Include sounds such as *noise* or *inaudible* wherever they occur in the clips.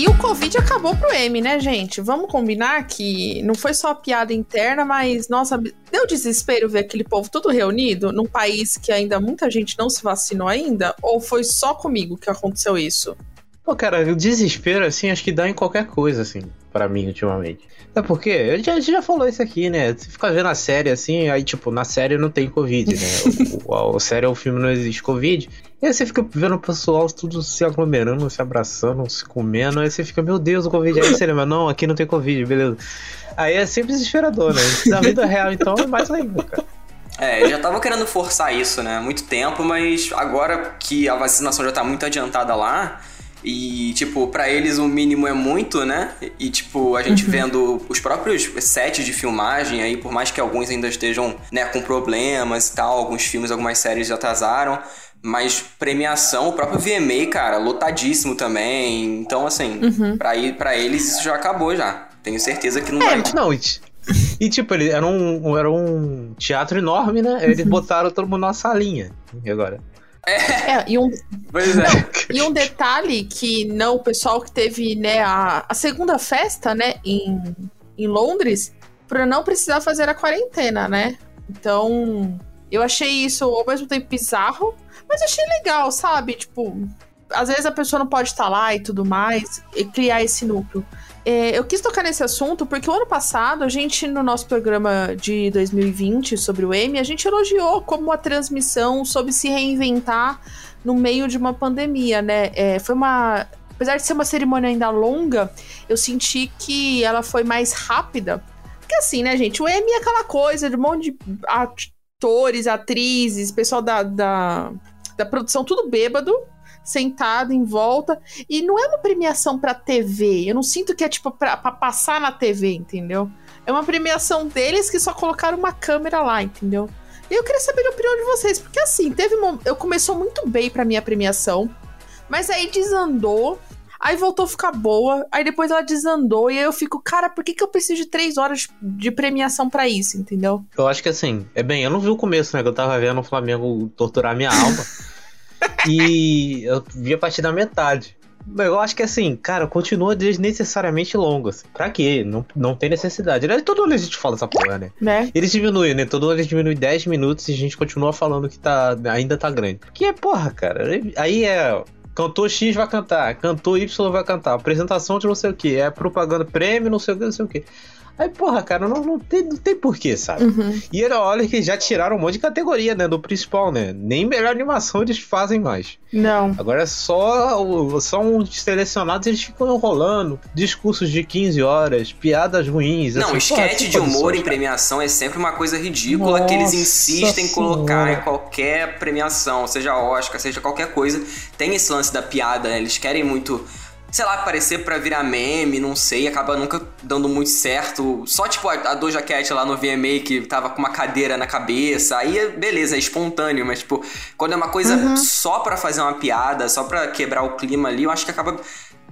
E o Covid acabou pro M, né, gente? Vamos combinar que não foi só piada interna, mas, nossa, deu desespero ver aquele povo todo reunido num país que ainda muita gente não se vacinou ainda? Ou foi só comigo que aconteceu isso? Pô, cara, o desespero, assim, acho que dá em qualquer coisa, assim, para mim, ultimamente. É porque, a gente já falou isso aqui, né? Você fica vendo a série assim, aí, tipo, na série não tem Covid, né? *laughs* o, o, a série é o filme, não existe Covid. E aí você fica vendo o pessoal tudo se aglomerando, se abraçando, se comendo. Aí você fica, meu Deus, o Covid. Aí você lembra, não, aqui não tem Covid, beleza. Aí é sempre desesperador, né? Na vida real, então, é mais ainda, cara. É, já tava querendo forçar isso, né? Muito tempo, mas agora que a vacinação já tá muito adiantada lá, e, tipo, para eles o mínimo é muito, né? E, tipo, a gente uhum. vendo os próprios sets de filmagem aí, por mais que alguns ainda estejam, né, com problemas e tal, alguns filmes, algumas séries já atrasaram, mas premiação, o próprio VMA, cara, lotadíssimo também. Então, assim, uhum. pra, ir, pra eles isso já acabou já. Tenho certeza que não é, vai. Não, e tipo, ele era um, era um teatro enorme, né? Eles uhum. botaram todo mundo na salinha. E agora? É. é, e um, pois é. Não, *laughs* e um detalhe que não, o pessoal que teve, né, a, a segunda festa, né, em, em Londres, para não precisar fazer a quarentena, né? Então, eu achei isso ao mesmo tempo bizarro, mas achei legal, sabe? Tipo, às vezes a pessoa não pode estar lá e tudo mais, e criar esse núcleo. É, eu quis tocar nesse assunto porque o ano passado, a gente, no nosso programa de 2020 sobre o M, a gente elogiou como a transmissão soube se reinventar no meio de uma pandemia, né? É, foi uma. Apesar de ser uma cerimônia ainda longa, eu senti que ela foi mais rápida. Porque assim, né, gente? O M é aquela coisa de um monte de atores, atrizes, pessoal da, da, da produção, tudo bêbado sentado em volta. E não é uma premiação pra TV. Eu não sinto que é tipo pra, pra passar na TV, entendeu? É uma premiação deles que só colocaram uma câmera lá, entendeu? E eu queria saber a opinião de vocês, porque assim, teve uma, eu começou muito bem pra minha premiação, mas aí desandou, aí voltou a ficar boa, aí depois ela desandou, e aí eu fico, cara, por que, que eu preciso de três horas de premiação para isso, entendeu? Eu acho que assim, é bem, eu não vi o começo, né? Que eu tava vendo o Flamengo torturar minha alma. *laughs* e eu vi a partir da metade. Eu acho que assim, cara, continua desnecessariamente longo. Assim. Pra quê? Não, não tem necessidade. Todo ano a gente fala essa porra, né? né? Eles diminuem, né? Todo ano eles diminuem 10 minutos e a gente continua falando que tá, ainda tá grande. Porque, porra, cara, aí é. Cantor X vai cantar, cantor Y vai cantar, apresentação de não sei o que, é propaganda prêmio, não sei o que, não sei o que. Aí, porra, cara, não, não, tem, não tem porquê, sabe? Uhum. E era, olha que já tiraram um monte de categoria, né? Do principal, né? Nem melhor animação eles fazem mais. Não. Agora é só, só uns selecionados eles ficam enrolando. Discursos de 15 horas, piadas ruins. Não, assim, esquete de humor em premiação é sempre uma coisa ridícula Nossa que eles insistem em colocar em qualquer premiação, seja Oscar, seja qualquer coisa. Tem esse lance da piada, né? Eles querem muito sei lá, aparecer pra virar meme, não sei, acaba nunca dando muito certo. Só tipo a, a Doja Cat lá no VMA que tava com uma cadeira na cabeça, aí beleza, é espontâneo, mas tipo, quando é uma coisa uhum. só para fazer uma piada, só para quebrar o clima ali, eu acho que acaba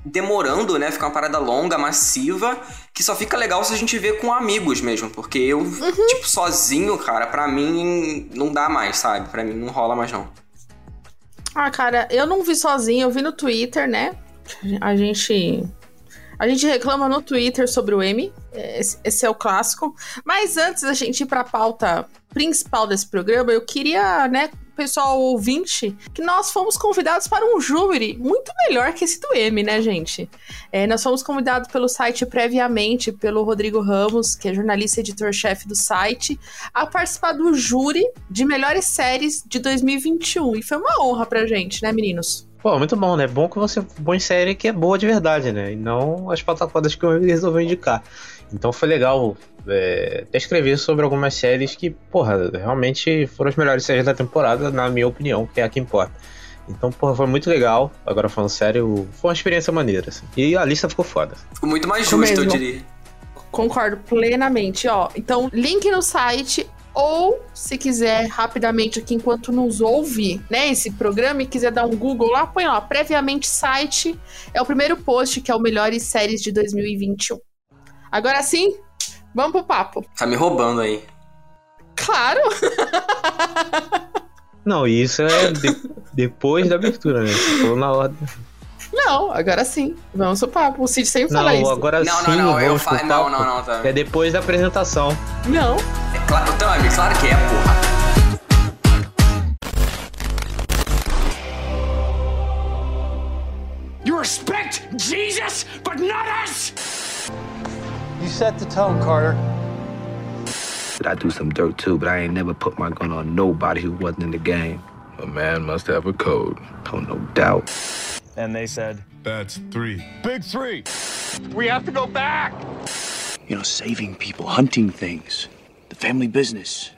demorando, né? Fica uma parada longa, massiva, que só fica legal se a gente vê com amigos mesmo, porque eu, uhum. tipo, sozinho, cara, pra mim não dá mais, sabe? Pra mim não rola mais não. Ah, cara, eu não vi sozinho, eu vi no Twitter, né? A gente. A gente reclama no Twitter sobre o M. Esse, esse é o clássico. Mas antes da gente ir para a pauta principal desse programa, eu queria, né, pessoal ouvinte, que nós fomos convidados para um júri muito melhor que esse do M, né, gente? É, nós fomos convidados pelo site previamente, pelo Rodrigo Ramos, que é jornalista e editor-chefe do site, a participar do júri de melhores séries de 2021. E foi uma honra pra gente, né, meninos? Pô, muito bom, né? Bom que você põe série que é boa de verdade, né? E não as plataformas que eu resolvi indicar. Então foi legal é, escrever sobre algumas séries que, porra, realmente foram as melhores séries da temporada, na minha opinião, que é a que importa. Então, porra, foi muito legal. Agora falando sério, foi uma experiência maneira, assim. E a lista ficou foda. Ficou muito mais justo, eu diria. Concordo plenamente, ó. Então, link no site ou, se quiser, rapidamente aqui, enquanto nos ouve, né, esse programa e quiser dar um Google lá, põe lá, previamente site, é o primeiro post, que é o Melhores Séries de 2021. Agora sim, vamos pro papo. Tá me roubando aí. Claro! *laughs* Não, isso é de, depois da abertura, né? Falou na ordem. Não, agora sim. Vamos pro papo. O Cid sempre não, fala isso. Agora não, sim, não, não, eu fa... não, não, não, tá. É depois da apresentação. Não. É claro, Tami, claro que é, porra. You respect Jesus, but not us! You set the tone, Carter. I do some dirt too, but I ain't never put my gun on nobody who wasn't in the game. A man must have a code. Oh, no doubt. And they said, That's three. Big three. We have to go back! You know, saving people, hunting things, the family business.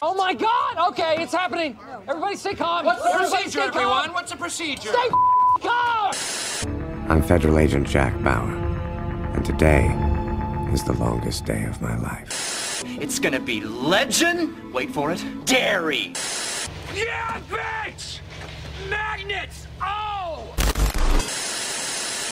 Oh my god! Okay, it's happening! Everybody stay calm! What's the Everybody procedure, everyone? Calm. What's the procedure? Stay calm! I'm Federal Agent Jack Bauer, and today is the longest day of my life. It's gonna be legend. Wait for it. Dairy. Yeah, bitch! Magnets! Oh!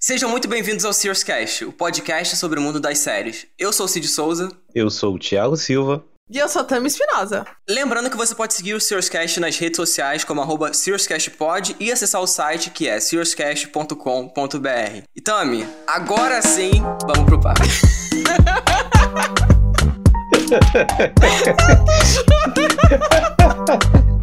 Sejam muito bem-vindos ao Sears Cast, o podcast sobre o mundo das séries. Eu sou o Cid Souza. Eu sou o Thiago Silva. E eu sou Tami Espinosa. Lembrando que você pode seguir o SearsCast nas redes sociais como arroba SearsCastPod e acessar o site que é searscast.com.br. E Tami, agora sim, vamos pro papo. *laughs* *laughs*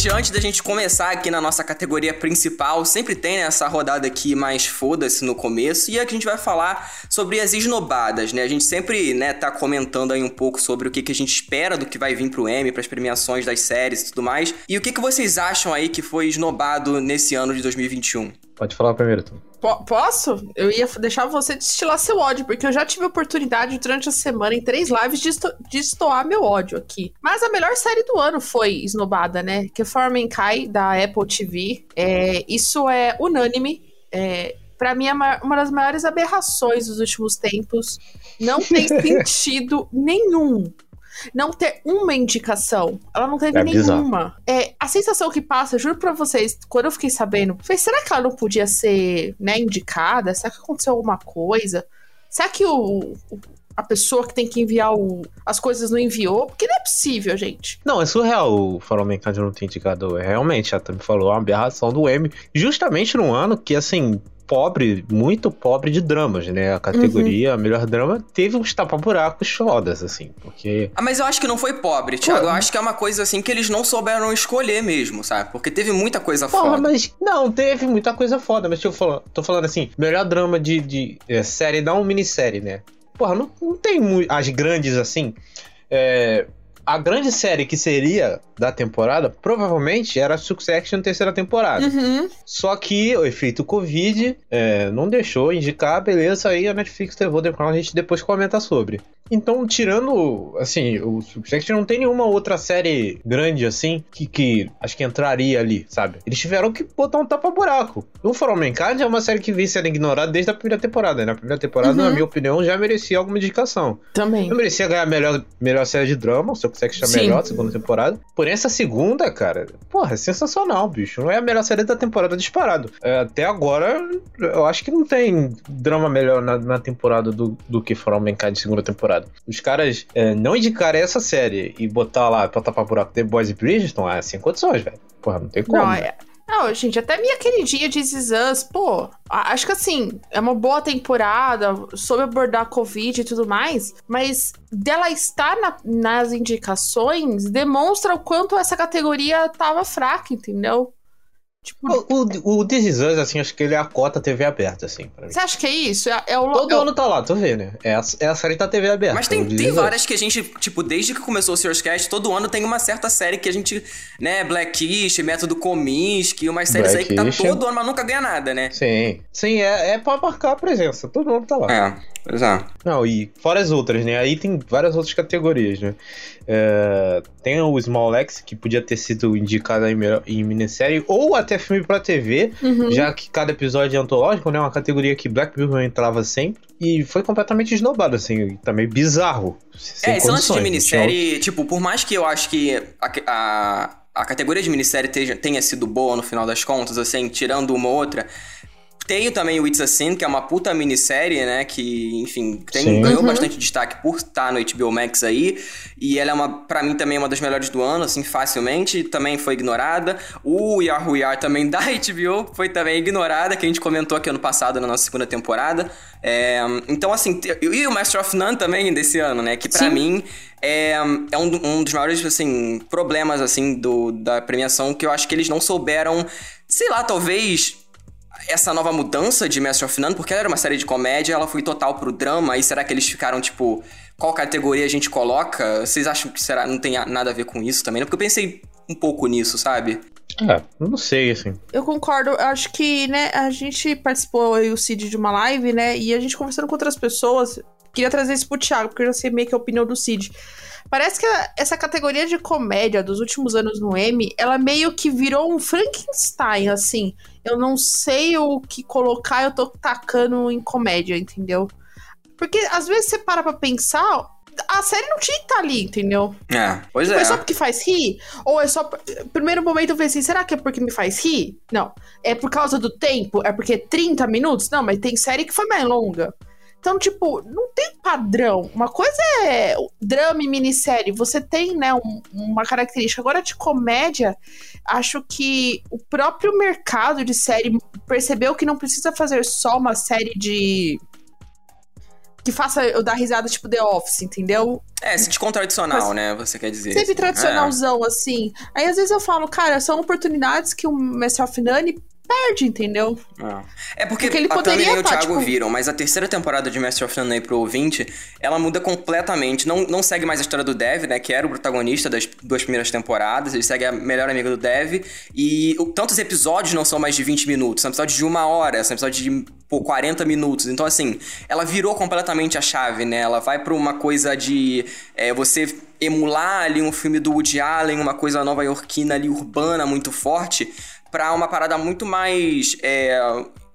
gente, antes da gente começar aqui na nossa categoria principal, sempre tem né, essa rodada aqui mais foda-se no começo, e aqui a gente vai falar sobre as esnobadas, né? A gente sempre, né, tá comentando aí um pouco sobre o que, que a gente espera do que vai vir pro M, pras premiações das séries e tudo mais. E o que, que vocês acham aí que foi esnobado nesse ano de 2021? Pode falar primeiro, Tom. Po- posso? Eu ia deixar você destilar seu ódio, porque eu já tive a oportunidade durante a semana, em três lives, de, de estoar meu ódio aqui. Mas a melhor série do ano foi esnobada, né? Que a Kai, da Apple TV. É, isso é unânime. É, Pra mim, é ma- uma das maiores aberrações dos últimos tempos. Não tem *laughs* sentido nenhum não ter uma indicação. Ela não teve É nenhuma. É, a sensação que passa, juro pra vocês, quando eu fiquei sabendo, foi, será que ela não podia ser, né, indicada? Será que aconteceu alguma coisa? Será que o, o- a pessoa que tem que enviar o- as coisas não enviou? Porque não é possível, gente. Não, é surreal o Farol Mercado não ter indicado. É, realmente, a Tami falou, uma aberração do M. Justamente num ano que, assim, pobre, muito pobre de dramas, né? A categoria, a melhor drama, teve uns tapa-buracos fodas, assim. Porque Ah, mas eu acho que não foi pobre, Thiago. Eu acho que é uma coisa assim que eles não souberam escolher mesmo, sabe? Porque teve muita coisa Porra, foda. mas não, teve muita coisa foda, mas eu falando, tô falando assim, melhor drama de, de é, série, não minissérie, né? Porra, não, não tem as grandes assim. É, a grande série que seria da temporada, provavelmente era Succession terceira temporada. Uhum. Só que o efeito Covid é, não deixou indicar, beleza, aí a Netflix levou The Crown, a gente depois comenta sobre. Então, tirando, assim, o Succession não tem nenhuma outra série grande, assim, que, que acho que entraria ali, sabe? Eles tiveram que botar um tapa-buraco. O For All Mankind é uma série que vem sendo ignorada desde a primeira temporada, né? A primeira temporada, Uhum. na minha opinião, já merecia alguma indicação. Também. Eu merecia ganhar a melhor, melhor série de drama, o Succession é melhor, segunda temporada. Porém, essa segunda, cara, porra, é sensacional, bicho. Não é a melhor série da temporada disparado. É, até agora, eu acho que não tem drama melhor na, na temporada do, do que For All Mankind segunda temporada. Os caras é, não indicarem essa série e botar lá pra tapar buraco The Boys e Bridgerton, ah, sem condições, velho. Porra, não tem como. Não, é. Não, gente, até minha queridinha de Us, pô, acho que assim, é uma boa temporada, soube abordar a Covid e tudo mais, mas dela estar na- nas indicações demonstra o quanto essa categoria tava fraca, entendeu? Tipo, O, o, o This Is Us, assim, acho que ele é a cota TV aberta, assim, pra mim. você acha que é isso? É, é o Todo é o- ano tá lá, tu vê, né? É a, é a série da TV aberta. Mas tem, tem várias que a gente, tipo, desde que começou o Sears Cast, todo ano tem uma certa série que a gente, né, Blackish, Método Cominsky, umas séries aí que tá todo ano, mas nunca ganha nada, né? Sim, sim, é, é pra marcar a presença. Todo mundo tá lá. É, é. Não, e fora as outras, né? Aí tem várias outras categorias, né? É, tem o Small X, que podia ter sido indicado em, em minissérie, ou até filme pra TV, Uhum. já que cada episódio é antológico, né? Uma categoria que Black Mirror entrava sempre. E foi completamente esnobado, assim, também bizarro. sem É, esse lance de condições. minissérie, tipo, por mais que eu acho que a, a, a categoria de minissérie teja- tenha sido boa no final das contas, assim, tirando uma ou outra, Tem também o It's a Sin, que é uma puta minissérie, né? Que, enfim, tem, Sim. ganhou Uhum. bastante destaque por estar no HBO Max aí. E ela é uma, pra mim, também uma das melhores do ano, assim, facilmente. Também foi ignorada. O Yahoo Yar também *laughs* da HBO foi também ignorada, que a gente comentou aqui ano passado na nossa segunda temporada. É, então, assim, e o Master of None também desse ano, né? Que pra Sim. mim é, é um, um dos maiores, assim, problemas, assim, do, da premiação, que eu acho que eles não souberam, sei lá, talvez essa nova mudança de Master of None, porque ela era uma série de comédia, ela foi total pro drama, e será que eles ficaram, tipo, qual categoria a gente coloca? Vocês acham que será, não tem nada a ver com isso também, né? Porque eu pensei um pouco nisso, sabe? É, não sei, assim. Eu concordo, acho que, né, a gente participou aí o Cid de uma live, né, e a gente conversando com outras pessoas, queria trazer isso pro Thiago, porque eu já sei meio que a opinião do Cid. Parece que essa categoria de comédia dos últimos anos no M, ela meio que virou um Frankenstein, assim. Eu não sei o que colocar, eu tô tacando em comédia, entendeu? Porque às vezes você para pra pensar, a série não tinha que estar ali, entendeu? É, pois Tipo, é. é só porque faz rir? Ou é só. Primeiro momento eu falei assim: será que é porque me faz rir? Não. É por causa do tempo? É porque 30 minutos? Não, mas tem série que foi mais longa. Então, tipo, não tem padrão. Uma coisa é drama e minissérie. Você tem, né, um- uma característica. Agora, de comédia, acho que o próprio mercado de série percebeu que não precisa fazer só uma série de. que faça eu dar risada, tipo The Office, entendeu? É, esse tradicional, né? Você quer dizer. Sempre assim. tradicionalzão, assim. Aí às vezes eu falo, cara, são oportunidades que o Master of None perde, entendeu? É, é porque, Porque ele a poderia e o tá, Thiago tipo- viram, mas a terceira temporada de Master of None aí pro ouvinte, ela muda completamente. Não, não segue mais a história do Dev, né? Que era o protagonista das duas primeiras temporadas. Ele segue a melhor amiga do Dev. E o- tantos episódios não são mais de 20 minutos. São episódios de uma hora, são episódios de pô, 40 minutos. Então, assim, ela virou completamente a chave, né? Ela vai pra uma coisa de é, você emular ali um filme do Woody Allen, uma coisa nova-iorquina ali, urbana, muito forte, pra uma parada muito mais é,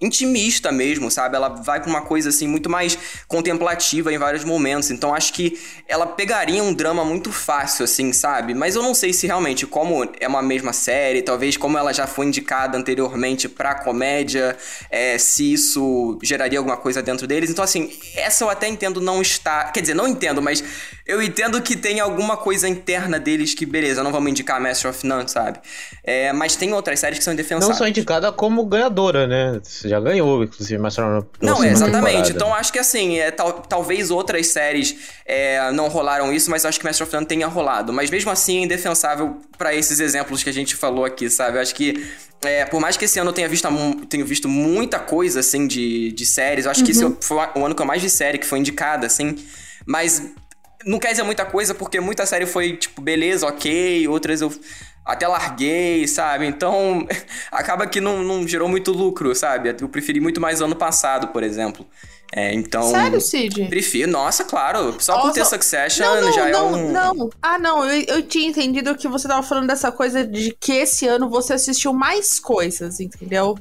intimista mesmo, sabe? Ela vai pra uma coisa assim muito mais contemplativa em vários momentos. Então acho que ela pegaria um drama muito fácil assim, sabe? Mas eu não sei se realmente como é uma mesma série, talvez como ela já foi indicada anteriormente pra comédia, é, se isso geraria alguma coisa dentro deles. Então assim, essa eu até entendo não estar, quer dizer, não entendo, mas eu entendo que tem alguma coisa interna deles que beleza, não vamos indicar Master of None, sabe? É, mas tem outras séries que são Não indefensáveis. só indicada como ganhadora, né? Você já ganhou, inclusive, mas Não, próxima é, exatamente. temporada. Então acho que assim, é, tal- talvez outras séries é, não rolaram isso, mas acho que Master of None tenha rolado. Mas mesmo assim é indefensável pra esses exemplos que a gente falou aqui, sabe? Eu acho que. é, por mais que esse ano eu tenha visto, tenho visto muita coisa, assim, de, de séries, eu acho que esse foi o ano que eu mais vi série que foi indicada, assim. Mas não quer dizer muita coisa, porque muita série foi, tipo, beleza, ok, outras eu até larguei, sabe? Então, *laughs* acaba que não, não gerou muito lucro, sabe? Eu preferi muito mais ano passado, por exemplo. É, então. Sério, Cid? Prefiro, nossa, claro. Só por ter Succession Não, não, já não, é um. não. Ah, não, eu, eu tinha entendido que você tava falando dessa coisa de que esse ano você assistiu mais coisas, entendeu?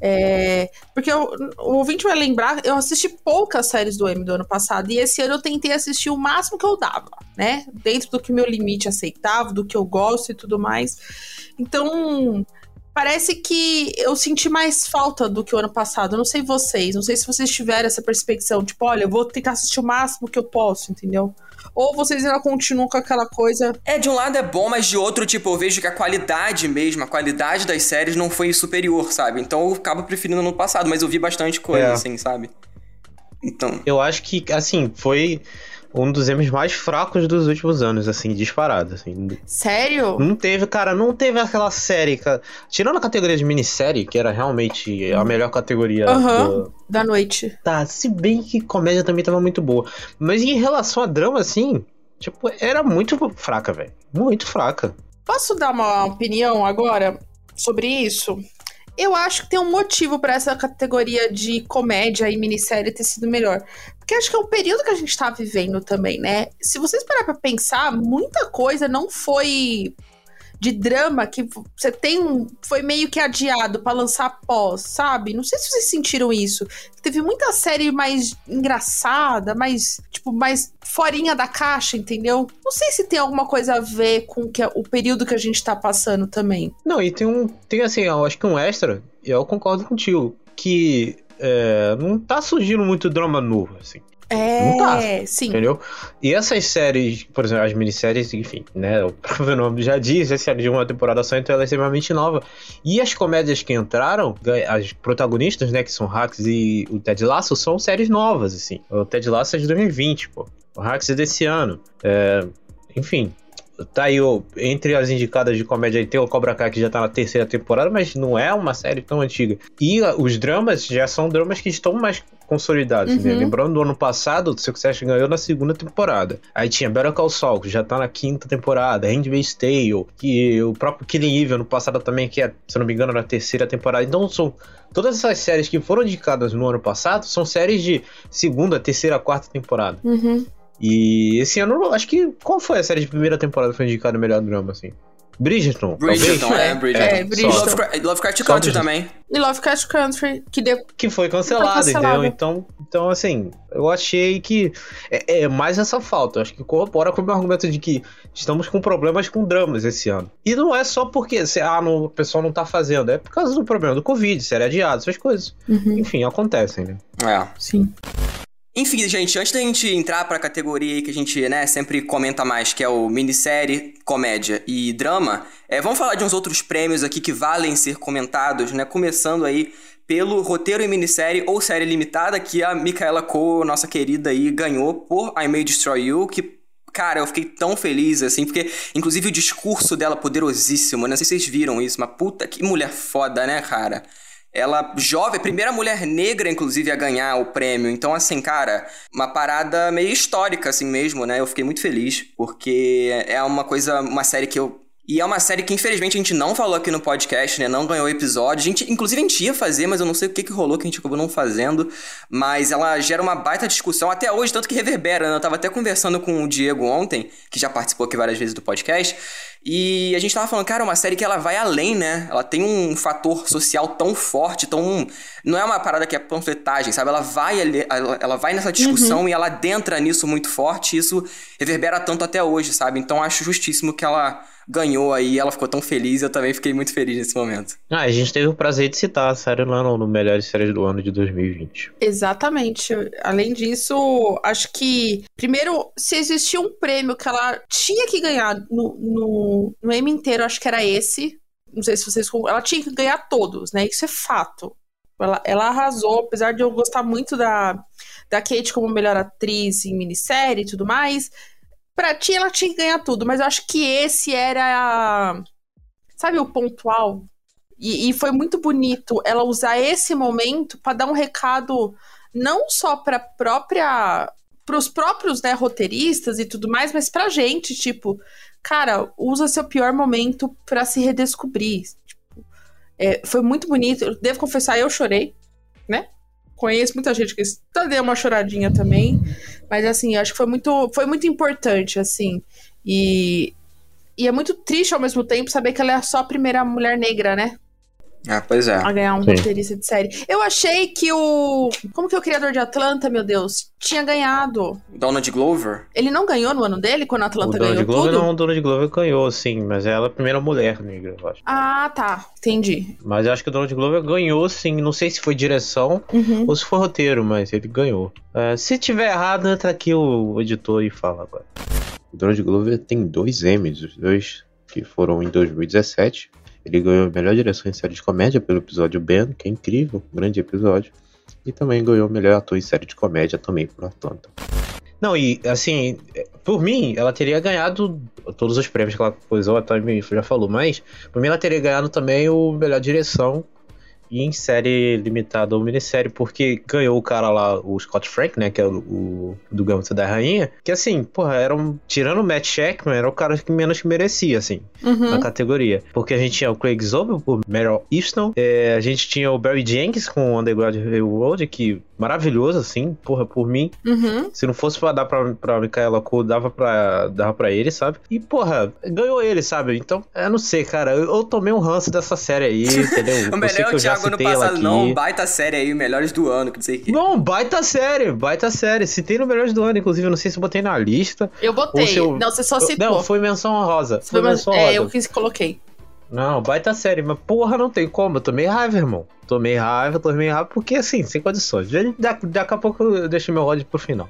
É, porque eu- o ouvinte vai lembrar, eu assisti poucas séries do M do ano passado, e esse ano eu tentei assistir o máximo que eu dava, né? Dentro do que meu limite aceitava, do que eu gosto e tudo mais. Então, parece que eu senti mais falta do que o ano passado. Não sei vocês, não sei se vocês tiveram essa perspectiva, tipo, olha, eu vou tentar assistir o máximo que eu posso, entendeu? Ou vocês ainda continuam com aquela coisa. É, de um lado é bom, mas de outro, tipo, eu vejo que a qualidade mesmo, a qualidade das séries não foi superior, sabe? Então eu acabo preferindo no passado, mas eu vi bastante coisa, É. assim, sabe? Então. Eu acho que, assim, foi um dos M's mais fracos dos últimos anos, assim, disparado, assim. Sério? Não teve, cara, não teve aquela série, cara. Tirando a categoria de minissérie, que era realmente a melhor categoria Aham. do- Da noite. Tá, se bem que comédia também tava muito boa. Mas em relação a drama, assim, tipo, era muito fraca, velho. Muito fraca. Posso dar uma opinião agora sobre isso? Eu acho que tem um motivo pra essa categoria de comédia e minissérie ter sido melhor. Porque acho que é o período que a gente tá vivendo também, né? Se vocês parar pra pensar, muita coisa não foi de drama que você tem um, foi meio que adiado pra lançar pós, sabe? Não sei se vocês sentiram isso. Teve muita série mais engraçada, mais tipo mais forinha da caixa, entendeu? Não sei se tem alguma coisa a ver com que, o período que a gente tá passando também. Não, e tem um. Tem assim, eu acho que um extra, e eu concordo contigo. que é, não tá surgindo muito drama novo, assim. É, Não tá. sim. Entendeu? E essas séries, por exemplo, as minisséries, enfim, né? O *laughs* próprio nome já diz, essa série de uma temporada só, então ela é extremamente nova. E as comédias que entraram, as protagonistas, né, que são Hacks e o Ted Lasso, são séries novas, assim. O Ted Lasso é de 2020, pô. O Hacks é desse ano. É, enfim. Tá aí, entre as indicadas de comédia, aí tem o Cobra Kai que já tá na terceira temporada, mas não é uma série tão antiga. E ah, os dramas já são dramas que estão mais consolidados, né? Uhum. Lembrando do ano passado, o Succession ganhou na segunda temporada. Aí tinha Better Call Saul, que já tá na quinta temporada, Handmaid's Tale, que o próprio Killing Eve ano passado também, que é, se não me engano, na terceira temporada. Então são todas essas séries que foram indicadas no ano passado, são séries de segunda, terceira, quarta temporada. Uhum. E esse ano, eu acho que. Qual foi a série de primeira temporada que foi indicada no melhor drama, assim? Bridgerton. Bridgerton, talvez? é, Bridgerton. É, Bridgerton. Lovecraft, Lovecraft Só Country também. E Lovecraft Country, que deu. Que foi cancelado, Foi cancelado. entendeu? Então, então, assim, eu achei que é, é mais essa falta. Eu acho que corrobora com o meu argumento de que estamos com problemas com dramas esse ano. E não é só porque se, ah, não, o pessoal não tá fazendo, é por causa do problema do Covid, série adiada, essas coisas. Uhum. Enfim, acontecem, né? É. Sim. Enfim, gente, antes da gente entrar pra categoria aí que a gente, né, sempre comenta mais, que é o minissérie, comédia e drama, é, vamos falar de uns outros prêmios aqui que valem ser comentados, né? Começando aí pelo roteiro em minissérie ou série limitada, que a Micaela Cole, nossa querida aí, ganhou por I May Destroy You, que Cara, eu fiquei tão feliz, assim, porque, inclusive, o discurso dela poderosíssimo, né? não sei se vocês viram isso, mas puta que mulher foda, né, cara? Ela, jovem, primeira mulher negra, inclusive, a ganhar o prêmio. Então, assim, cara, uma parada meio histórica, assim mesmo, né? Eu fiquei muito feliz, porque é uma coisa, uma série que eu. E é uma série que, infelizmente, a gente não falou aqui no podcast, né? Não ganhou episódio. A gente, inclusive, a gente ia fazer, mas eu não sei o que, que rolou que a gente acabou não fazendo. Mas ela gera uma baita discussão até hoje, tanto que reverbera, né? Eu tava até conversando com o Diego ontem, que já participou aqui várias vezes do podcast. E a gente tava falando, cara, é uma série que ela vai além, né? Ela tem um fator social tão forte, tão. Não é uma parada que é panfletagem, sabe? Ela vai ali, ela, ela vai nessa discussão e ela adentra nisso muito forte, e isso reverbera tanto até hoje, sabe? Então acho justíssimo que ela ganhou aí, ela ficou tão feliz, eu também fiquei muito feliz nesse momento. Ah, a gente teve o prazer de citar a série lá no, no Melhores Séries do Ano de 2020. Exatamente. Além disso, acho que, primeiro, se existia um prêmio que ela tinha que ganhar no, no, no Emmy inteiro, acho que era esse. Não sei se vocês. Ela tinha que ganhar todos, né? Isso é fato. Ela, ela arrasou, apesar de eu gostar muito da, da Kate como melhor atriz em minissérie e tudo mais. Pra ti, ela tinha que ganhar tudo, mas eu acho que esse era. Sabe o pontual? E, e foi muito bonito ela usar esse momento para dar um recado não só para própria para os próprios né, roteiristas e tudo mais, mas pra gente, tipo, cara, usa seu pior momento para se redescobrir. Tipo, é, foi muito bonito. Eu devo confessar, eu chorei, né? Conheço muita gente que tá deu uma choradinha também, mas assim, acho que foi muito, foi muito importante, assim. E, e é muito triste ao mesmo tempo saber que ela é só a primeira mulher negra, né? Ah, pois é. a ganhar um Sim. roteirista de série. Eu achei que o. Como que é o criador de Atlanta, meu Deus? Tinha ganhado. Donald Glover? Ele não ganhou no ano dele, quando a O Atlanta Donald ganhou Glover tudo? não, o Donald Glover ganhou, sim, mas ela é a primeira mulher negra, eu acho. Ah, tá. Entendi. Mas eu acho que o Donald Glover ganhou, sim. Não sei se foi direção Uhum. ou se foi roteiro, mas ele ganhou. É, se tiver errado, entra aqui o editor e fala agora. O Donald Glover tem dois Emmys, os dois que foram em 2017. Ele ganhou a melhor direção em série de comédia pelo episódio Ben, que é incrível, um grande episódio. E também ganhou o melhor ator em série de comédia também por Atlanta. Não, e assim, por mim, ela teria ganhado todos os prêmios que ela coisou, a Time já falou, mas por mim ela teria ganhado também o melhor direção e em série limitada ou minissérie, porque ganhou o cara lá, o Scott Frank, né, que é o, o do Gambito da Rainha, que assim, porra, era um, tirando o Matt Shackman, era o cara que menos que merecia, assim, Uhum. na categoria. Porque a gente tinha o Craig Zobel por Meryl Easton, é, a gente tinha o Barry Jenkins com o Underground Railroad, que maravilhoso, assim, porra, por mim, Uhum. se não fosse pra dar pra, pra Micaela Cole, dava pra, dava pra ele, sabe? E, porra, ganhou ele, sabe? Então, eu não sei, cara. Eu, eu tomei um ranço dessa série aí, *laughs* entendeu? O melhor que eu já Thiago ano passado, não. Baita série aí, melhores do ano, que não sei o que. Não, baita série, baita série. Citei no Melhores do Ano, inclusive, eu não sei se eu botei na lista. Eu botei. Eu- Não, você só Eu- citou. Não, foi menção honrosa. Foi Foi menção é, honrosa. eu que coloquei. Não, baita série, mas porra, não tem como. Eu tomei raiva, irmão. Tomei raiva, tomei raiva, porque assim, sem condições. Daqui, daqui a pouco eu deixo meu ódio pro final.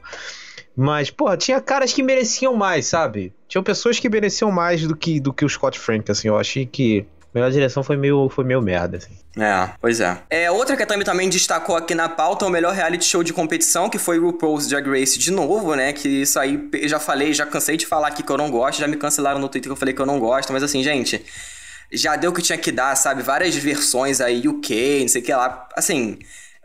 Mas, porra, tinha caras que mereciam mais, sabe? Tinham pessoas que mereciam mais do que, do que o Scott Frank, assim. Eu achei que melhor direção foi meio, foi meio merda, assim. É, pois é. é. Outra que a Tami também destacou aqui na pauta é o melhor reality show de competição, que foi o RuPaul's Drag Race de novo, né? Que isso aí, já falei, já cansei de falar aqui que eu não gosto, já me cancelaram no Twitter que eu falei que eu não gosto, mas assim, gente já deu o que tinha que dar, sabe? Várias versões aí, UK, não sei o que lá. Assim.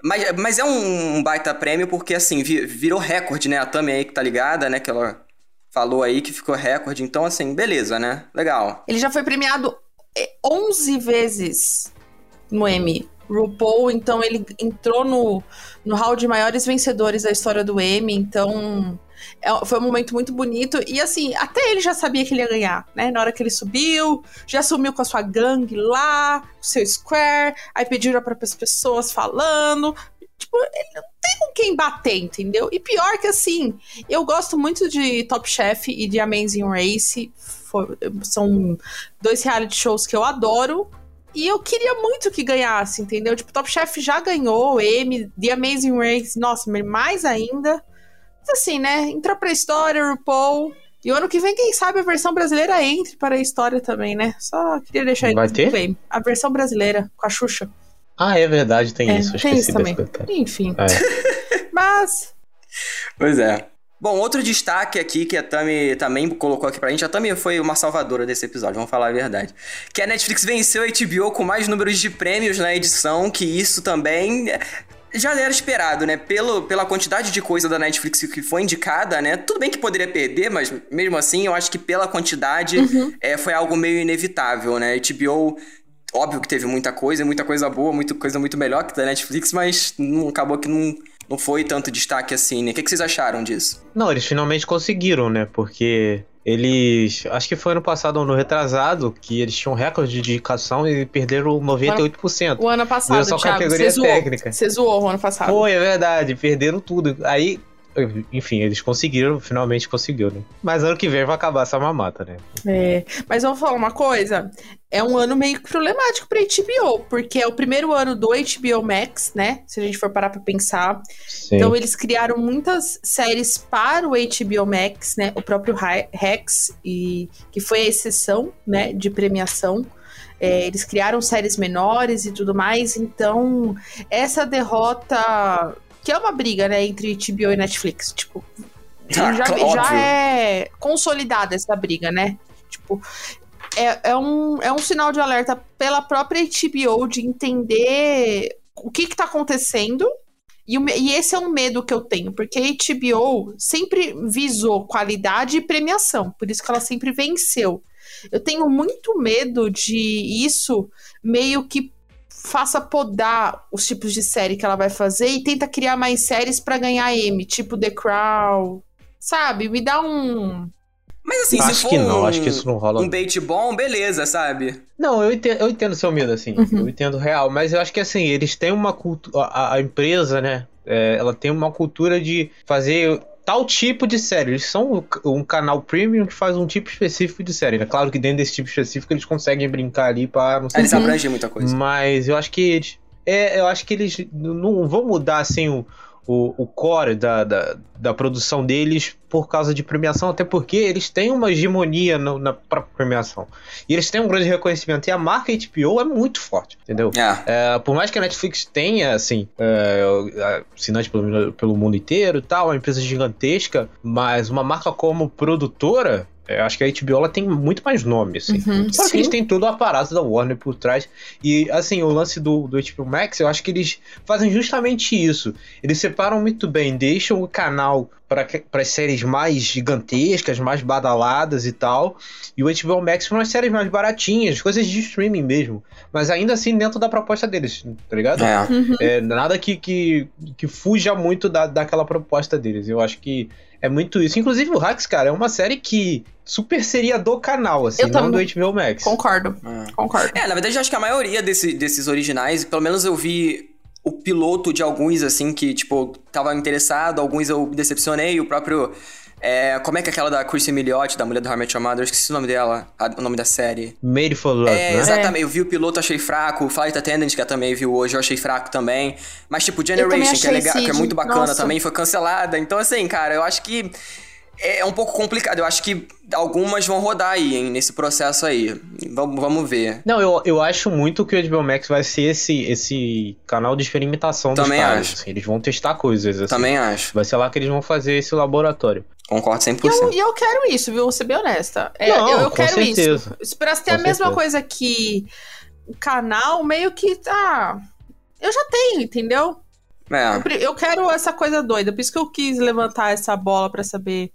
Mas, mas é um, baita prêmio porque, assim, virou recorde, né? A Tami aí que tá ligada, né? Que ela falou aí que ficou recorde. Então, assim, beleza, né? Legal. Ele já foi premiado 11 é, vezes no Emmy. RuPaul, então ele entrou no, no hall de maiores vencedores da história do Emmy, então é, foi um momento muito bonito. E assim, até ele já sabia que ele ia ganhar, né? Na hora que ele subiu, já sumiu com a sua gangue lá, o seu square, aí pediram para as pessoas falando. Tipo, ele não tem com quem bater, entendeu? E pior que assim, eu gosto muito de Top Chef e de Amazing Race. For, são dois reality shows que eu adoro. E eu queria muito que ganhasse, entendeu? Tipo, Top Chef já ganhou, M, The Amazing Race, nossa, mais ainda. Mas assim, né? Entrou pra história, RuPaul. E o ano que vem, quem sabe, a versão brasileira entre para a história também, né? Só queria deixar aí Vai ter? Claim. A versão brasileira, com a Xuxa. Ah, é verdade, tem é, isso. Tem isso também. Enfim. É. *laughs* Mas. Pois é. Bom, outro destaque aqui que a Tami também colocou aqui pra gente, a Tami foi uma salvadora desse episódio, vamos falar a verdade. Que a Netflix venceu a HBO com mais números de prêmios na edição, que isso também já era esperado, né? Pelo, pela quantidade de coisa da Netflix que foi indicada, né? Tudo bem que poderia perder, mas mesmo assim, eu acho que pela quantidade uhum. é, foi algo meio inevitável, né? HBO, óbvio que teve muita coisa, muita coisa boa, muita coisa muito melhor que da Netflix, mas não, acabou que não, não foi tanto destaque assim, né? O que, que vocês acharam disso? Não, eles finalmente conseguiram, né? Porque eles. Acho que foi ano passado ou no retrasado que eles tinham recorde de indicação e perderam 98%. O ano passado, só Thiago, categoria você técnica. Zoou, você zoou o ano passado. Foi, é verdade, perderam tudo. Aí enfim, eles conseguiram, finalmente conseguiu, né? Mas ano que vem vai acabar essa mamata, né? É, mas vamos falar uma coisa. É um ano meio problemático pra HBO, porque é o primeiro ano do HBO Max, né? Se a gente for parar pra pensar. Sim. Então eles criaram muitas séries para o HBO Max, né? O próprio Rex, e, que foi a exceção, né? De premiação. É, eles criaram séries menores e tudo mais, então essa derrota que é uma briga, né, entre HBO e Netflix. Tipo, ah, já, já é consolidada essa briga, né? Tipo, é, é, um, é um sinal de alerta pela própria HBO de entender o que, que tá acontecendo. E, e esse é um medo que eu tenho, porque a HBO sempre visou qualidade e premiação, por isso que ela sempre venceu. Eu tenho muito medo de isso meio que faça podar os tipos de série que ela vai fazer e tenta criar mais séries para ganhar M, tipo The Crown. Sabe? Me dá um. Mas assim, acho se for que não, um, acho que isso não rola. um bait bom, beleza, sabe? Não, eu entendo, eu entendo seu medo, assim. Uhum. Eu entendo real. Mas eu acho que assim, eles têm uma cultura. A, a, empresa, né? É, ela tem uma cultura de fazer tal tipo de série. Eles são um canal premium que faz um tipo específico de série. É claro que dentro desse tipo específico eles conseguem brincar ali para não sei. Eles abrangem muita coisa. Mas eu acho que eles, é, eu acho que eles não vão mudar assim o o, o core da, da, da, produção deles por causa de premiação, até porque eles têm uma hegemonia no, na própria premiação. E eles têm um grande reconhecimento. E a marca HBO é muito forte, entendeu? É. É, por mais que a Netflix tenha, assim, é, pelo, pelo mundo inteiro e tal, uma empresa gigantesca, mas uma marca como produtora, é, acho que a HBO ela tem muito mais nome, assim. Uhum, Só que eles têm todo o aparato da Warner por trás. E, assim, o lance do, do HBO Max, eu acho que eles fazem justamente isso. Eles separam muito bem, deixam o canal para as séries mais gigantescas, mais badaladas e tal. E o HBO Max para umas séries mais baratinhas, coisas de streaming mesmo. Mas ainda assim dentro da proposta deles, tá ligado? É. Uhum. é nada que, que, que fuja muito da, daquela proposta deles. Eu acho que é muito isso. Inclusive, o Hacks, cara, é uma série que super seria do canal, assim, eu não do HBO Max. Concordo, é. concordo. É, na verdade, acho que a maioria desse, desses originais, pelo menos eu vi o piloto de alguns, assim, que, tipo, tava interessado, alguns eu me decepcionei, o próprio É, como é que é aquela da Chrissy Milioti, da mulher do How I Met Your Mother? Eu esqueci o nome dela, a- o nome da série. Made for Love, É, né? exatamente. Eu vi o piloto, achei fraco. O Flight Attendant, que eu também vi hoje, eu achei fraco também. Mas, tipo, Generation, que é, legal, que é muito bacana Nossa. também, foi cancelada. Então, assim, cara, eu acho que é um pouco complicado. Eu acho que algumas vão rodar aí, hein, nesse processo aí. Vamos, vamos ver. Não, eu, eu acho muito que o HBO Max vai ser esse, esse canal de experimentação Também dos caras. acho. Eles vão testar coisas. Assim. Também acho. Vai ser lá que eles vão fazer esse laboratório. Concordo E 100%. eu, e eu quero isso, viu? Vou ser bem honesta. É, Não, eu, eu com quero certeza. isso. Pra ter a Com mesma certeza. coisa que o canal, meio que tá. Eu já tenho, entendeu? É. Eu Eu quero essa coisa doida. Por isso que eu quis levantar essa bola pra saber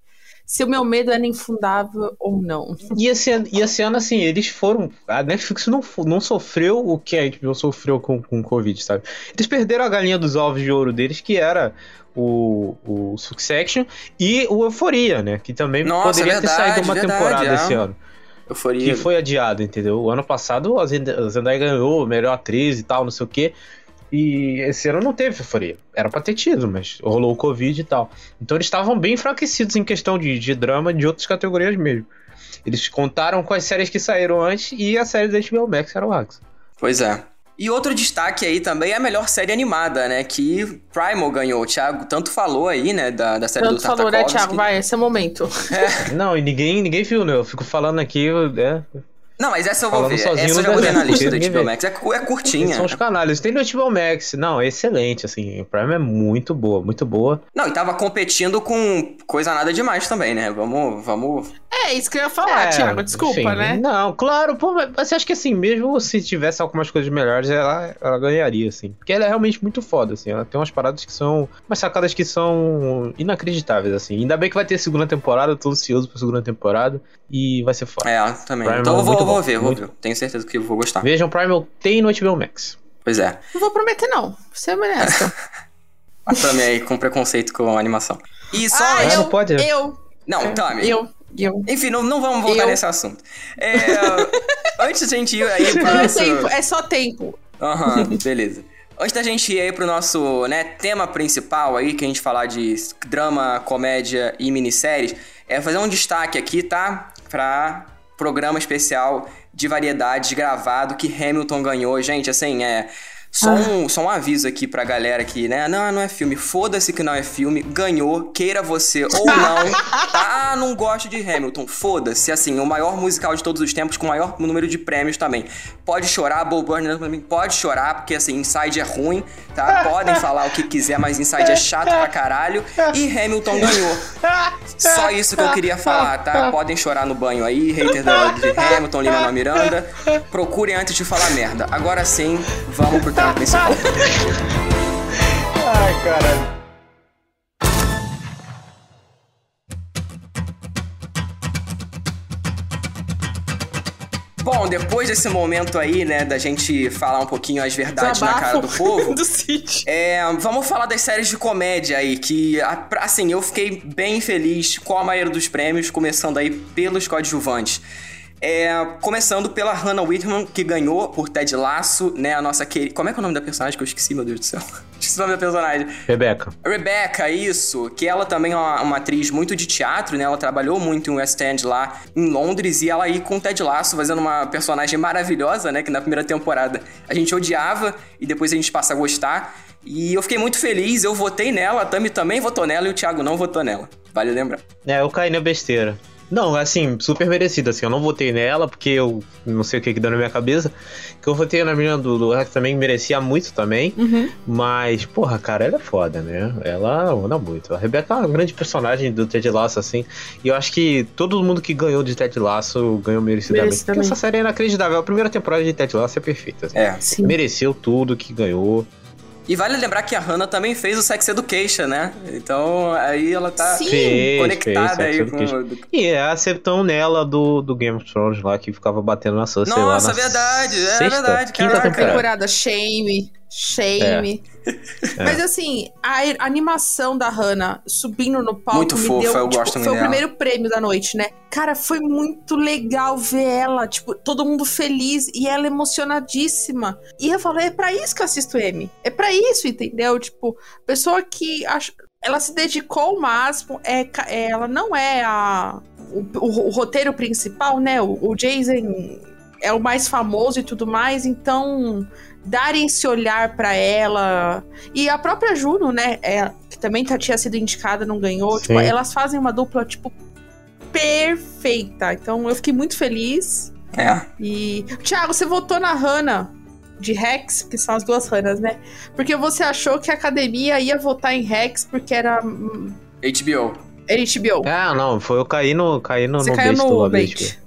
se o meu medo era infundável ou não. E esse, ano- e esse ano, assim, eles foram. A Netflix não, não sofreu o que a HBO sofreu com, com o Covid, sabe? Eles perderam a galinha dos ovos de ouro deles, que era o, o Succession e o Euphoria, né? Que também Nossa, poderia ter verdade, saído uma verdade, temporada é. esse ano. Euforia. Que foi adiado, entendeu? O ano passado a Zendaya ganhou melhor atriz e tal, não sei o quê. E esse ano não teve euforia. Era pra ter tido, mas rolou o Covid e tal. Então eles estavam bem enfraquecidos em questão de, de drama de outras categorias mesmo. Eles contaram com as séries que saíram antes e a série da HBO Max era o Axe. Pois é. E outro destaque aí também é a melhor série animada, né? Que Primal ganhou. O Thiago tanto falou aí, né? Da, da série Tanto do falou, né. Thiago? Vai, esse é o momento. Não, e ninguém, ninguém viu, né? Eu fico falando aqui, é, Não, mas essa eu vou Falando ver. sozinho Essa eu já botei na lista da ninguém HBO. Max. É, é curtinha. são os canais. Tem no HBO Max. Não, é excelente, assim. O Prime é muito boa, muito boa. Não, e tava competindo com coisa nada demais também, né? Vamos, vamos. É isso que eu ia falar, É, Thiago. Desculpa, enfim, né? Não, claro, pô, mas você acha que assim, mesmo se tivesse algumas coisas melhores, ela, ela ganharia, assim. Porque ela é realmente muito foda, assim. Ela tem umas paradas que são. umas sacadas que são inacreditáveis, assim. Ainda bem que vai ter segunda temporada, eu tô ansioso pra segunda temporada. E vai ser foda. É, também. Primal então eu é vou, muito vou bom, ver, vou muito ver. Tenho certeza que eu vou gostar. Vejam, Primal tem no HBO Max. Pois é. Não vou prometer, não. Vou ser honesta. A Tami aí com preconceito com a animação. E só. ah, Ah, eu, não pode? eu, Não, Tami. eu, eu. Enfim, não, não vamos voltar Eu. nesse assunto. É, *laughs* antes da gente ir aí pro é nosso... tempo, é só tempo. Aham, *laughs* beleza. Antes da gente ir aí pro nosso né, tema principal aí, que a gente falar de drama, comédia e minisséries, é fazer um destaque aqui, tá? Pra programa especial de variedades gravado que Hamilton ganhou. Gente, assim, é... Só um, só um aviso aqui pra galera que, né? Não, não é filme. Foda-se que não é filme. Ganhou, queira você ou *laughs* não. Tá, ah, não gosto de Hamilton. Foda-se. Assim, o maior musical de todos os tempos com o maior número de prêmios também. Pode chorar, Bob Burnham também pode chorar, porque assim, Inside é ruim, tá? Podem falar o que quiser, mas Inside é chato pra caralho. E Hamilton ganhou. Só isso que eu queria falar, tá? Podem chorar no banho aí, hater da- de Hamilton, Lima Miranda. Procurem antes de falar merda. Agora sim, vamos pro tema principal. Ai, caralho. Bom, depois desse momento aí, né, da gente falar um pouquinho as verdades na cara do povo, *laughs* do é, vamos falar das séries de comédia aí, que, assim, eu fiquei bem feliz com a maioria dos prêmios, começando aí pelos coadjuvantes. É, começando pela Hannah Whitman, que ganhou por Ted Lasso, né, a nossa querida... Como é que é o nome da personagem que eu esqueci, meu Deus do céu? *laughs* esqueci o nome da personagem. Rebeca. Rebecca, isso, que ela também é uma, uma atriz muito de teatro, né? Ela trabalhou muito em West End lá em Londres e ela aí com o Ted Lasso fazendo uma personagem maravilhosa, né? Que na primeira temporada a gente odiava e depois a gente passa a gostar. E eu fiquei muito feliz, eu votei nela, a Tami também votou nela e o Thiago não votou nela. Vale lembrar. É, eu caí na besteira. Não, assim, super merecido, assim, eu não votei nela porque eu não sei o que que deu na minha cabeça. Que eu votei na menina do, do que também merecia muito também. Uhum. Mas, porra, cara, ela é foda, né? Ela anda muito. A Rebeca é uma grande personagem do Ted Lasso, assim. E eu acho que todo mundo que ganhou de Ted Lasso ganhou merecidamente. Porque essa série é inacreditável. A primeira temporada de Ted Lasso é perfeita. assim. É. Sim. Mereceu tudo que ganhou. E vale lembrar que a Hannah também fez o Sex Education, né? Então aí ela tá Sim. Fez, conectada fez, aí Sex com. E é a septão nela do, do Game of Thrones lá, que ficava batendo na Cersei lá Nossa, na verdade, é sexta, verdade, Quinta caraca. temporada. Temporada Shame, Shame. É. Mas assim, a a animação da Hannah subindo no palco Muito me fofa, deu, eu tipo, gosto muito foi o primeiro prêmio da noite, né? Cara, foi muito legal ver ela, tipo, todo mundo feliz e ela emocionadíssima. E eu falei, é pra isso que eu assisto M. É pra isso, entendeu? Tipo, pessoa que acha ela se dedicou ao máximo. É, é, ela não é a, o, o- o roteiro principal, né? O, o Jason é o mais famoso e tudo mais, então darem esse olhar pra ela. E a própria Juno, né? é, que também tá- tinha sido indicada, não ganhou. Tipo, elas fazem uma dupla, tipo, perfeita. Então eu fiquei muito feliz. É. E. Thiago, você votou na Hannah de Rex, que são as duas Hannahs, né? Porque você achou que a academia ia votar em Rex porque era hum, HBO. HBO. Ah, não, foi eu caí no, caí no, Você no caiu no do bait.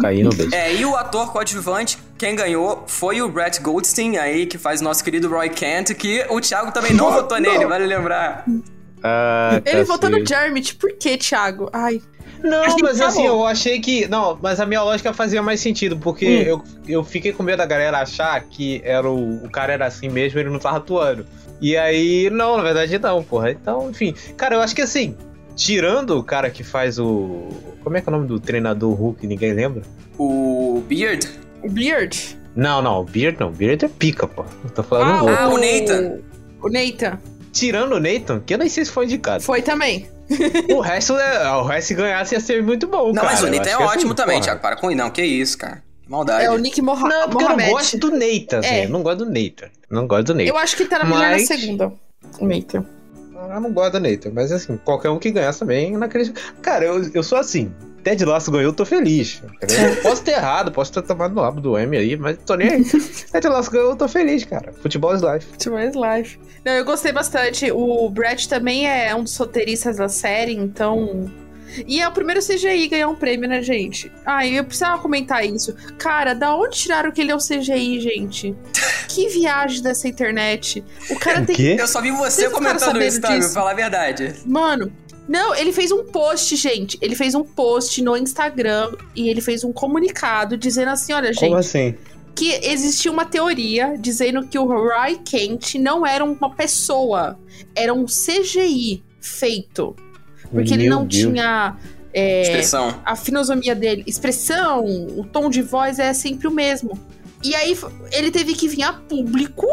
Caí no bait. É, e o ator coadjuvante, quem ganhou foi o Brett Goldstein aí, que faz nosso querido Roy Kent, que o Thiago também não votou nele, vale lembrar. Ah, Ele votou no. Jarmit, por quê, Thiago? Ai. Não, mas assim, falou. eu achei que. Não, mas a minha lógica fazia mais sentido, porque Hum. eu, eu fiquei com medo da galera achar que era o, o cara era assim mesmo, ele não tava atuando. E aí, não, na verdade não, porra. Então, enfim. Cara, eu acho que assim, tirando o cara que faz o. Como é que é o nome do treinador Hulk? Ninguém lembra? O Beard. O Beard. Não, não, o Beard não. O Beard é pica, pô. Eu tô falando Ah, o Hulk. Ah, o Nathan. O Nathan. Tirando o Nathan, que eu nem sei se foi indicado. Foi também. O resto, é, o resto se ganhasse ia ser muito bom, Não, cara. mas o Nathan é que, ótimo também, porra. Thiago. Para com isso, não. Que isso, cara. Que maldade. É o Nick Moha Não, porque eu não Mohamed. gosto do Nathan, assim. É. Eu não gosto do Nathan. Não gosto do Nathan. Eu acho que tá na melhor na Mas- segunda. O Nathan. Eu não gosto do Nathan, mas assim, qualquer um que ganhasse também, eu acredito. Cara, eu, eu sou assim. Ted Lasso ganhou, eu tô feliz. entendeu? *laughs* posso ter errado, posso ter tomado no rabo do M aí, mas tô nem aí. *laughs* Ted Lasso ganhou, eu tô feliz, cara. Futebol is life. Tomorrow's Life. Não, eu gostei bastante. O Brett também é um dos roteiristas da série, então. E é o primeiro CGI ganhar um prêmio, né, gente? Ah, eu precisava comentar isso. Cara, da onde tiraram que ele é um CGI, gente? *laughs* Que viagem dessa internet. O cara tem. quê? Eu só vi você comentando isso, tá? Pra falar a verdade. Mano, não, ele fez um post, gente. Ele fez um post no Instagram e ele fez um comunicado dizendo assim: olha, gente. Como assim? que existia uma teoria dizendo que o Roy Kent não era uma pessoa, era um CGI feito. Porque ele Meu não Deus. tinha. é, Expressão. a finosomia dele, expressão, o tom de voz é sempre o mesmo. E aí ele teve que vir a público,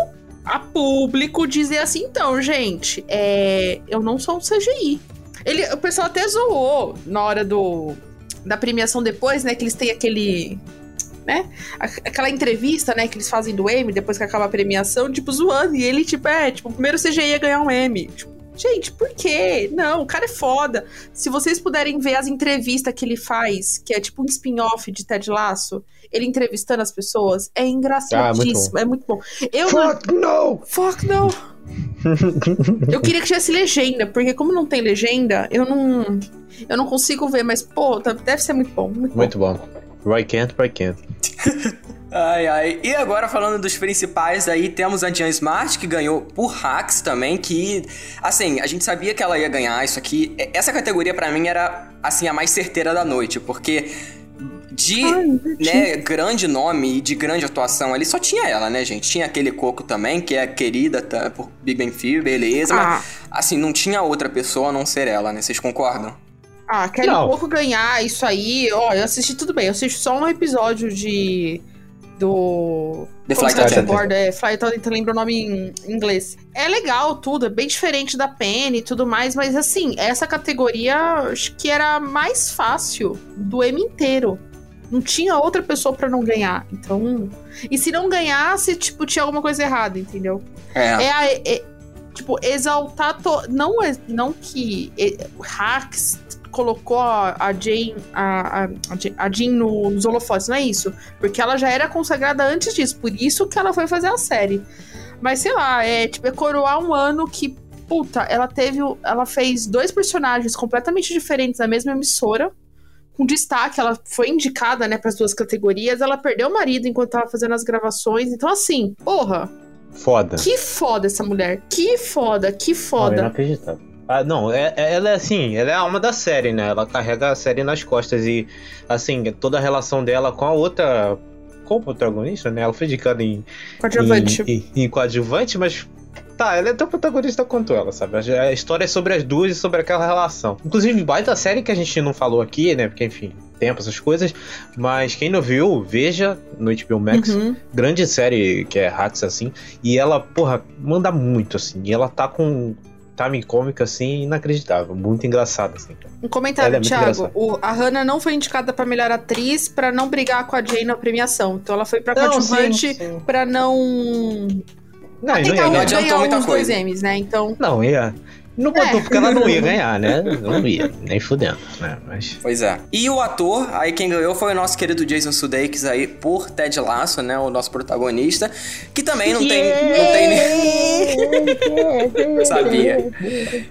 a público, dizer assim: então, gente, é, eu não sou um CGI. Ele, o pessoal até zoou na hora do, da premiação depois, né? Que eles têm aquele. Né? Aquela entrevista, né, que eles fazem do M depois que acaba a premiação, tipo, zoando. E ele, tipo, é, tipo, o primeiro CGI ia ganhar um M. Tipo, gente, por quê? Não, o cara é foda. Se vocês puderem ver as entrevistas que ele faz, que é tipo um spin-off de Ted Lasso, ele entrevistando as pessoas, é engraçadíssimo, Ah, é muito bom. Eu não- Fuck no! Fuck *laughs* não! eu queria que tivesse legenda, porque como não tem legenda, eu não. Eu não consigo ver, mas, pô, tá- deve ser muito bom. Muito, Muito bom. Roy Kent, Roy Kent. *laughs* Ai, ai. E agora falando dos principais aí, temos a Jan Smart, que ganhou por hacks também, que, assim, a gente sabia que ela ia ganhar isso aqui. Essa categoria pra mim era, assim, a mais certeira da noite, porque de, né, grande nome e de grande atuação ali, só tinha ela, né, gente? Tinha aquele Coco também, que é querida tá, por Big Bang Theory, beleza, Ah. mas, assim, não tinha outra pessoa a não ser ela, né? Vocês concordam? Ah, quero Não. pouco ganhar isso aí. Ó, eu assisti tudo bem. Eu assisti só um episódio de. Do. The Flight Attendant. É, Flight Attendant, lembro o nome em inglês. É legal tudo, é bem diferente da Penny e tudo mais, mas assim, essa categoria acho que era mais fácil do M inteiro. Não tinha outra pessoa pra não ganhar. Então. E se não ganhasse, tipo, tinha alguma coisa errada, entendeu? É. É, a- é- tipo, exaltar. To... Não, é- não que é, Hacks colocou a, a Jane, a, a, a Jean no, nos holofotes, não é isso. Porque ela já era consagrada antes disso, por isso que ela foi fazer a série. Mas sei lá, é tipo, é coroar um ano que, puta, ela teve. Ela fez dois personagens completamente diferentes na mesma emissora. Com destaque, ela foi indicada, né, para as duas categorias. Ela perdeu o marido enquanto tava fazendo as gravações. Então, assim, porra, Foda. que foda essa mulher. Que foda, que Não, foda. inacreditável. Ah, não, é, é- ela é assim, ela é a alma da série, né? Ela carrega a série nas costas e, assim, toda a relação dela com a outra. Com o protagonista, né? Ela foi indicada em, Coadjuvante. em, em, em coadjuvante, mas. Tá, ela é tão protagonista quanto ela, sabe? A a história é sobre as duas e sobre aquela relação. Inclusive, baita série que a gente não falou aqui, né? Porque, enfim, tempo, essas coisas. Mas quem não viu, veja no HBO Max. Uhum. grande série que é Hacks, assim, e ela, porra, manda muito, assim, e ela tá com timing cômico, assim, inacreditável. Muito engraçado, assim. Um comentário, é Thiago. O, a Hannah não foi indicada pra melhor atriz pra não brigar com a Jane na premiação. Então ela foi pra Não, coadjuvante sim, sim. pra não. Não, e não ia não ganhar. adiantou muita coisa. M's, né? Então. Não, ia. Não botou É. porque ela não ia ganhar, né? Não ia, nem fudendo, né? Mas. Pois é. E o ator, aí quem ganhou foi o nosso querido Jason Sudeikis aí por Ted Lasso, né, o nosso protagonista, que também não tem não tem nem *laughs* sabia.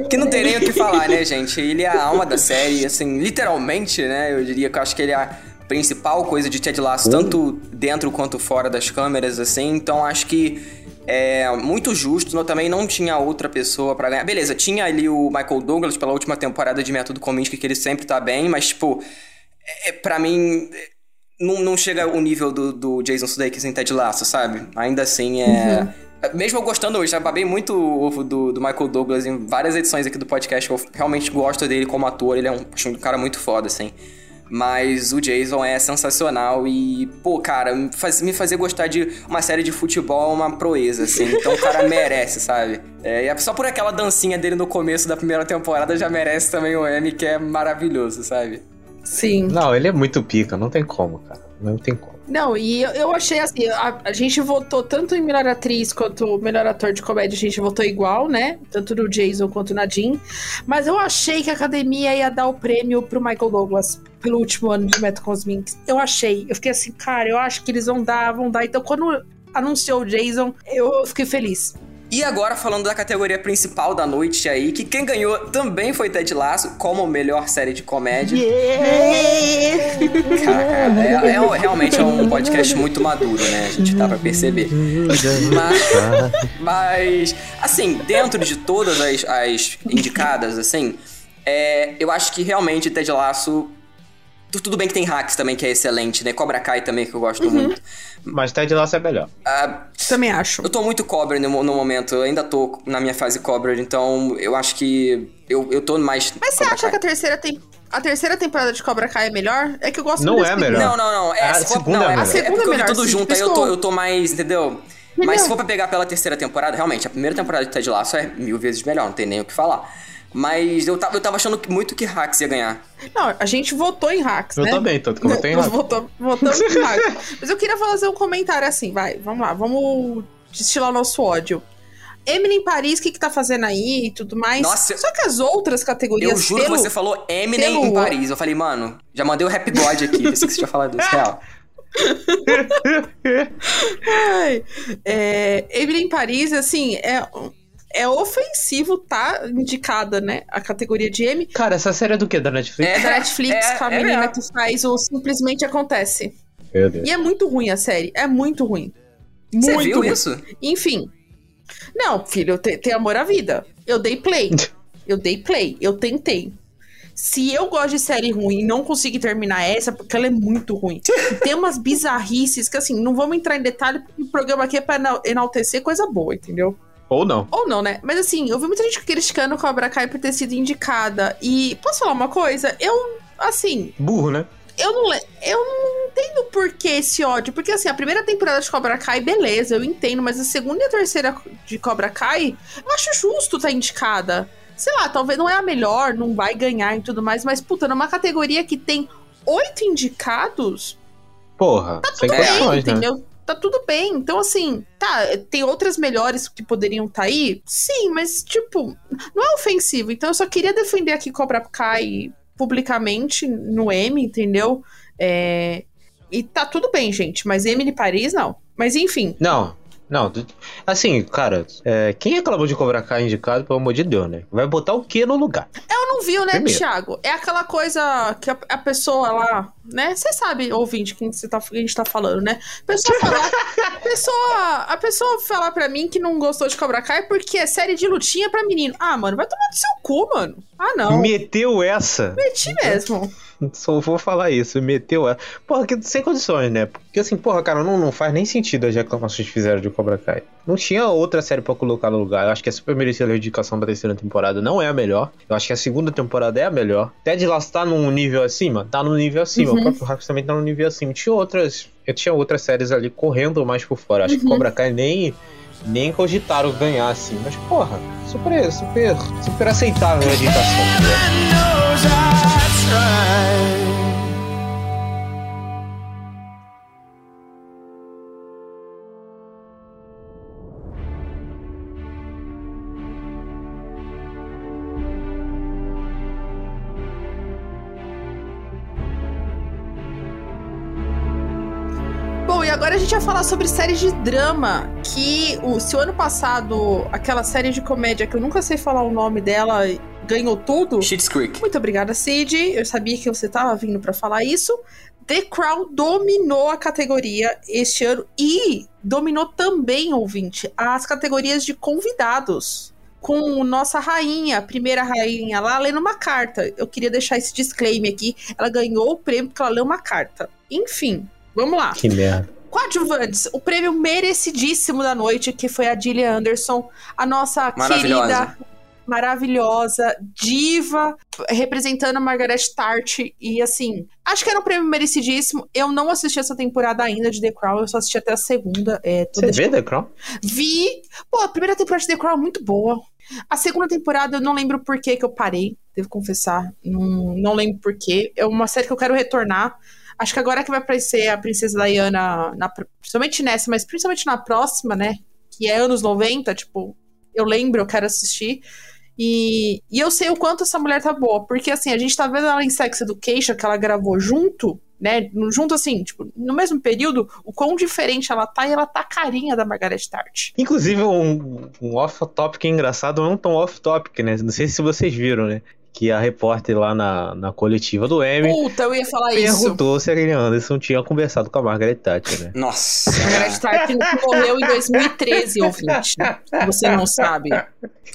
Que não tem nem o que falar, né, gente? Ele é a alma da série, assim, literalmente, né? Eu diria que eu acho que ele é a principal coisa de Ted Lasso, tanto dentro quanto fora das câmeras, assim. Então acho que é muito justo. Eu também não tinha outra pessoa pra ganhar. Beleza, tinha ali o Michael Douglas pela última temporada de Método Kominsky, que ele sempre tá bem, mas, tipo, é, pra mim. é, Não, não chega o nível do, do Jason Sudeikis em Ted Lasso, sabe? Ainda assim, é. Mesmo eu gostando hoje, já babei muito o ovo do, do Michael Douglas em várias edições aqui do podcast, eu realmente gosto dele como ator, ele é um, um cara muito foda, assim. Mas o Jason é sensacional e, pô, cara, me faz- me fazer gostar de uma série de futebol é uma proeza, assim. Então o cara *laughs* merece, sabe? É, e é só por aquela dancinha dele no começo da primeira temporada já merece também o M, que é maravilhoso, sabe? Sim. Não, ele é muito pica, não tem como, cara. Não tem como. Não, e eu, eu achei assim, a, a gente votou tanto em melhor atriz quanto melhor ator de comédia, a gente votou igual, né? Tanto no Jason quanto na Jean. Mas eu achei que a academia ia dar o prêmio pro Michael Douglas pelo último ano de Metal Cosmics. Eu achei. Eu fiquei assim, cara, eu acho que eles vão dar, vão dar. Então, quando anunciou o Jason, eu fiquei feliz. E agora falando da categoria principal da noite aí, que quem ganhou também foi Ted Lasso, como melhor série de comédia. Caraca, é, é um- realmente é um podcast muito maduro, né? A gente dá pra perceber. Mas, mas, assim, dentro de todas as, as indicadas, assim, é, eu acho que realmente Ted Lasso. Tu- Tudo bem que tem hacks também, que é excelente, né? Cobra Kai também, que eu gosto muito. Mas Ted Lasso é melhor. Ah, Também acho. eu tô muito cobra no, no momento, eu ainda tô na minha fase cobra, então eu acho que eu, eu tô mais. Mas você acha Kai. que a terceira tem. A terceira temporada de Cobra Kai é melhor? É que eu gosto Não muito é melhor. Não, não, não. É, A se for- segunda não, é é, melhor. a segunda é porque eu vi melhor, tudo junto, aí eu tô, eu- tô mais, entendeu? Mas Entendeu? se for pra pegar pela terceira temporada, realmente, a primeira temporada de Ted Lasso é mil vezes melhor, não tem nem o que falar. Mas eu tava, eu tava achando muito que Hacks ia ganhar. Não, a gente votou em hacks, Eu né? também, tanto que eu votei em hacks. votam- Votamos em hacks. Mas eu queria fazer um comentário assim, vai, vamos lá, vamos destilar o nosso ódio. Emily em Paris, o que que tá fazendo aí e tudo mais. Nossa, Só que as outras categorias... Eu juro pelo- que você falou Eminem pelo- em Paris. Eu falei, mano, já mandei o Rap God aqui. Pensei que você tinha falado isso, real. *laughs* Ai, é, Emily em Paris, assim, é, é ofensivo tá indicada, né? A categoria de M. Cara, essa série é do quê? Da Netflix? É da Netflix, é- com a é menina mesmo. que faz o Simplesmente Acontece. Meu Deus. E é muito ruim a série, é muito ruim. Você Muito viu ruim. isso? Enfim. Não, filho, eu te- tenho amor à vida. Eu dei play. *laughs* Eu dei play. Eu tentei. Se eu gosto de série ruim e não consegui terminar essa, porque ela é muito ruim. *laughs* Tem umas bizarrices que, assim, não vamos entrar em detalhe, porque o programa aqui é pra enal- enaltecer coisa boa, entendeu? Ou não. Ou não, né? Mas assim, eu vi muita gente criticando Cobra Kai por ter sido indicada. E posso falar uma coisa? Eu, assim, Burro, né? eu não, eu não entendo por que esse ódio. Porque, assim, a primeira temporada de Cobra Kai, beleza, eu entendo. Mas a segunda e a terceira de Cobra Kai, eu acho justo estar indicada. Sei lá, talvez não é a melhor, não vai ganhar e tudo mais. Mas, puta, numa categoria que tem oito indicados, Porra, sem tudo bem, condições, né? Tá tudo bem. Então, assim, tá, tem outras melhores que poderiam estar aí? Sim, mas, tipo, não é ofensivo. Então, eu só queria defender aqui Cobra Kai publicamente no M, entendeu? É, E tá tudo bem, gente, mas Emily Paris, não. Mas, enfim, Não, não. Assim, cara, é, quem reclamou de Cobra Kai indicado, pelo amor de Deus, né? Vai botar o que no lugar? eu não viu, né, Primeiro. Thiago? É aquela coisa que a, a pessoa lá, né? Você sabe, ouvinte, quem tá, a gente tá falando, né? A pessoa falar, a *laughs* pessoa, a pessoa falar pra mim que não gostou de Cobra Kai porque é série de lutinha pra menino. Ah, mano, vai tomar no seu cu, mano. Ah, não. Meteu essa. Meti mesmo. *laughs* Só vou falar isso, meteu essa. Porra, que sem condições, né? Porque assim, porra, cara, não, não faz nem sentido as reclamações que fizeram de Cobra Kai. Não tinha outra série pra colocar no lugar. Eu acho que é super merecida a indicação da terceira temporada. Não é a melhor. Eu acho que a segunda temporada é a melhor. Ted Lasso tá num nível acima? Tá no nível acima. Uhum. O próprio Hacks também tá no nível acima. Tinha outras. Eu tinha outras séries ali correndo mais por fora. Acho que Uhum. Cobra Kai nem. nem cogitaram ganhar assim. Mas, porra, super, super, super aceitável a indicação. Né? Sobre séries de drama. Que o, se o ano passado aquela série de comédia que eu nunca sei falar o nome dela ganhou tudo. Schitt's Creek. Muito obrigada, Cid. Eu sabia que você estava vindo para falar isso. The Crown dominou a categoria este ano e dominou também, ouvinte, as categorias de convidados. Com nossa rainha, a primeira rainha lá, lendo uma carta. Eu queria deixar esse disclaimer aqui. Ela ganhou o prêmio porque ela leu uma carta. Enfim, Vamos lá. Que merda. Coadjuvantes, o prêmio merecidíssimo da noite, que foi a Gillian Anderson, a nossa Maravilhosa. querida, maravilhosa, diva, representando a Margaret Tart. E assim, acho que era um prêmio merecidíssimo. Eu não assisti essa temporada ainda de The Crown, eu só assisti até a segunda. É, Você vê The Crown? Vi. Pô, a primeira temporada de The Crown é muito boa. A segunda temporada eu não lembro por que que eu parei, devo confessar. Não, não lembro por quê. É uma série que eu quero retornar. Acho que agora que vai aparecer a Princesa Diana, na, principalmente nessa, mas principalmente na próxima, né? Que é anos 90, tipo, eu lembro, eu quero assistir. E, e eu sei o quanto essa mulher tá boa, porque assim, a gente tá vendo ela em Sex Education, que ela gravou junto, né? Junto assim, tipo, no mesmo período, o quão diferente ela tá e ela tá carinha da Margaret Tart. Inclusive, um, um off-topic engraçado, não tão off-topic, né? Não sei se vocês viram, né? Que a repórter lá na, na coletiva do Emmy Puta, eu ia falar isso. perguntou se a Gillian Anderson tinha conversado com a Margaret Thatcher, né? Nossa. Margaret Thatcher morreu em 2013, ouvinte. Você não sabe.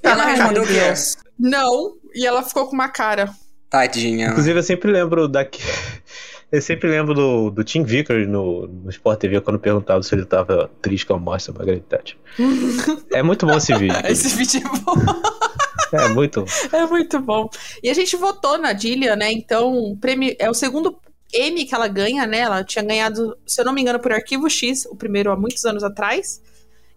Ela respondeu o meu quê? Deus. Não, e ela ficou com uma cara. Tadinha. Inclusive, eu sempre lembro daqui. Eu sempre lembro do, do Tim Vickers no, no Sport TV quando perguntava se ele tava triste com a morte da Margaret Thatcher. é muito bom esse vídeo. Esse vídeo é bom. É muito. É muito bom. E a gente votou na Gillian, né? Então, prêmio é o segundo Emmy que ela ganha, né? Ela tinha ganhado, se eu não me engano, por Arquivo X, o primeiro há muitos anos atrás.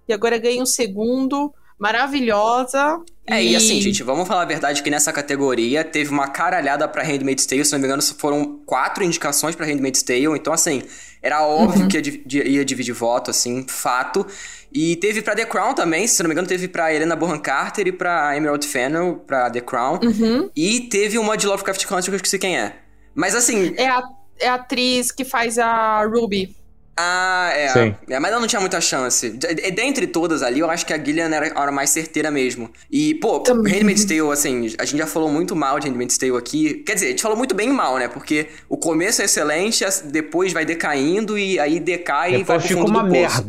E agora ganha o segundo. Maravilhosa. É, e assim, gente, vamos falar a verdade que nessa categoria teve uma caralhada pra Handmaid's Tale, se não me engano, foram quatro indicações pra Handmaid's Tale, então assim, era óbvio Uhum. que ia, ia dividir voto, assim, fato. E teve pra The Crown também, se não me engano, teve pra Helena Bonham Carter e pra Emerald Fennell, pra The Crown. Uhum. E teve uma de Lovecraft Country que eu esqueci quem é. Mas assim, É a, é a atriz que faz a Ruby. Ah, é. Sim. é. Mas ela não tinha muita chance. De- Dentre todas ali, eu acho que a Gillian era a hora mais certeira mesmo. E, pô, Também. Handmaid's Tale, assim, a gente já falou muito mal de Handmaid's Tale aqui. Quer dizer, a gente falou muito bem e mal, né? Porque o começo é excelente, depois vai decaindo e aí decai e vai Depois pro fica fundo uma do poço.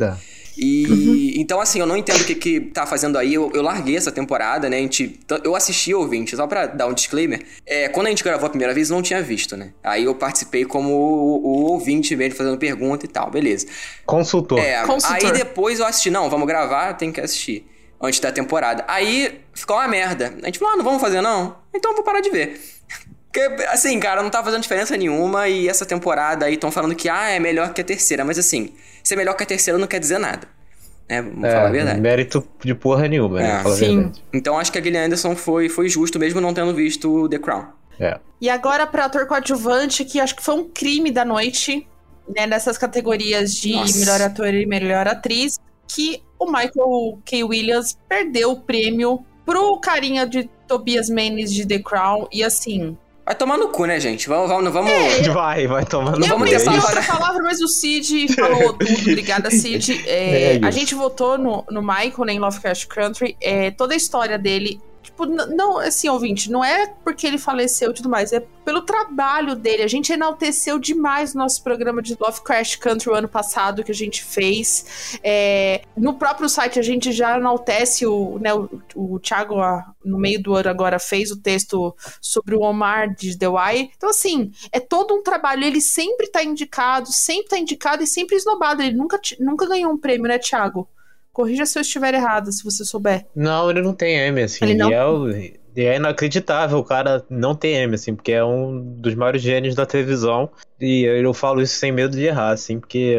E então, assim, eu não entendo o que, que tá fazendo aí. Eu, eu larguei essa temporada, né? A gente, eu assisti ouvinte, só pra dar um disclaimer. É, quando a gente gravou a primeira vez, eu não tinha visto, né? Aí eu participei como o, o ouvinte mesmo, fazendo pergunta e tal, beleza. Consultor. É, Consultor. aí depois eu assisti, não, vamos gravar, tem que assistir. Antes da temporada. Aí ficou uma merda. A gente falou, ah, não vamos fazer não? Então eu vou parar de ver. Porque, assim, cara, não tá fazendo diferença nenhuma e essa temporada aí estão falando que, ah, é melhor que a terceira. Mas assim, ser melhor que a terceira não quer dizer nada. Né? Vamos falar a É, verdade. mérito de porra nenhuma, É, né? Fala a sim. Então acho que a Gillian Anderson foi, foi justo, mesmo não tendo visto The Crown. É. E agora para ator coadjuvante, que acho que foi um crime da noite, né, nessas categorias de Nossa. melhor ator e melhor atriz, que o Michael K. Williams perdeu o prêmio pro carinha de Tobias Mendes de The Crown. E assim, Vai tomar no cu, né, gente? Vamos, vamos, vamos. Vai, vai tomando Não eu vamos ter falar palavra. outra palavra, mas o Cid falou tudo. Obrigada, Cid. *laughs* É, É a gente votou no, no Michael, né, em Lovecraft Country. É, toda a história dele. Tipo, não, assim, ouvinte, não é porque ele faleceu e tudo mais, é pelo trabalho dele. A gente enalteceu demais o nosso programa de Lovecraft Country o ano passado que a gente fez. É, no próprio site a gente já enaltece o, né, o, o Thiago, no meio do ano agora, fez o texto sobre o Omar de The Wire. Então, assim, é todo um trabalho. Ele sempre tá indicado, sempre tá indicado e sempre esnobado. Ele nunca, nunca ganhou um prêmio, né, Thiago? Corrija se eu estiver errado, se você souber. Não, ele não tem M, assim. Ele não? E é, o- e é inacreditável o cara não ter M, assim, porque é um dos maiores gênios da televisão. E eu falo isso sem medo de errar, assim, porque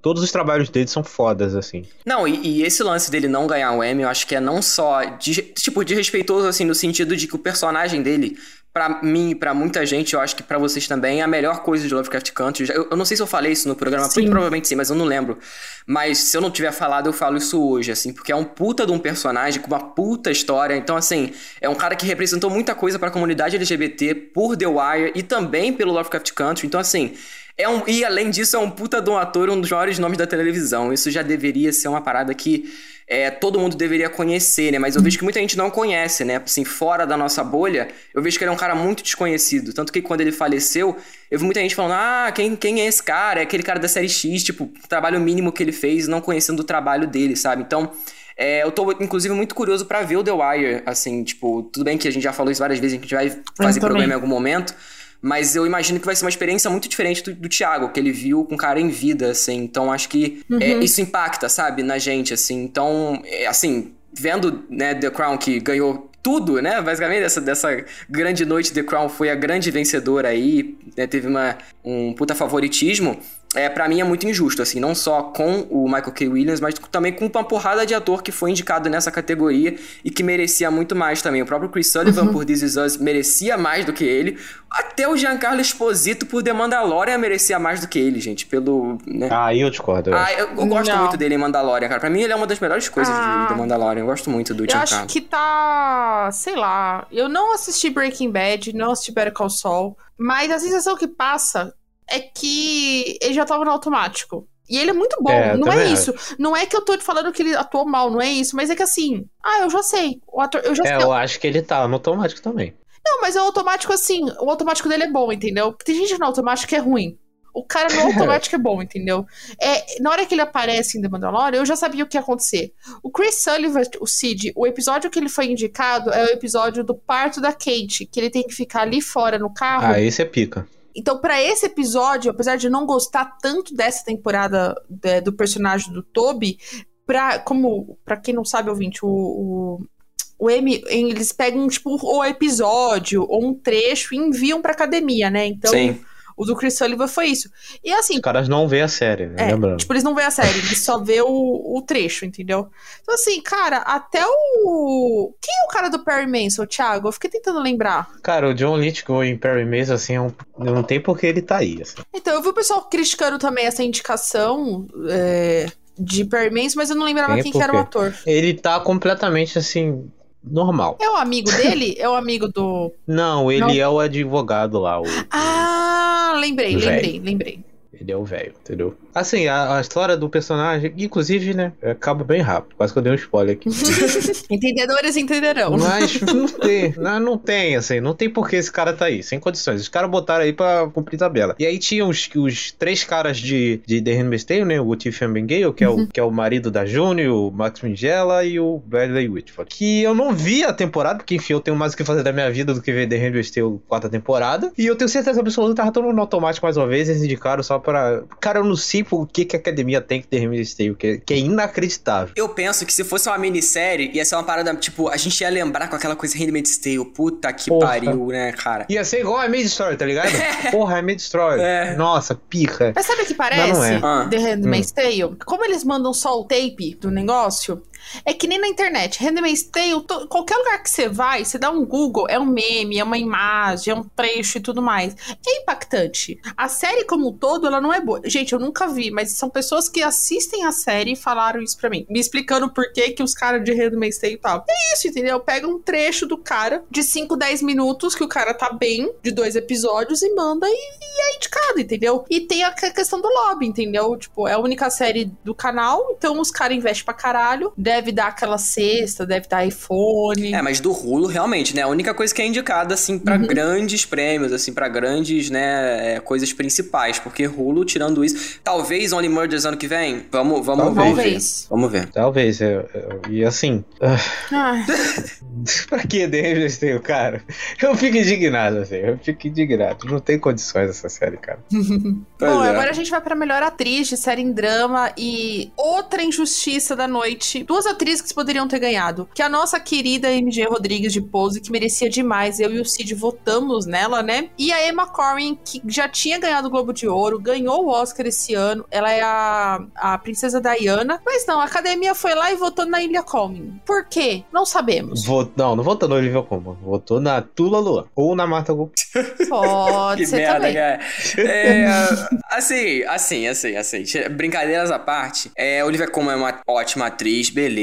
todos os trabalhos dele são fodas, assim. Não, e, e esse lance dele não ganhar o Emmy, eu acho que é não só, de, tipo, de respeitoso, assim, no sentido de que o personagem dele Pra mim e pra muita gente, eu acho que pra vocês também, é a melhor coisa de Lovecraft Country. Eu, eu não sei se eu falei isso no programa, Sim. provavelmente sim, mas eu não lembro. Mas se eu não tiver falado, eu falo isso hoje, assim, porque é um puta de um personagem com uma puta história. Então, assim, é um cara que representou muita coisa pra comunidade LGBT por The Wire e também pelo Lovecraft Country. Então, assim, é um, e além disso, é um puta de um ator, um dos maiores nomes da televisão. Isso já deveria ser uma parada que é, todo mundo deveria conhecer, né? Mas eu vejo que muita gente não conhece, né? Assim, fora da nossa bolha, eu vejo que ele é um cara muito desconhecido. Tanto que quando ele faleceu, eu vi muita gente falando: ah, quem, quem é esse cara? É aquele cara da série X, tipo, o trabalho mínimo que ele fez, não conhecendo o trabalho dele, sabe? Então. É, eu tô, inclusive, muito curioso pra ver o The Wire, assim, tipo, tudo bem que a gente já falou isso várias vezes, a gente vai fazer programa em algum momento, mas eu imagino que vai ser uma experiência muito diferente do, do Thiago, que ele viu com cara em vida, assim. Então acho que Uhum. é, isso impacta, sabe, na gente, assim. Então, é, assim, vendo né, The Crown que ganhou tudo, né? Basicamente, dessa, dessa grande noite, The Crown foi a grande vencedora aí, né, teve uma, um puta favoritismo. É, para mim é muito injusto, assim, não só com o Michael K. Williams, mas também com uma porrada de ator que foi indicado nessa categoria e que merecia muito mais também. O próprio Chris Sullivan Uhum. por This Is Us merecia mais do que ele. Até o Giancarlo Esposito por The Mandalorian merecia mais do que ele, gente, pelo... Né? Ah, eu discordo. eu Ah, acho. eu, eu gosto Não. muito dele em Mandalorian, cara. Pra mim ele é uma das melhores coisas Ah. de The Mandalorian. Eu gosto muito do Eu Giancarlo. acho que tá. Sei lá. Eu não assisti Breaking Bad, não assisti Better Call Saul. Mas a sensação que passa é que ele já tava no automático. E ele é muito bom, É, não é também isso. Não é que eu tô falando que ele atuou mal, não é isso. Mas é que assim, ah, eu já sei. O ator, eu já É, sei. eu acho que ele tá no automático também. Não, mas o automático, assim, o automático dele é bom, entendeu? Porque tem gente no automático que é ruim. O cara no *laughs* automático é bom, entendeu? É, na hora que ele aparece em The Mandalorian, eu já sabia o que ia acontecer. O Chris Sullivan, o Cid, o episódio que ele foi indicado é o episódio do parto da Kate, que ele tem que ficar ali fora no carro. Ah, esse é pica. Então, pra esse episódio, apesar de não gostar tanto dessa temporada é, do personagem do Toby, pra, como, pra quem não sabe, ouvinte, o, o, o M, eles pegam, tipo, o episódio ou um trecho e enviam pra academia, né? Então, Sim. O do Chris Sullivan foi isso. E assim, Os caras não vê a série, né? é, Lembrando. tipo, eles não veem a série, eles só vê o, o trecho, entendeu? Então, assim, cara, até o. Quem é o cara do Perry Mason, Thiago? Eu fiquei tentando lembrar. Cara, o John Lithgow em Perry Mason, assim, é um... não tem por que ele tá aí, assim. Então, eu vi o pessoal criticando também essa indicação é, de Perry Mason, mas eu não lembrava Tem quem que era o ator. Ele tá completamente, assim, normal. É o amigo dele? É o amigo do. *laughs* Não, ele Não. é o advogado lá, o... Ah, lembrei, lembrei, lembrei. Ele é o velho, entendeu? Assim, a, a história do personagem, inclusive, né, acaba bem rápido. Quase que eu dei um spoiler aqui. *laughs* Entendedores entenderão. Mas não tem, não, não tem, assim, não tem por que esse cara tá aí, sem condições. Os caras botaram aí pra cumprir tabela. E aí tinha os, os três caras de, de The Handmaid's Tale, né, o Tiffany Bengale, que, é o, que é o marido da June, o Max Minghella e o Bradley Whitford. Que eu não vi a temporada, porque enfim, eu tenho mais o que fazer da minha vida do que ver The Handmaid's Tale quarta temporada. E eu tenho certeza absoluta que tava todo no automático mais uma vez, eles indicaram só pra... Cara, eu não sei por que, que a academia tem que ter Tale, que, é- que é inacreditável. Eu penso que se fosse uma minissérie, ia ser uma parada, tipo, a gente ia lembrar com aquela coisa Handmaid's Tale. Puta que Porra. pariu, né, cara? Ia ser igual a Made Story, tá ligado? *laughs* Porra, é Made Story. É. Nossa, pica. Mas sabe o que parece? Não, não é. Ah. The Handmaid's Tale? Como eles mandam só o tape do negócio, é que nem na internet. Handmaid's Tale, to- qualquer lugar que você vai, você dá um Google, é um meme, é uma imagem, é um trecho e tudo mais. É impactante. A série como um todo, ela não é boa. Gente, eu nunca vi, mas são pessoas que assistem a série e falaram isso pra mim. Me explicando por que que os caras de Handmaid's Tale tal. É isso, entendeu? Pega um trecho do cara de 5, 10 minutos que o cara tá bem, de dois episódios, e manda e, e é indicado, entendeu? E tem a que- questão do lobby, entendeu? Tipo, é a única série do canal, então os caras investem pra caralho, deve dar aquela cesta, deve dar iPhone. É, mas do Hulu, realmente, né? A única coisa que é indicada, assim, pra Uhum. grandes prêmios, assim, pra grandes, né, é, coisas principais. Porque Hulu, tirando isso, talvez Only Murders ano que vem? Vamos, vamos, vamos ver. Talvez. Vamos ver. Talvez. eu- eu- e assim. ah, Ai, *laughs* pra que The Handmaid's Tale, cara? Eu fico indignado, assim. Eu fico indignado. Não tem condições essa série, cara. *laughs* Bom, é. agora a gente vai pra melhor atriz de série em drama e outra injustiça da noite. Duas duas atrizes que poderiam ter ganhado. Que a nossa querida MG Rodrigues de Pose, que merecia demais. Eu e o Cid votamos nela, né? E a Emma Corrin, que já tinha ganhado o Globo de Ouro, ganhou o Oscar esse ano. Ela é a, a princesa Diana. Mas não, a academia foi lá e votou na Ilha Colmin. Por quê? Não sabemos. Vot... Não, não votou na Olivia Colman. Votou na Tula Luan. Ou na Marta Gol. *laughs* Pode ser merda, também. cara. É, assim, assim, assim, assim. Brincadeiras à parte. É, Olivia Colman é uma ótima atriz, beleza.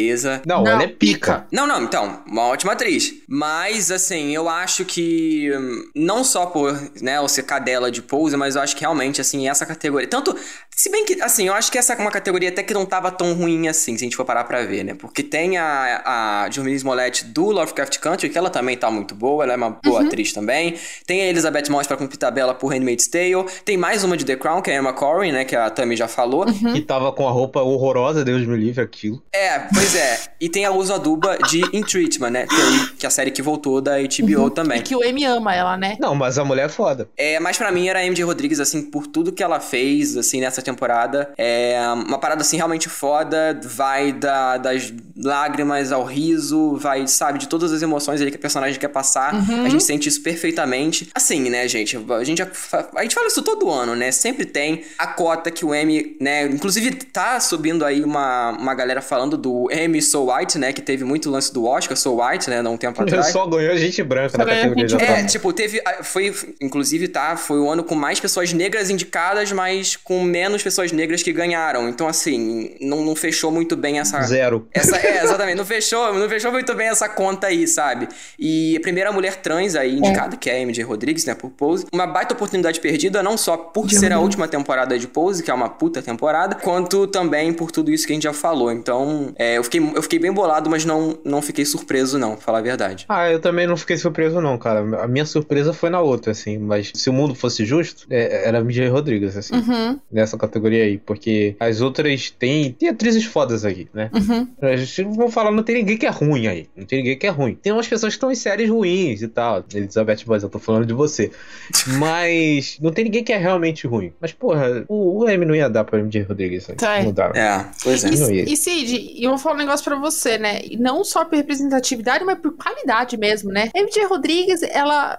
Não, Não, ela é pica. Não, não, então, uma ótima atriz. Mas, assim, eu acho que. hum, Não só por, né, eu ser cadela de pose, mas eu acho que realmente, assim, essa categoria. Tanto. Se bem que, assim, eu acho que essa é uma categoria até que não tava tão ruim assim, se a gente for parar pra ver, né? Porque tem a, a Jormilis Mollett do Lovecraft Country, que ela também tá muito boa, ela é uma boa atriz também. Tem a Elizabeth Moss pra cumprir tabela por Handmaid's Tale. Tem mais uma de The Crown, que é a Emma Corrin, né? Que a Tammy já falou. Que tava com a roupa horrorosa, Deus me livre aquilo. É, pois é. E tem a Uso Aduba de In Treatment, né? Que, é a série que voltou da HBO também. E que o M ama ela, né? Não, mas a mulher é foda. É, mas pra mim era a MJ Rodrigues, assim, por tudo que ela fez, assim, nessa temporada. É uma parada, assim, realmente foda. Vai da, das lágrimas ao riso, vai, sabe, de todas as emoções ali que a personagem quer passar. A gente sente isso perfeitamente. Assim, né, gente? A gente, já a gente fala isso todo ano, né? Sempre tem a cota que o M, né? Inclusive, tá subindo aí uma, uma galera falando do M So White, né? Que teve muito lance do Oscar So White, né? Há um tempo *laughs* atrás. Só ganhou gente branca na categoria de É, tipo, teve. ah, Foi. Inclusive, tá? Foi o ano com mais pessoas negras indicadas, mas com menos pessoas negras que ganharam. Então, assim, não, não fechou muito bem essa. Zero. Essa, é, *laughs* exatamente. Não fechou, não fechou muito bem essa conta aí, sabe? E a primeira mulher trans aí indicada, que é a MJ Rodrigues, né, por Pose. Uma baita oportunidade perdida, não só por ser a última temporada de Pose, que é uma puta temporada, quanto também por tudo isso que a gente já falou. Então, é, eu, fiquei, eu fiquei bem bolado, mas não, não fiquei surpreso, não, pra falar a verdade. Ah, eu também não fiquei surpreso, não, cara. A minha surpresa foi na outra, assim. Mas se o mundo fosse justo, é- era MJ Rodrigues, assim. Uhum, Nessa categoria aí. Porque as outras têm. Tem atrizes fodas aqui, né? uhum. A gente não vou falar, não tem ninguém que é ruim aí. Não tem ninguém que é ruim. Tem umas pessoas que estão em séries ruins e tal. Elizabeth Moss, eu tô falando de você. *laughs* Mas não tem ninguém que é realmente ruim. Mas, porra, o, o M não ia dar pra MJ Rodrigues. Aí. Tá. Não dá. É, pois é. E, e Cid, eu vou falar um negócio pra você, né? Não só por representatividade, mas por qualidade mesmo, né? MJ Rodrigues, ela.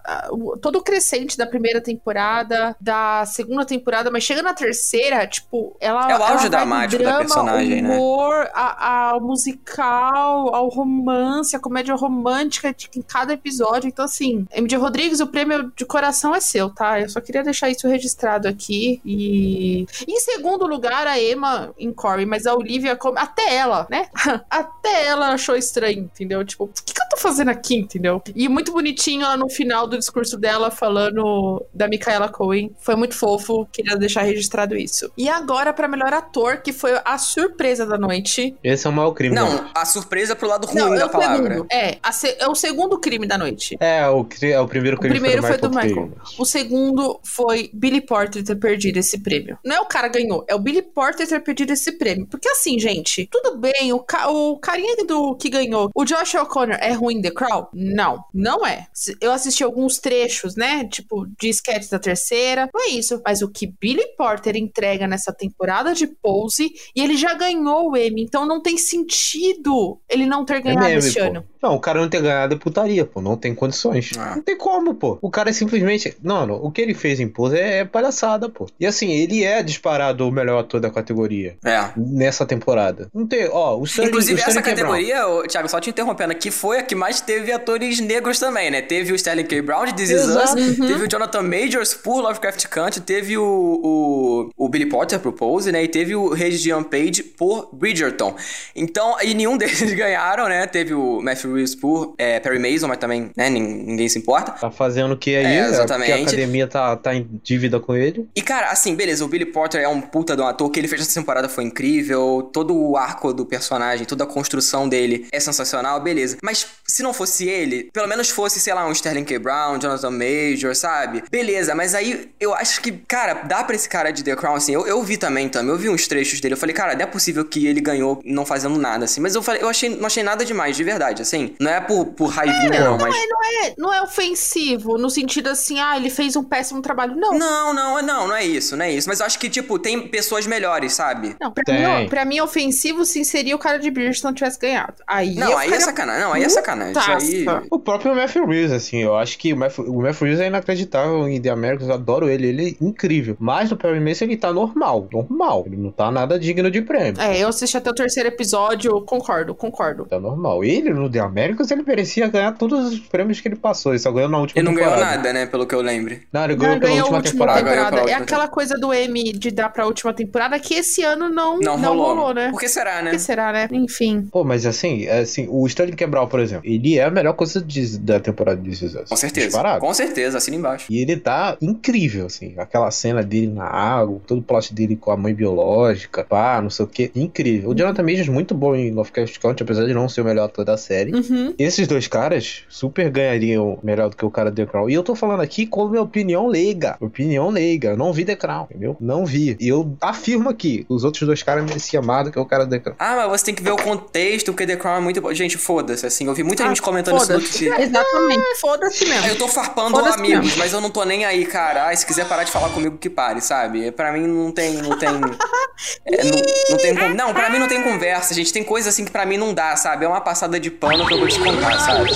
Todo o crescente da primeira temporada, da segunda temporada, mas chega na terceira, tipo, ela. É o auge dramático da drama, personagem, né? humor, ao musical, ao romance, a comédia romântica de- em cada episódio. Então, assim, MJ Rodrigues, o prêmio de coração é seu, tá? Eu só queria deixar isso registrado aqui. E. Em segundo lugar, a Emma em Corey, mas a Olivia, até ela, né? *laughs* até ela achou estranho, entendeu? Tipo, o que, que tô fazendo aqui, entendeu? E muito bonitinho ela no final do discurso dela falando da Micaela Cohen. Foi muito fofo, queria deixar registrado isso. E agora, pra melhor ator, que foi a surpresa da noite. Esse é o maior crime. né? Não, a surpresa pro lado ruim Não, é da o palavra. segundo. É, a se- é o segundo crime da noite. É, o, cri- é, o primeiro O crime primeiro foi do Michael Michael. Caine. O segundo foi Billy Porter ter perdido esse prêmio. Não é o cara ganhou, é o Billy Porter ter perdido esse prêmio. Porque assim, gente, tudo bem, o, ca- o carinha do que ganhou, o Josh O'Connor é ruim The Crown? Não, não é. Eu assisti alguns trechos, né? Tipo, de sketches da terceira. Não é isso. Mas o que Billy Porter entrega nessa temporada de Pose, e ele já ganhou o Emmy, então não tem sentido ele não ter É ganhado meme, esse pô. ano. Não, o cara não ter ganhado é putaria, pô. Não tem condições. Ah. Não tem como, pô. O cara é simplesmente. Não, não. O que ele fez em Pose é, é palhaçada, pô. E assim, ele é disparado o melhor ator da categoria. É. Nessa temporada. Não tem. Ó, o Stanley, Inclusive, o Stanley essa K. Brown. categoria, ô, Thiago, só te interrompendo aqui, foi a que mais teve atores negros também, né? Teve o Sterling K. Brown de This Is Us. Uhum. teve o Jonathan Majors por Lovecraft Country, teve o, o, o Billy Potter por Pose, né? E teve o Regis Page por Bridgerton. Então, e nenhum *laughs* deles ganharam, né? Teve o Matthew Reeves por é, Perry Mason, mas também, né? nin- Ninguém se importa. Tá fazendo o que aí? É, É, exatamente. Porque a academia tá, tá em dívida com ele. E, cara, assim, beleza, o Billy Porter é um puta de um ator, o que ele fez essa temporada foi incrível, todo o arco do personagem, toda a construção dele é sensacional, beleza. Mas se não fosse ele, pelo menos fosse, sei lá, um Sterling K. Brown, Jonathan Major, sabe? Beleza, mas aí eu acho que, cara, dá pra esse cara de The Crown, assim, eu, eu vi também, também, eu vi uns trechos dele, eu falei, cara, não é possível que ele ganhou não fazendo nada, assim, mas eu falei, eu achei, não achei nada demais, de verdade, assim, não é por, por raivinha, É, não, não, mas... é, não, é, não é ofensivo, no sentido assim, ah, ele fez um péssimo trabalho. Não. Não, não, não, não é isso, não é isso, mas eu acho que, tipo, tem pessoas melhores, sabe? Não, pra Tem. mim, pra mim, ofensivo sim seria o cara de Bridgerton tivesse ganhado. Aí Não, aí é ficaria sacanagem, não, aí é sacanagem, isso aí... putaça. O próprio Matthew Reeves, assim, eu acho que o Matthew, o Matthew Reeves é inacreditável em The Americans, eu adoro ele, ele é incrível. Mas no Perry Mason ele tá normal, normal. Ele não tá nada digno de prêmio. É, eu assisti até o terceiro episódio, concordo, concordo. Tá normal. Ele no The Americans ele merecia ganhar todos os prêmios que ele passou. Ele só ganhou na última Ele não ganhou temporada. nada, né, pelo que eu lembro. Não, ele Não, ganhou pela ganhou a última última temporada. Ganhou pela temporada. É última aquela coisa do M de dar pra última temporada que esse ano não, Não, não, rolou. rolou, né? Por que será, né? Por que será, né? Enfim. Pô, mas assim, é assim, o Stanley Quebral, por exemplo, ele é a melhor coisa de- da temporada de This Is Us. Com certeza. Disparado. Com certeza, assina embaixo. E ele tá incrível, assim. Aquela cena dele na água, todo o plot dele com a mãe biológica, pá, não sei o que. Incrível. O Jonathan Majors muito bom em Lovecraft Country, apesar de não ser o melhor ator da série. Uhum. Esses dois caras super ganhariam melhor do que o cara do The Crown. E eu tô falando aqui com minha opinião leiga. Opinião leiga. Eu não vi The Crown, entendeu? Não vi. E eu afirmo aqui, os outros dois caras mereciam mais do que o cara do The Crown. Ah, mas você tem que ver o contexto, porque The Crown é muito bom. Gente, foda-se, assim, eu vi muita Ah, gente comentando isso no foda-se. Twitter. Exatamente. Foda-se mesmo. Eu tô farpando amigos, mesmo. mas eu não tô nem aí, cara. Ai, se quiser parar de falar comigo, que pare, sabe? Pra mim não tem. Não tem. *laughs* é, não, não tem con- Não, pra mim não tem conversa, gente. Tem coisa assim que pra mim não dá, sabe? É uma passada de pano que eu vou te contar, sabe?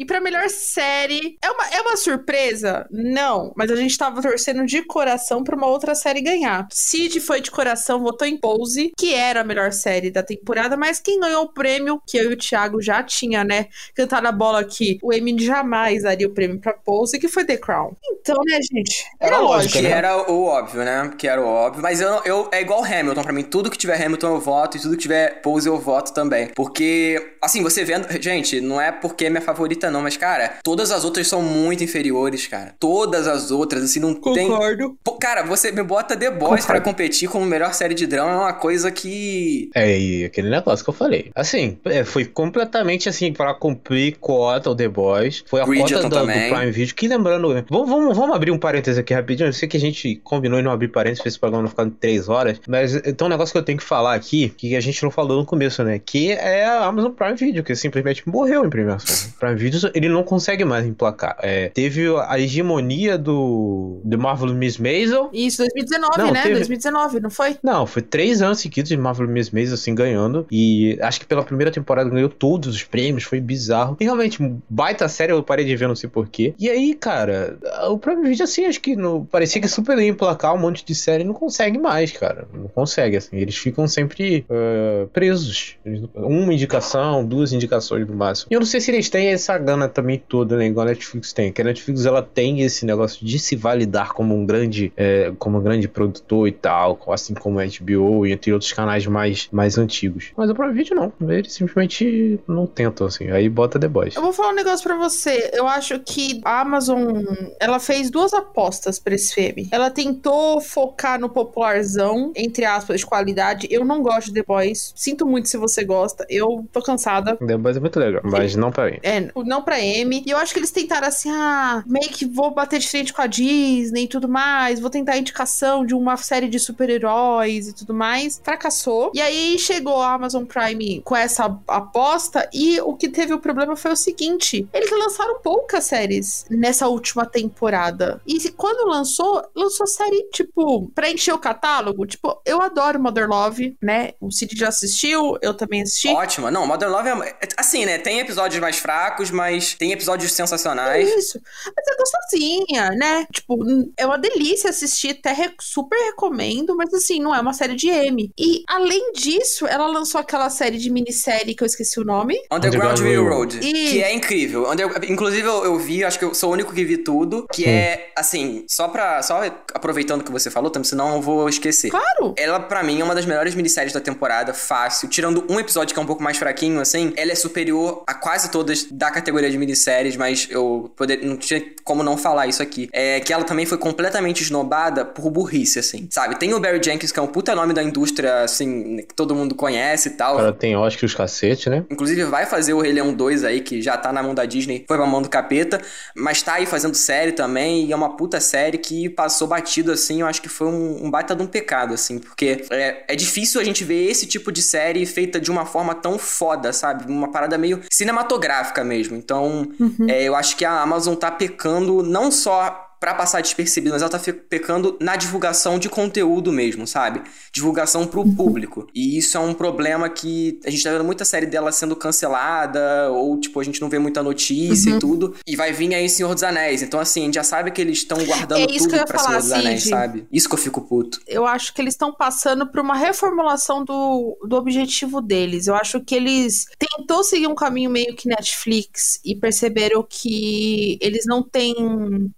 E pra melhor série, é uma, é uma surpresa? Não, mas a gente tava torcendo de coração pra uma outra série ganhar. Cid foi de coração, votou em Pose, que era a melhor série da temporada, mas quem ganhou o prêmio, que eu e o Thiago já tinha, né, cantado a bola aqui, o Emmy jamais daria o prêmio pra Pose, que foi The Crown. Então, né, gente? Era lógico, Que né? era o óbvio, né? Que era o óbvio. Mas eu, eu é igual Hamilton pra mim. Tudo que tiver Hamilton eu voto e tudo que tiver Pose eu voto também. Porque, assim, você vendo. Gente, não é porque é minha favorita, não, mas, cara, todas as outras são muito inferiores, cara. Todas as outras, assim, não tem. Concordo. Cara, você me bota The Boys Concordo. pra competir como melhor série de drama é uma coisa que. É, e aquele negócio que eu falei. Assim, é, foi completamente assim, pra cumprir cota o The Boys. Foi a Bridgerton cota do, do também. Prime Video. Que lembrando, vamos, vamos, vamos abrir um parêntese aqui rapidinho. Eu sei que a gente combinou em não abrir parênteses, fez esse programa não ficar em três horas. Mas tem um negócio que eu tenho que falar aqui, que a gente não falou no começo, né? Que é a Amazon Prime Video, que simplesmente morreu em premiação. *laughs* Prime Video, ele não consegue mais emplacar. É, teve a hegemonia do, do Marvel Miss Maisel. Isso, 2019, Não, né? teve- 2019, não foi? Não, foi três anos seguidos de Marvel Miss Maisel, assim, ganhando. E acho que pela primeira temporada ganhou todos os prêmios, foi bizarro. E realmente, baita série, eu parei de ver, não sei porquê. E aí, cara, o Prime Video, assim, acho que no, parecia que super ia emplacar um monte de série não consegue mais, cara. Não consegue, assim. Eles ficam sempre eh, presos. Uma indicação, duas indicações no máximo. E eu não sei se eles têm essa gana também toda, né? Igual a Netflix tem. Que a Netflix, ela tem esse negócio de se validar como um grande, eh, como um grande produtor e tal, assim como a HBO e entre outros canais mais, mais antigos. Mas o Prime Video não. Eles simplesmente não tentam, assim. Aí bota The Boys. Eu vou falar um negócio pra você. Eu acho que a Amazon, ela fez duas apostas pra esse filme. Ela tentou focar no popularzão, entre aspas, de qualidade. Eu não gosto de The Boys. Sinto muito se você gosta. Eu tô cansada. The Boys é muito legal, mas não pra mim. É, não pra M. E eu acho que eles tentaram assim, ah, meio que vou bater de frente com a Disney e tudo mais. Vou tentar indicação de uma série de super-heróis e tudo mais. Fracassou. E aí chegou a Amazon Prime com essa aposta. E o que teve o problema foi o seguinte: eles lançaram poucas séries nessa última temporada. E quando lançou, lançou série, tipo, pra encher o catálogo. Tipo, eu adoro Mother Love, né? O Cid já assistiu, eu também assisti. Ótima. Não, Modern Love é. é- Assim, né? Tem episódios mais fracos, mas tem episódios sensacionais. Isso. Mas é gostosinha, né? Tipo, é uma delícia assistir, até re- super recomendo, mas assim, não é uma série de M. E além disso, ela lançou aquela série de minissérie que eu esqueci o nome. Underground Underground Railroad, Railroad. que é incrível. Under- Inclusive, eu, eu vi, acho que eu sou o único que vi tudo, que Sim. é, assim, só pra... Só aproveitando que você falou, também, senão eu vou esquecer. Claro! Ela, pra mim, é uma das melhores minisséries da temporada, fácil. Tirando um episódio que é um pouco mais fraquinho, assim, ela é superior a quase todas da categoria de minisséries, mas eu poder, não tinha como não falar isso aqui. É que ela também foi completamente esnobada por burrice, assim, sabe? Tem o Barry Jenkins, que é um puta nome da indústria, assim, que todo mundo conhece e tal. Ela tem Oscar os cacete, né? Inclusive vai fazer o Rei Leão 2 aí, que já tá na mão da Disney, foi pra mão do capeta, mas tá aí fazendo série também, e é uma puta série que passou batido, assim, eu acho que foi um, um baita de um pecado, assim, porque é, é difícil a gente ver esse tipo de série feita de uma forma tão foda, sabe? Uma parada meio cinematográfica mesmo. Então, uhum. é, eu acho que a Amazon tá pecando não só para passar despercebido, mas ela tá pecando na divulgação de conteúdo mesmo, sabe? Divulgação pro uhum. público. E isso é um problema que a gente tá vendo muita série dela sendo cancelada, ou tipo, a gente não vê muita notícia uhum. e tudo. E vai vir aí Senhor dos Anéis. Então, assim, a gente já sabe que eles estão guardando é tudo pra falar, Senhor dos Anéis, Cid. sabe? Isso que eu fico puto. Eu acho que eles estão passando por uma reformulação do, do objetivo deles. Eu acho que eles tentou seguir um caminho meio que Netflix e perceberam que eles não têm.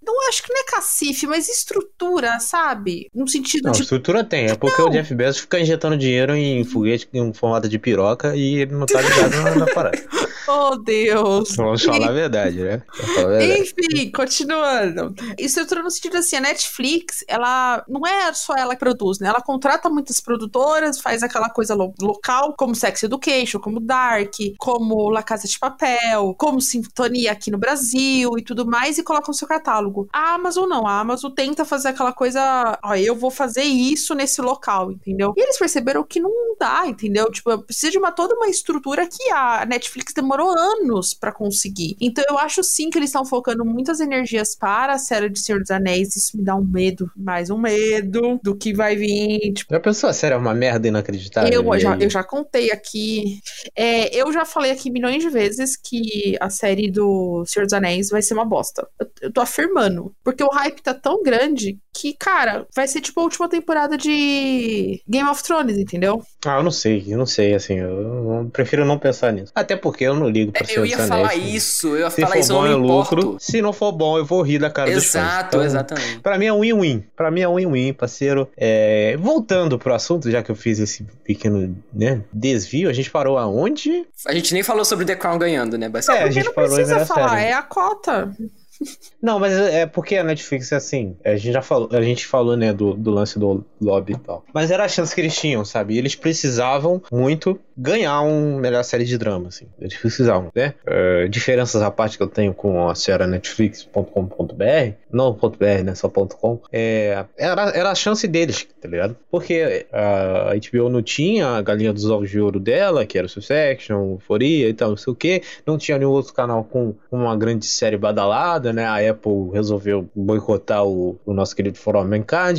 Não acho que não é cacife, mas estrutura, sabe? No sentido não, de. estrutura tem. É porque não. o Jeff Bezos fica injetando dinheiro em foguete em formato de piroca e ele não tá ligado na, na parada. *laughs* Oh, Deus. Vamos falar a verdade, né? A verdade. Enfim, continuando. Estrutura no sentido assim, a Netflix, ela não é só ela que produz, né? Ela contrata muitas produtoras, faz aquela coisa lo local, como Sex Education, como Dark, como La Casa de Papel, como Sintonia aqui no Brasil e tudo mais, e coloca no seu catálogo. A Amazon não, a Amazon tenta fazer aquela coisa, ó, eu vou fazer isso nesse local, entendeu? E eles perceberam que não dá, entendeu? Tipo, precisa de uma toda uma estrutura que a Netflix demorou anos para conseguir. Então eu acho sim que eles estão focando muitas energias para a série de Senhor dos Anéis, isso me dá um medo, mais um medo do que vai vir, tipo... Já pensou a série é uma merda inacreditável? Eu, já, eu já contei aqui, é, eu já falei aqui milhões de vezes que a série do Senhor dos Anéis vai ser uma bosta. Eu, eu tô afirmando. Porque o hype tá tão grande que, cara, vai ser tipo a última temporada de Game of Thrones, entendeu? Ah, eu não sei, eu não sei, assim, eu, prefiro não pensar nisso. Até porque eu não ligo pra é, Eu ia falar isso, eu ia Se falar isso, bom, eu não lucro. Se não for bom, eu vou rir da cara Exato, dos fãs. Então, exatamente. Pra mim é um win-win. Pra mim é um win-win, parceiro. É... Voltando pro assunto, já que eu fiz esse pequeno né, desvio, a gente parou aonde? A gente nem falou sobre The Crown ganhando, né? Basicamente. É, a gente não parou precisa falar, série. é a cota. Não, mas é porque a Netflix é assim. A gente já falou, a gente falou, né, do, do lance do lobby e tal. Mas era a chance que eles tinham, sabe? Eles precisavam muito ganhar uma melhor série de drama, assim. Eles precisavam, né? Uh, diferenças à parte que eu tenho com a senhora Netflix.com.br, não .br, né? Só .com. É, era, era a chance deles, tá ligado? Porque a HBO não tinha a galinha dos ovos de ouro dela, que era o Succession, Euforia e tal, não sei o que. Não tinha nenhum outro canal com uma grande série badalada, né? A Apple resolveu boicotar o, o nosso querido For All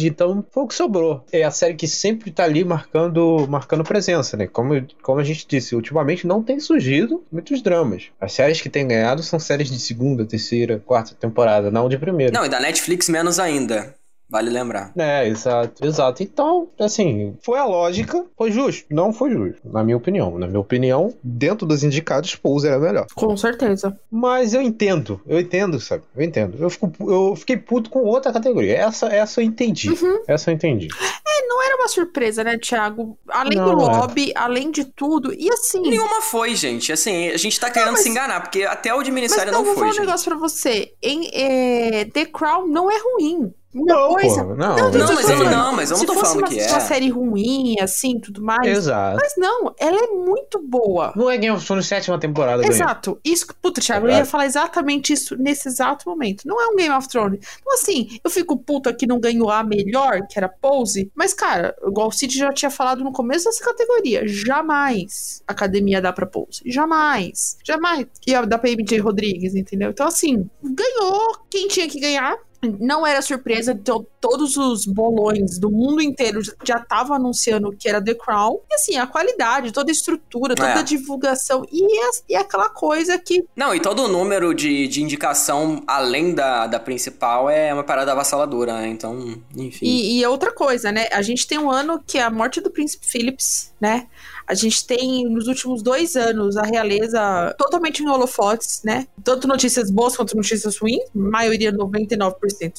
então foi o que sobrou. É a série que sempre tá ali marcando, marcando presença, né? Como como a gente disse, ultimamente não tem surgido muitos dramas. As séries que têm ganhado são séries de segunda, terceira, quarta temporada, não de primeira. Não, e da Netflix menos ainda. Vale lembrar. É, exato, exato. Então, assim, foi a lógica, foi justo. Não foi justo, na minha opinião. Na minha opinião, dentro dos indicados, Pose era melhor. Com certeza. Mas eu entendo, eu entendo, sabe? Eu entendo. Eu, fico, eu fiquei puto com outra categoria. Essa, essa eu entendi. Uhum. Essa eu entendi. É, não era uma surpresa, né, Thiago? Além não, do lobby, é. além de tudo. E assim. Nenhuma foi, gente. Assim, a gente tá querendo não, mas... se enganar, porque até o de Ministério mas, não, não foi. Vou falar um negócio pra você. Em, é, The Crown não é ruim. Não, coisa. Pô, não, não, não, mas eu, não, mas eu não tô falando que é. uma série ruim, assim, tudo mais. Exato. Mas não, ela é muito boa. Não é Game of Thrones sétima temporada. Exato. Ganha. Isso, puta, Thiago, é eu ia falar exatamente isso nesse exato momento. Não é um Game of Thrones. Então, assim, eu fico puta que não ganhou a melhor, que era Pose. Mas, cara, igual o Cid já tinha falado no começo dessa categoria, jamais a academia dá pra Pose. Jamais. Jamais ia dar pra MJ Rodrigues, entendeu? Então, assim, ganhou quem tinha que ganhar não era surpresa, todos os bolões do mundo inteiro já estavam anunciando que era The Crown. E assim, a qualidade, toda a estrutura, toda é. a divulgação e, e aquela coisa que. Não, e todo o número de, de indicação além da, da principal é uma parada avassaladora, né? Então, enfim. E, e outra coisa, né? A gente tem um ano que é a morte do príncipe Phillips, né? A gente tem, nos últimos dois anos, a realeza totalmente em holofotes, né? Tanto notícias boas quanto notícias ruins, maioria 99%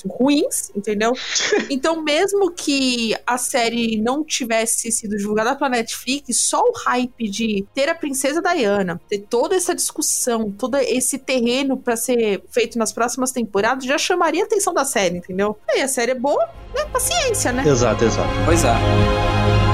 ruins, entendeu? *laughs* então, mesmo que a série não tivesse sido divulgada pela Netflix, só o hype de ter a princesa Diana, ter toda essa discussão, todo esse terreno para ser feito nas próximas temporadas, já chamaria a atenção da série, entendeu? E a série é boa, né? Paciência, né? Exato, exato. Pois é.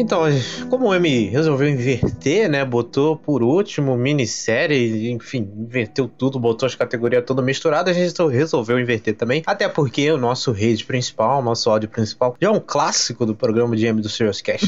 Então, como o M resolveu inverter, né? Botou por último minissérie, enfim, inverteu tudo, botou as categorias todas misturadas, a gente resolveu inverter também. Até porque o nosso rede principal, o nosso áudio principal, já é um clássico do programa de M do Serious Cash.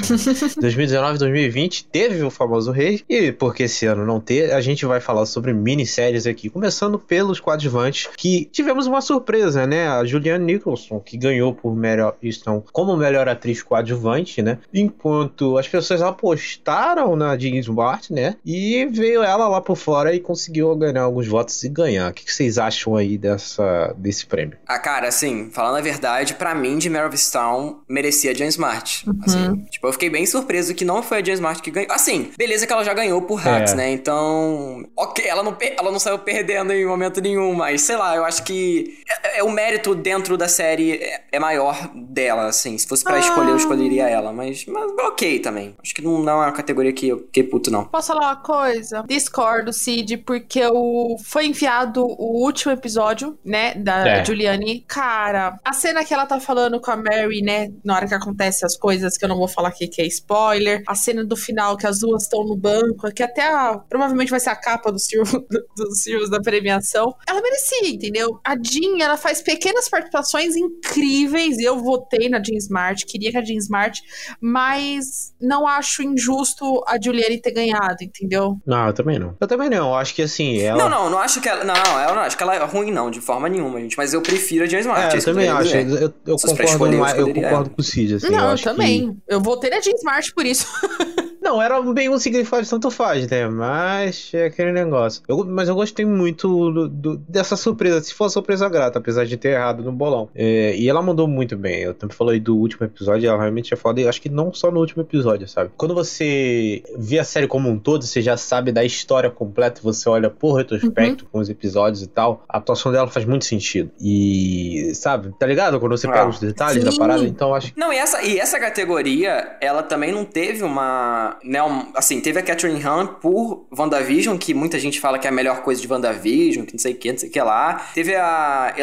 2019 2020 teve o famoso rei, e porque esse ano não ter, a gente vai falar sobre minisséries aqui, começando pelos coadjuvantes, que tivemos uma surpresa, né? A Julianne Nicholson, que ganhou por Meryl Easton como melhor atriz coadjuvante, né? Enquanto enquanto as pessoas apostaram na Jean Smart, né? E veio ela lá por fora e conseguiu ganhar alguns votos e ganhar. O que vocês acham aí dessa, desse prêmio? Ah, cara, assim, falando a verdade, para mim, de Mare of Town merecia a Jean Smart. Uhum. Assim, tipo, eu fiquei bem surpreso que não foi a Jean Smart que ganhou. Assim, beleza que ela já ganhou por Hacks, é. né? Então, ok, ela não, ela não saiu perdendo em momento nenhum, mas sei lá, eu acho que é, o mérito dentro da série é, é maior dela, assim. Se fosse para ah. escolher, eu escolheria ela, mas, mas ok também. Acho que não, não é uma categoria que eu fiquei puto, não. Posso falar uma coisa? Discordo, Cid, porque o... foi enviado o último episódio, né, da é. Juliane. Cara, a cena que ela tá falando com a Mary, né, na hora que acontece as coisas, que eu não vou falar aqui que é spoiler. A cena do final, que as duas estão no banco, que até a... provavelmente vai ser a capa do Silvio, *laughs* dos Silvios da premiação. Ela merecia, entendeu? A Jean, ela faz pequenas participações incríveis. Eu votei na Jean Smart, queria que a Jean Smart, mas não acho injusto a Juliane ter ganhado, entendeu? Não, eu também não. Eu também não. Eu acho que assim. Ela... Não, não, não acho que ela. Não, não, eu não acho que ela é ruim, não, de forma nenhuma, gente. Mas eu prefiro a James Smart. É, eu também acho. Eu, eu, eu concordo, mais, eu concordo com o Cid. Assim, não, eu, eu também. Que... Eu votei na James Smart por isso. *laughs* Não, era bem um significado de tanto faz, né? Mas é aquele negócio. Eu, mas eu gostei muito do, do, dessa surpresa, se for surpresa grata, apesar de ter errado no bolão. É, e ela mandou muito bem. Eu também falei do último episódio, ela realmente é foda. E acho que não só no último episódio, sabe? Quando você vê a série como um todo, você já sabe da história completa, você olha por retrospecto uhum. com os episódios e tal, a atuação dela faz muito sentido. E, sabe, tá ligado? Quando você ah, pega os detalhes sim. da parada, então acho Não, e essa, e essa categoria, ela também não teve uma né, um, assim, teve a Catherine Han por WandaVision, que muita gente fala que é a melhor coisa de WandaVision, que não sei o que, não sei o que lá. Teve a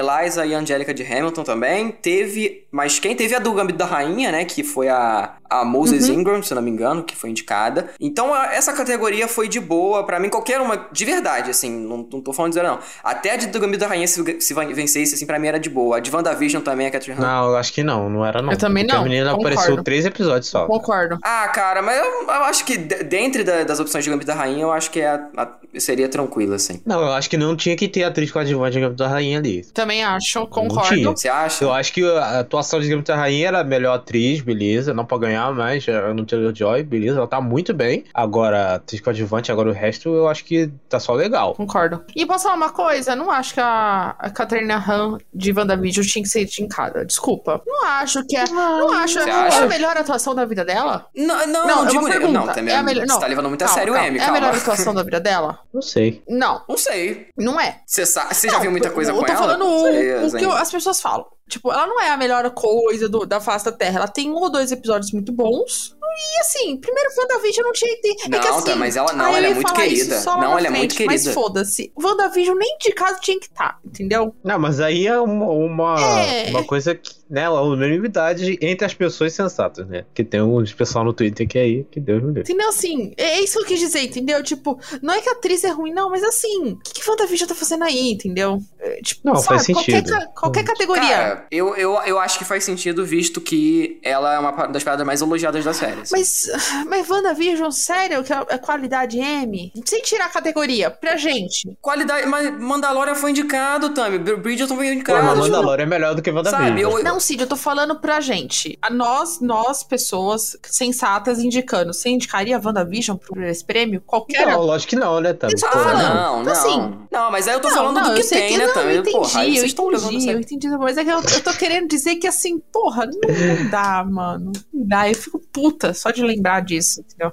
E a Angélica de Hamilton também. Teve, mas quem teve a do Gambito da Rainha, né, que foi a, a Moses uhum. Ingram, se não me engano, que foi indicada. Então, a, essa categoria foi de boa, para mim, qualquer uma, de verdade, assim, não, não tô falando de zero, não. Até a de do Gambito da Rainha, se, se vencesse, assim, pra mim era de boa. A de WandaVision também, a Catherine Han. Não, eu acho que não, não era não. Eu também não. A menina Concordo. apareceu três episódios só. Concordo. Ah, cara, mas eu, eu acho que dentre da, das opções de Gambito da Rainha, eu acho que é a, a, seria tranquilo, assim. Não, eu acho que não tinha que ter atriz coadjuvante de Gambito da Rainha ali. Também acho, concordo. Você acha? Eu acho que a atuação de da Rainha era a melhor atriz, beleza, não pra ganhar, mas no Taylor Joy, beleza, ela tá muito bem. Agora, atriz coadjuvante, agora o resto eu acho que tá só legal. Concordo. E posso falar uma coisa? Não acho que a, a Catarina Han de WandaVision tinha que ser indicada. Desculpa. Não acho que é. Não, não acho. Acha? É a melhor atuação da vida dela? Não, não, não, digo, não também. É a melhor, não, você tá levando muito a sério o M, É a melhor atuação da vida dela? Não sei. Não. Não sei. Não é. Você, já viu muita coisa com ela? Eu tô falando o, o que as pessoas falam. Tipo, ela não é a melhor coisa do, da face da Terra. Ela tem um ou dois episódios muito bons. E assim, primeiro WandaVision não tinha ter. Não, é que, assim, tá, mas ela não, ela é muito querida. Não, ela frente, é muito querida. Mas foda-se. WandaVision nem de casa tinha que estar, tá, entendeu? Não, mas aí é uma, uma, é... uma coisa que, né, uma unanimidade entre as pessoas sensatas, né? Que tem um pessoal no Twitter que é aí, que Deus me deu. Entendeu? Assim, é isso que eu quis dizer, entendeu? Tipo, não é que a atriz é ruim, não, mas assim, o que, que WandaVision tá fazendo aí, entendeu? É, tipo, não, sabe, faz sentido. Qualquer, qualquer categoria. Cara, eu, eu, eu acho que faz sentido, visto que ela é uma das paradas mais elogiadas da série. assim. Mas, mas WandaVision, sério, que é qualidade M? Sem tirar a categoria, pra gente. Qualidade. Mas Mandalorian foi indicado, Tami. Bridgerton foi Pô, indicado. mas Mandalorian é melhor do que WandaVision. Sabe, eu- Não, Cid, eu tô falando pra gente. A nós, nós, pessoas sensatas, indicando. Você indicaria a WandaVision por esse prêmio? Qualquer. Não, lógico que não, né, tô Ah, falando. não, Então, não. assim, não, mas aí eu tô Não, falando não, do que tem, que, né, não, Tami? eu entendi, Porra, eu entendi, eu entendi, mas é que eu, eu tô querendo dizer que assim, porra, não dá, mano. Não dá, eu fico puta só de lembrar disso, entendeu?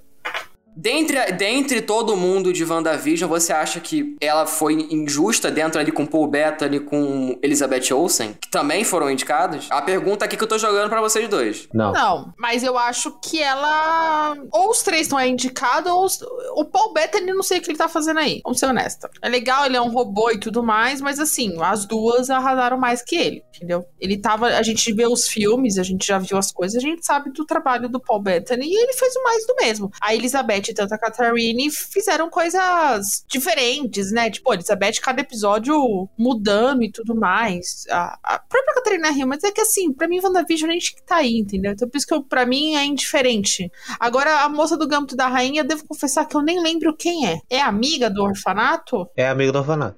Dentre, dentre todo mundo de WandaVision, você acha que ela foi injusta dentro ali com Paul Bettany e com Elizabeth Olsen, que também foram indicados? A pergunta aqui que eu tô jogando pra vocês dois. Não. Não, mas eu acho que ela. Ou os três estão aí indicados, ou os... o Paul Bettany, não sei o que ele tá fazendo aí. Vamos ser honesta. É legal, ele é um robô e tudo mais, mas assim, as duas arrasaram mais que ele, entendeu? Ele tava. A gente vê os filmes, a gente já viu as coisas, a gente sabe do trabalho do Paul Bettany e ele fez o mais do mesmo. A Elizabeth e tanto a Catherine fizeram coisas diferentes, né? Tipo, a Elizabeth, cada episódio mudando e tudo mais. A, a própria Catarina Hill, mas é que assim, pra mim, WandaVision a gente que tá aí, entendeu? Então por isso que eu, pra mim é indiferente. Agora, a moça do Gâmbito da Rainha, eu devo confessar que eu nem lembro quem é. É amiga do orfanato? É amigo do orfanato.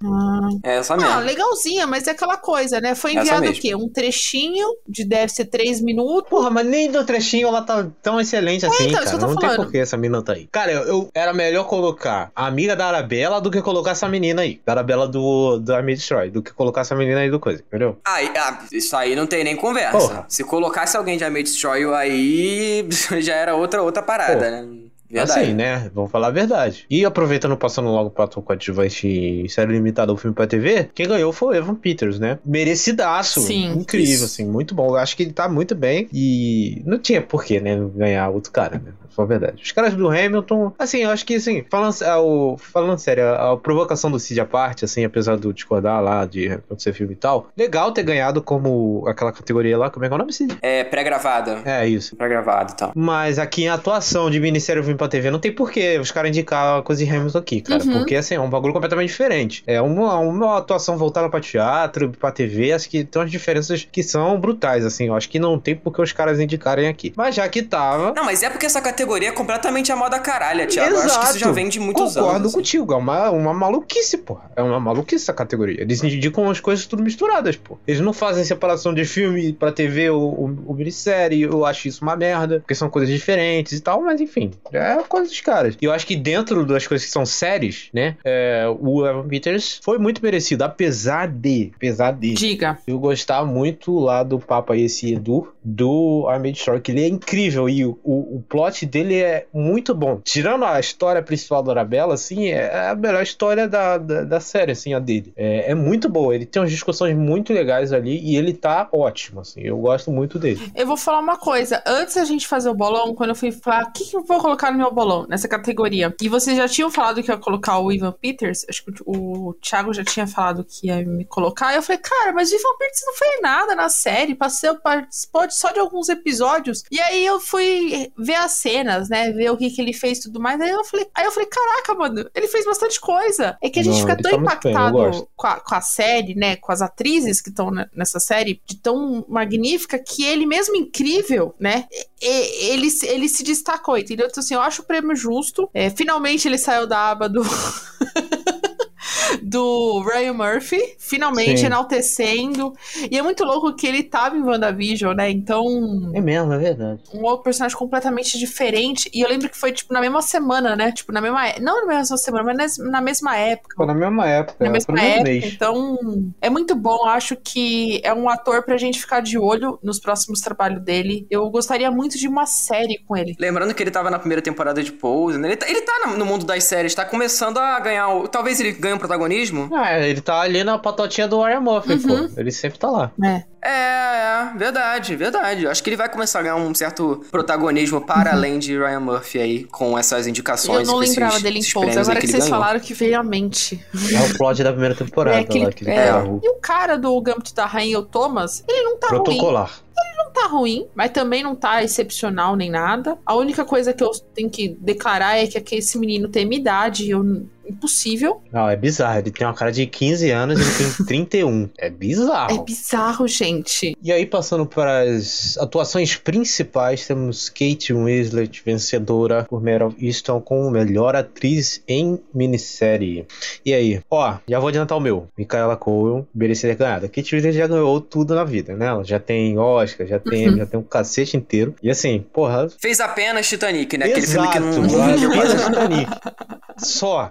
É essa Ah, mesmo. legalzinha, mas é aquela coisa, né? Foi enviado o quê? Um trechinho de deve ser três minutos. Porra, mas nem no trechinho ela tá tão excelente assim, então, isso cara. que eu tô Não tem falando. por que essa menina tá aí. Cara, eu, eu- era melhor colocar a amiga da Arabella do que colocar essa menina aí. Da Arabella do, do Army Destroy. Do que colocar essa menina aí do coisa, entendeu? Ah, e- ah, isso aí não tem nem conversa. Porra. Se colocasse alguém de Amate Destroy aí, *laughs* já era outra, outra parada, Pô. né? Verdade. Assim, né? Vamos falar a verdade. E aproveitando, passando logo pra ator coadjuvante e série limitada ao filme pra TV, quem ganhou foi o Evan Peters, né? Merecidaço. Sim. Incrível, Isso. assim, muito bom. Eu acho que ele tá muito bem e não tinha porquê, né? Ganhar outro cara, né? Só a verdade. Os caras do Hamilton, assim, eu acho que, assim, falando, o- falando sério, a, a provocação do Cid à parte, assim, apesar do discordar lá de acontecer filme e tal, legal ter ganhado como aquela categoria lá, como é que é o nome, Cid? É pré-gravada. É, isso. Pré-gravado e tal. Mas aqui em atuação de minissérie filme pra TV, não tem porquê os caras indicar a coisa de Hamilton aqui, cara. Uhum. Porque, assim, é um bagulho completamente diferente. É uma, uma atuação voltada pra teatro, pra TV, acho que tem umas diferenças que são brutais, assim. Eu acho que não tem porque os caras indicarem aqui. Mas já que tava. Não, mas é porque essa categoria é completamente a moda caralha, Thiago. Eu acho que isso já vem de muitos Concordo anos. assim. contigo, é uma, uma maluquice, porra. É uma maluquice essa categoria. Eles indicam as coisas tudo misturadas, pô. Eles não fazem separação de filme pra TV ou, ou, ou minissérie. Eu acho isso uma merda, porque são coisas diferentes e tal, mas enfim, é coisa dos caras. E eu acho que dentro das coisas que são séries, né, é, o Evan Peters foi muito merecido, apesar de, apesar de Diga. eu gostar muito lá do Papa esse Edu, do Armade Story, que ele é incrível e o, o, o plot dele é muito bom. Tirando a história principal da Arabella, assim, é a melhor história da, da, da série, assim, a dele. É, é muito boa, ele tem umas discussões muito legais ali e ele tá ótimo, assim, eu gosto muito dele. Eu vou falar uma coisa. Antes da gente fazer o bolão, quando eu fui falar o que, que eu vou colocar no meu bolão, nessa categoria, e vocês já tinham falado que ia colocar o Ivan Peters, acho que o, Thiago já tinha falado que ia me colocar, eu falei, cara, mas o Ivan Peters não fez nada na série, passei, participou só de alguns episódios, e aí eu fui ver as cenas, né, ver o que, que ele fez e tudo mais, aí eu falei, aí eu falei, caraca, mano, ele fez bastante coisa. É que a gente Não, fica tão tá bem, impactado gosto. com a, com a série, né? Com as atrizes que estão nessa série, de tão magnífica, que ele mesmo incrível, né? e- Ele, se- ele se destacou, entendeu? Então, assim, eu acho o prêmio justo. É, finalmente ele saiu da aba do. *laughs* Do Ryan Murphy, finalmente Sim. enaltecendo. E é muito louco que ele tava em WandaVision, né? Então, É mesmo, é verdade. um outro personagem completamente diferente. E eu lembro que foi, tipo, na mesma semana, né? Tipo, na mesma. é- Não na mesma semana, mas na mesma época. Foi na mesma época, Na foi mesma época, mês. então é muito bom. Acho que é um ator pra gente ficar de olho nos próximos trabalhos dele. Eu gostaria muito de uma série com ele. Lembrando que ele tava na primeira temporada de Pose, né? Ele tá, ele tá no- mundo das séries, tá começando a ganhar. Talvez ele ganhe um protagonismo. Ah, ele tá ali na patotinha do Ryan Murphy, Uhum. pô. Ele sempre tá lá. É. É, é, verdade, verdade. Eu Acho que ele vai começar a ganhar um certo protagonismo para além de Ryan Murphy aí, com essas Eu indicações. não com esses- lembrava dele em Pose. Agora que ele vocês ganhou. falaram que veio à mente. É o plot da primeira temporada É, que ele- lá, que ele é. tá. E o cara do Gambito da Rainha, o Thomas, ele não tá ruim. Protocolar. não tá ruim, mas também não tá excepcional nem nada. A única coisa que eu tenho que declarar é que, que esse menino tem minha idade. Eu, impossível. Não, é bizarro. Ele tem uma cara de 15 anos e ele tem 31. É bizarro. É bizarro, gente. E aí, passando para as atuações principais, temos Kate Winslet, vencedora por Meryl Easton como melhor atriz em minissérie. E aí? Ó, já vou adiantar o meu. Micaela Cole merecia ter ganhado. Kate Winslet já ganhou tudo na vida, né? Ela já tem Oscar, já tem, já tem um cacete inteiro. E assim, porra... Fez apenas Titanic, né? Aquele filme Exato, que não... *laughs* apenas Titanic. Só.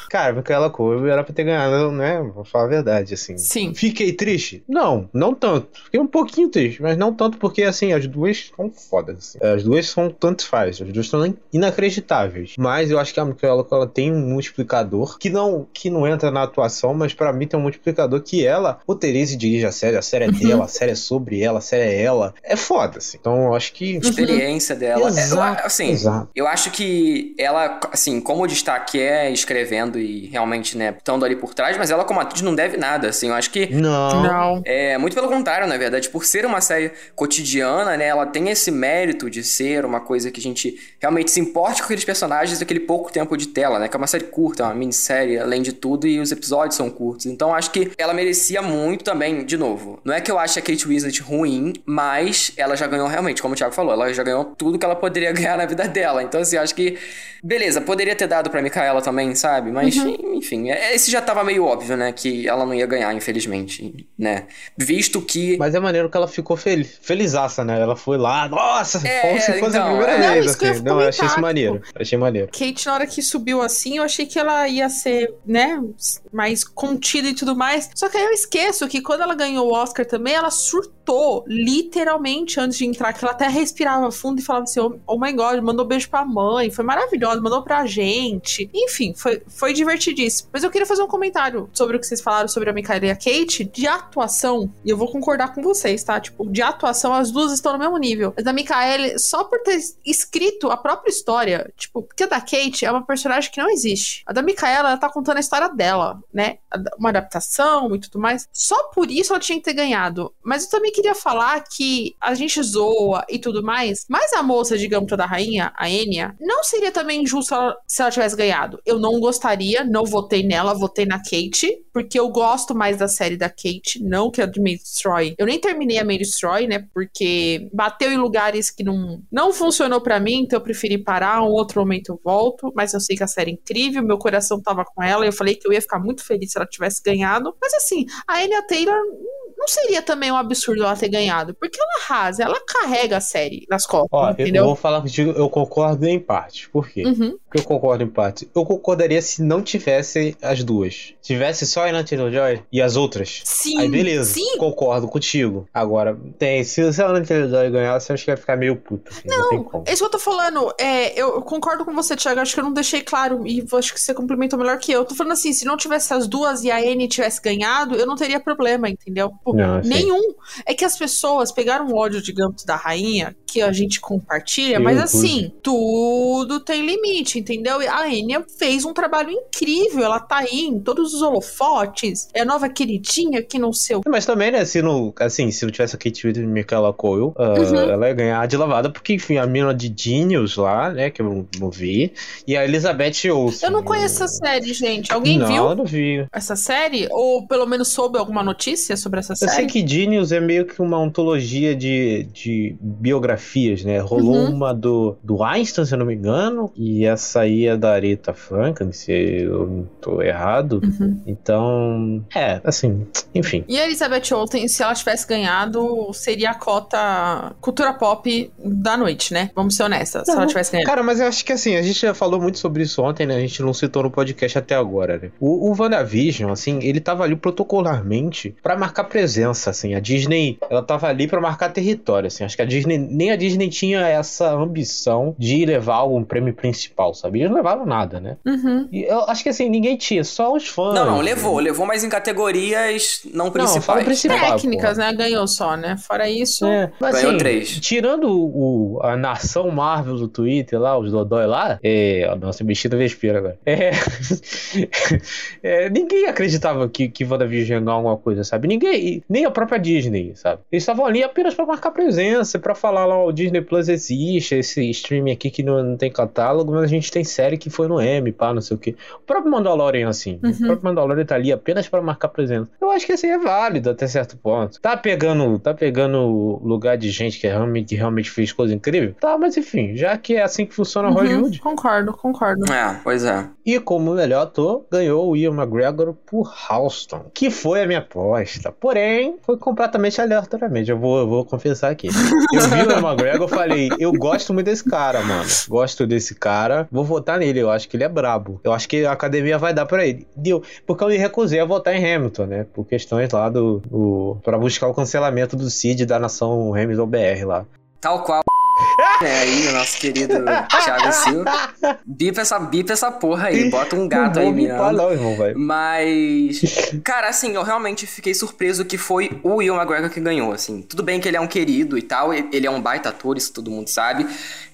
Cara, Micaela Cole era pra ter ganhado, né? Vou falar a verdade, assim. Sim. Fiquei triste? Não, não tanto. Fiquei um pouquinho triste, mas não tanto porque, assim, as duas são fodas. Assim. As duas são tanto faz, as duas são inacreditáveis. Mas eu acho que a Micaela ela tem um multiplicador que não, que não entra na atuação, mas pra mim tem um multiplicador que ela roteiriza e dirige a série. A série é dela, a série é sobre ela, a série é ela. É foda, assim. Então eu acho que. experiência dela. É, eu- Exato, assim, exato. eu acho que ela, assim, como o destaque é escrevendo e realmente, né, estando ali por trás, mas ela como atriz não deve nada, assim. Eu acho que Não. Não. é muito pelo contrário, na verdade, por ser uma série cotidiana, né, ela tem esse mérito de ser uma coisa que a gente realmente se importe com aqueles personagens daquele pouco tempo de tela, né, que é uma série curta, uma minissérie, além de tudo, e os episódios são curtos. Então acho que ela merecia muito também, de novo. Não é que eu ache a Kate Winslet ruim, mas ela já ganhou realmente, como o Thiago falou, ela já ganhou tudo que ela poderia *laughs* ganhar na vida dela. Então assim, eu acho que beleza, poderia ter dado pra Micaela também, sabe? Mas enfim, é- esse já tava meio óbvio, né, que ela não ia ganhar, infelizmente, né? Visto que Mas é maneiro que ela ficou feliz, felizaça, né? Ela foi lá, nossa, É, como se fosse então, a primeira é. Não, vez, eu assim. Não, eu achei isso maneiro. Achei maneiro. Kate, na hora que subiu assim, eu achei que ela ia ser, né, mais contida e tudo mais. Só que aí eu esqueço que quando ela ganhou o Oscar também, ela surtou, literalmente, antes de entrar, que ela até respirava fundo e falava assim: oh, oh my god, mandou beijo pra mãe, foi maravilhosa, mandou pra gente. Enfim, foi, foi divertidíssimo. Mas eu queria fazer um comentário sobre o que vocês falaram sobre a Micaela e a Kate, de atuação, e eu vou concordar com vocês, tá? Tipo, de atuação, as duas estão no mesmo nível. Mas a Micaela, só por ter escrito a própria história, tipo, porque a da Kate é uma personagem que não existe. A da Micaela, ela tá contando a história dela, né? Uma adaptação e tudo mais. Só por isso ela tinha que ter ganhado. Mas eu também queria falar que a gente zoa e tudo mais, mas a moça de Gambito da Rainha, a Enya, não seria também injusto se ela tivesse ganhado. Eu não gostaria, não votei nela, votei na Kate, porque eu gosto mais da série da Kate, não que a de May Destroy. Eu nem terminei a May Destroy, né? Porque bateu em lugares que não, não funcionou pra mim, então eu preferi parar. Um outro momento eu volto, mas eu sei que a série é incrível, meu coração tava com ela. Eu falei que eu ia ficar muito feliz se ela tivesse ganhado. Mas assim, a Anya Taylor não seria também um absurdo ela ter ganhado, porque ela arrasa, ela carrega a série nas costas, Ó, eu entendeu? vou falar contigo, eu concordo em parte. Por quê? Uhum. Porque eu concordo em parte. Eu concordaria se não tivesse as duas. Tivesse só a Anna Taylor-Joy e as outras. Sim, Aí beleza, sim. concordo contigo. Agora, tem, se, se a Anna Taylor-Joy ganhasse, eu acho que ia ficar meio puta. Assim, não, como. É isso que eu tô falando. É, eu eu concordo com você, Thiago. Acho que eu não deixei claro. E acho que você complementou melhor que eu. Tô falando assim: se não tivesse as duas e a Anne tivesse ganhado, eu não teria problema, entendeu? Pô, Não, nenhum. É que as pessoas pegaram o ódio de Gambito da Rainha, que a gente compartilha, Eu, mas assim, tudo tem limite, entendeu? E A Enya fez um trabalho incrível. Ela tá aí em todos os holofotes. É a nova queridinha que não sei o Mas também, né, se não, assim, se não tivesse a Kate Winslet e Michaela Cole, ah, Uhum. ela ia ganhar de lavada, porque, enfim, a mina de Genius lá, né, que eu não, não vi, e a Elizabeth Olsen. Eu não conheço essa série, gente. Alguém não, viu eu não vi. essa série? Ou pelo menos soube alguma notícia sobre essa Eu série? sei que Genius é meio que uma ontologia de, de biografias, né? Rolou Uhum. uma do, do Einstein, se eu não me engano, e essa aí é da Aretha Franklin, se eu não tô errado. Uhum. Então, é, assim, enfim. E a Elizabeth Olsen, se ela tivesse ganhado, seria a cota cultura pop da noite, né? Vamos ser honestas. Se ela tivesse ganhado. Cara, mas eu acho que assim, a gente já falou muito sobre isso ontem, né? A gente não citou no podcast até agora, né? O, o WandaVision, assim, ele tava ali protocolarmente pra marcar presença, assim. A Disney, ela tava ali pra marcar território, assim. Acho que a Disney, nem a Disney tinha essa ambição de levar algum prêmio principal, sabe? Eles não levaram nada, né? Uhum. E eu acho que assim, ninguém tinha, só os fãs. Não, não, levou. Levou, mas em categorias não Não, principais. principal. Técnicas, porra. né? Ganhou só, né? Fora isso. É, mas Ganhou assim, três. tirando o, a nação Marvel do Twitter lá, os Dodói lá, é, nossa mexida vespeira agora. É, *laughs* é, ninguém acreditava que, que WandaVision ia ganhar alguma coisa, sabe? Ninguém, nem a própria Disney, sabe? Eles estavam ali apenas pra marcar presença, pra falar lá, o Disney Plus existe, esse streaming aqui que não, não tem catálogo, mas a gente tem série que foi no M, pá, não sei o quê. O próprio Mandalorian, assim. Uhum. O próprio Mandalorian tá ali apenas pra marcar presença. Eu acho que assim é válido até certo ponto. Tá pegando, tá pegando lugar de gente que realmente, que realmente fez coisa incrível? Tá, mas enfim, já que é assim que funciona Uhum, Hollywood. Concordo, concordo. É, pois é. E como melhor ator, ganhou o Ian McGregor por Houston, que foi a minha aposta. Porém, foi completamente aleatoriamente. Eu vou, eu vou confessar aqui. Eu vi o McGregor e falei, eu gosto muito desse cara, mano. Gosto desse cara. Vou votar nele. Eu acho que ele é brabo. Eu acho que a academia vai dar pra ele. Deu. Porque eu me recusei a votar em Hamilton, né? Por questões lá do. do pra buscar o cancelamento do CID da nação Hamilton BR lá. Tal qual. É aí, o nosso querido Thiago Silva. Bipa essa, bipa essa porra aí, bota um gato não aí bipar, não, irmão, velho. Mas, cara, assim, eu realmente fiquei surpreso que foi o Ian McGregor que ganhou, assim. Tudo bem que ele é um querido e tal, ele é um baita ator, isso todo mundo sabe.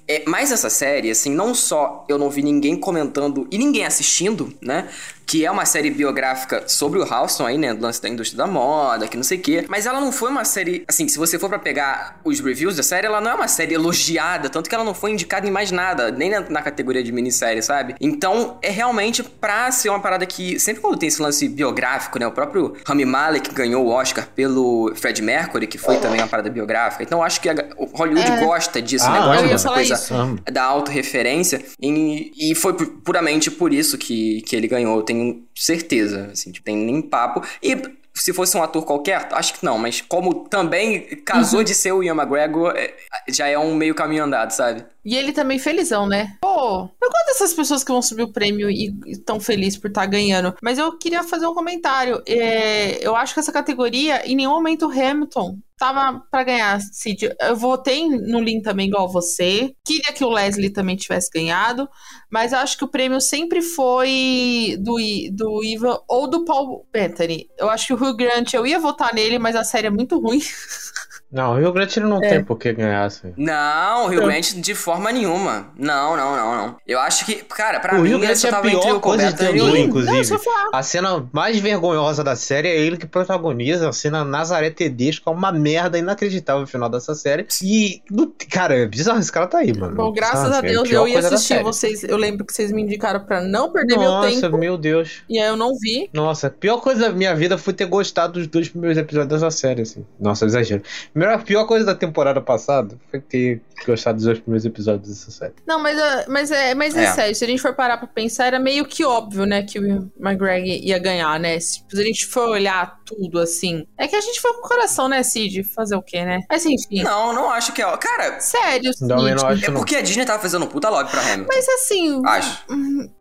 É, mas essa série, assim, não só eu não vi ninguém comentando e ninguém assistindo, né? Que é uma série biográfica sobre o Houston aí, né? Do lance da indústria da moda, que não sei o quê. Mas ela não foi uma série. Assim, se você for pra pegar os reviews da série, ela não é uma série elogiada, tanto que ela não foi indicada em mais nada, nem na, na categoria de minissérie, sabe? Então, é realmente pra ser uma parada que. Sempre quando tem esse lance biográfico, né? O próprio Rami Malek ganhou o Oscar pelo Fred Mercury, que foi também uma parada biográfica. Então, eu acho que a, o Hollywood É. gosta disso, Ah, né? Gosta dessa coisa isso. Da autorreferência. E, e foi pu- puramente por isso que, que ele ganhou, eu tenho certeza. Assim, tipo, tem nem papo. E se fosse um ator qualquer, acho que não, mas como também casou de ser o Ian McGregor, é, já é um meio caminho andado, sabe? E ele também felizão, né? Pô, eu gosto dessas pessoas que vão subir o prêmio e estão felizes por estar ganhando. Mas eu queria fazer um comentário. É, eu acho que essa categoria, em nenhum momento o Hamilton tava pra ganhar, Cid. Eu votei no Lin também, igual você. Queria que o Leslie também tivesse ganhado. Mas eu acho que o prêmio sempre foi do, do Ivan ou do Paul Bettany. Eu acho que o Hugh Grant, eu ia votar nele, mas a série é muito ruim. *laughs* Não, o Rio Grande não É. tem por que ganhar, assim. Não, o Rio Grande de forma nenhuma. Não, não, não, não. Eu acho que, cara, pra o mim Rio Grande é a tava entre pior o coisa de Lin. inclusive. Não. A cena mais vergonhosa da série é ele que protagoniza a cena Nazaré Tedesco, é uma merda inacreditável no final dessa série. E, cara, é bizarro, esse cara tá aí, mano. Bom, graças a assim, é Deus pior eu ia assistir vocês. Eu lembro que vocês me indicaram pra não perder Nossa, meu tempo. meu Deus. E aí eu não vi. Nossa, a pior coisa da minha vida foi ter gostado dos dois primeiros episódios dessa série, assim. Nossa, exagero. Melhor- a pior coisa da temporada passada foi ter gostado dos dois primeiros episódios dessa série. Não, mas, ah, mas, é, mas é. É. sério, se a gente for parar pra pensar, era meio que óbvio, né, que o McGregor ia ganhar, né? Se a gente for olhar tudo assim. É que a gente foi com o coração, né, Cid? Fazer o quê, né? Mas enfim. Não, não acho que é. Cara, Sério, Cid. Não, não acho é não. porque a Disney tava fazendo um puta lobby pra Hamilton. Mas assim, Acho.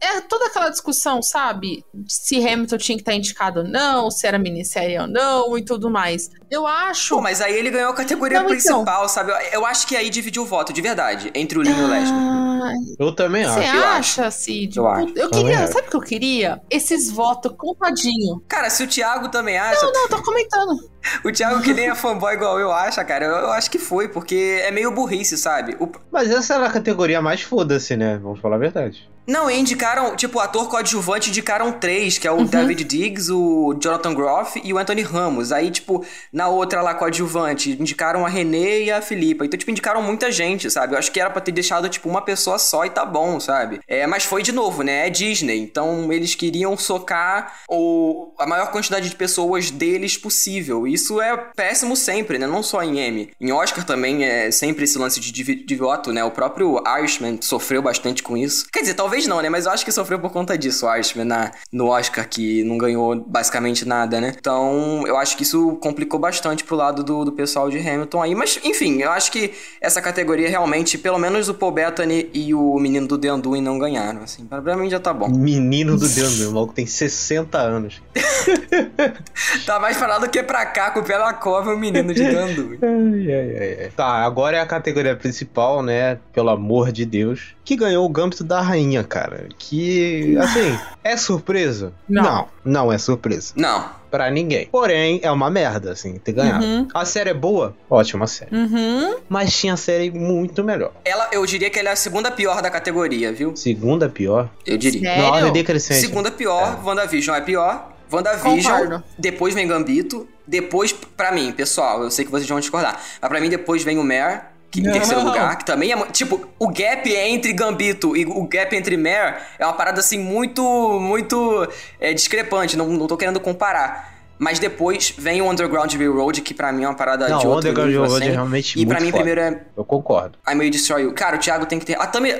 é toda aquela discussão, sabe? Se Hamilton tinha que estar indicado ou não, se era minissérie ou não e tudo mais. Eu acho. Pô, mas aí ele ganhou a categoria Não, então. principal, sabe? Eu, eu acho que aí dividiu o voto, de verdade, entre o Lin e o Leslie. Ah, Eu também Você acho. eu acha, Cid? Eu acho. Eu Também queria, acho. sabe o que eu queria? Esses votos contadinho. Cara, se o Thiago também acha, Não, eu tô comentando. O Thiago que nem é fanboy igual eu acha, cara, eu, acho que foi, porque é meio burrice, sabe? O- Mas essa era a categoria mais foda-se, né? Vamos falar a verdade. Não, e indicaram, tipo, ator coadjuvante indicaram três, que é o Uhum. David Diggs, o Jonathan Groff e o Anthony Ramos. Aí, tipo, na outra lá coadjuvante, indicaram a Renée e a Filipa. Então, tipo, indicaram muita gente, sabe? Eu acho que era pra ter deixado, tipo, uma pessoa só e tá bom, sabe? É, mas foi de novo, né? É Disney. Então, eles queriam socar o, a maior quantidade de pessoas deles possível. Isso é péssimo sempre, né? Não só em Emmy. Em Oscar também é sempre esse lance de, voto, né? O próprio Irishman sofreu bastante com isso. Quer dizer, talvez não, né? Mas eu acho que sofreu por conta disso, o Irishman, na, no Oscar, que não ganhou basicamente nada, né? Então, eu acho que isso complicou bastante pro lado do, do pessoal de Hamilton aí. Mas, enfim, eu acho que essa categoria realmente, pelo menos o Paul Bettany e o menino do The Undoing não ganharam, assim. Pra, pra mim já tá bom. Menino do Deus, meu maluco tem 60 anos. *laughs* Tá mais falado que pra cá, com o pé na cova, o menino de Undoing. *laughs* Ai, ai, ai, ai. Tá, agora é a categoria principal, né? Pelo amor de Deus. Que ganhou o Gambito da Rainha, cara. Que, assim, é surpresa? Não. Não, não é surpresa. Não. Pra ninguém. Porém, é uma merda, assim, ter ganhado. Uhum. A série é boa? Ótima série. Uhum. Mas tinha série muito melhor. Ela, eu diria que ela é a segunda pior da categoria, viu? Segunda pior. Eu diria. Sério? Na ordem decrescente. Segunda pior, WandaVision é pior. WandaVision, Concordo. depois vem Gambito, depois, pra mim, pessoal, eu sei que vocês vão discordar, mas pra mim depois vem o Mare, que, em terceiro lugar, que também é. Tipo, o gap entre Gambito e o gap entre Mare é uma parada assim muito. muito é, discrepante. Não, não tô querendo comparar. Mas depois vem o Underground Railroad, que pra mim é uma parada Não, de o outro Underground nível, Railroad assim. é realmente E pra muito mim, foda. primeiro é Eu concordo. I May Destroy You. Cara, o Thiago tem que ter. A Tami.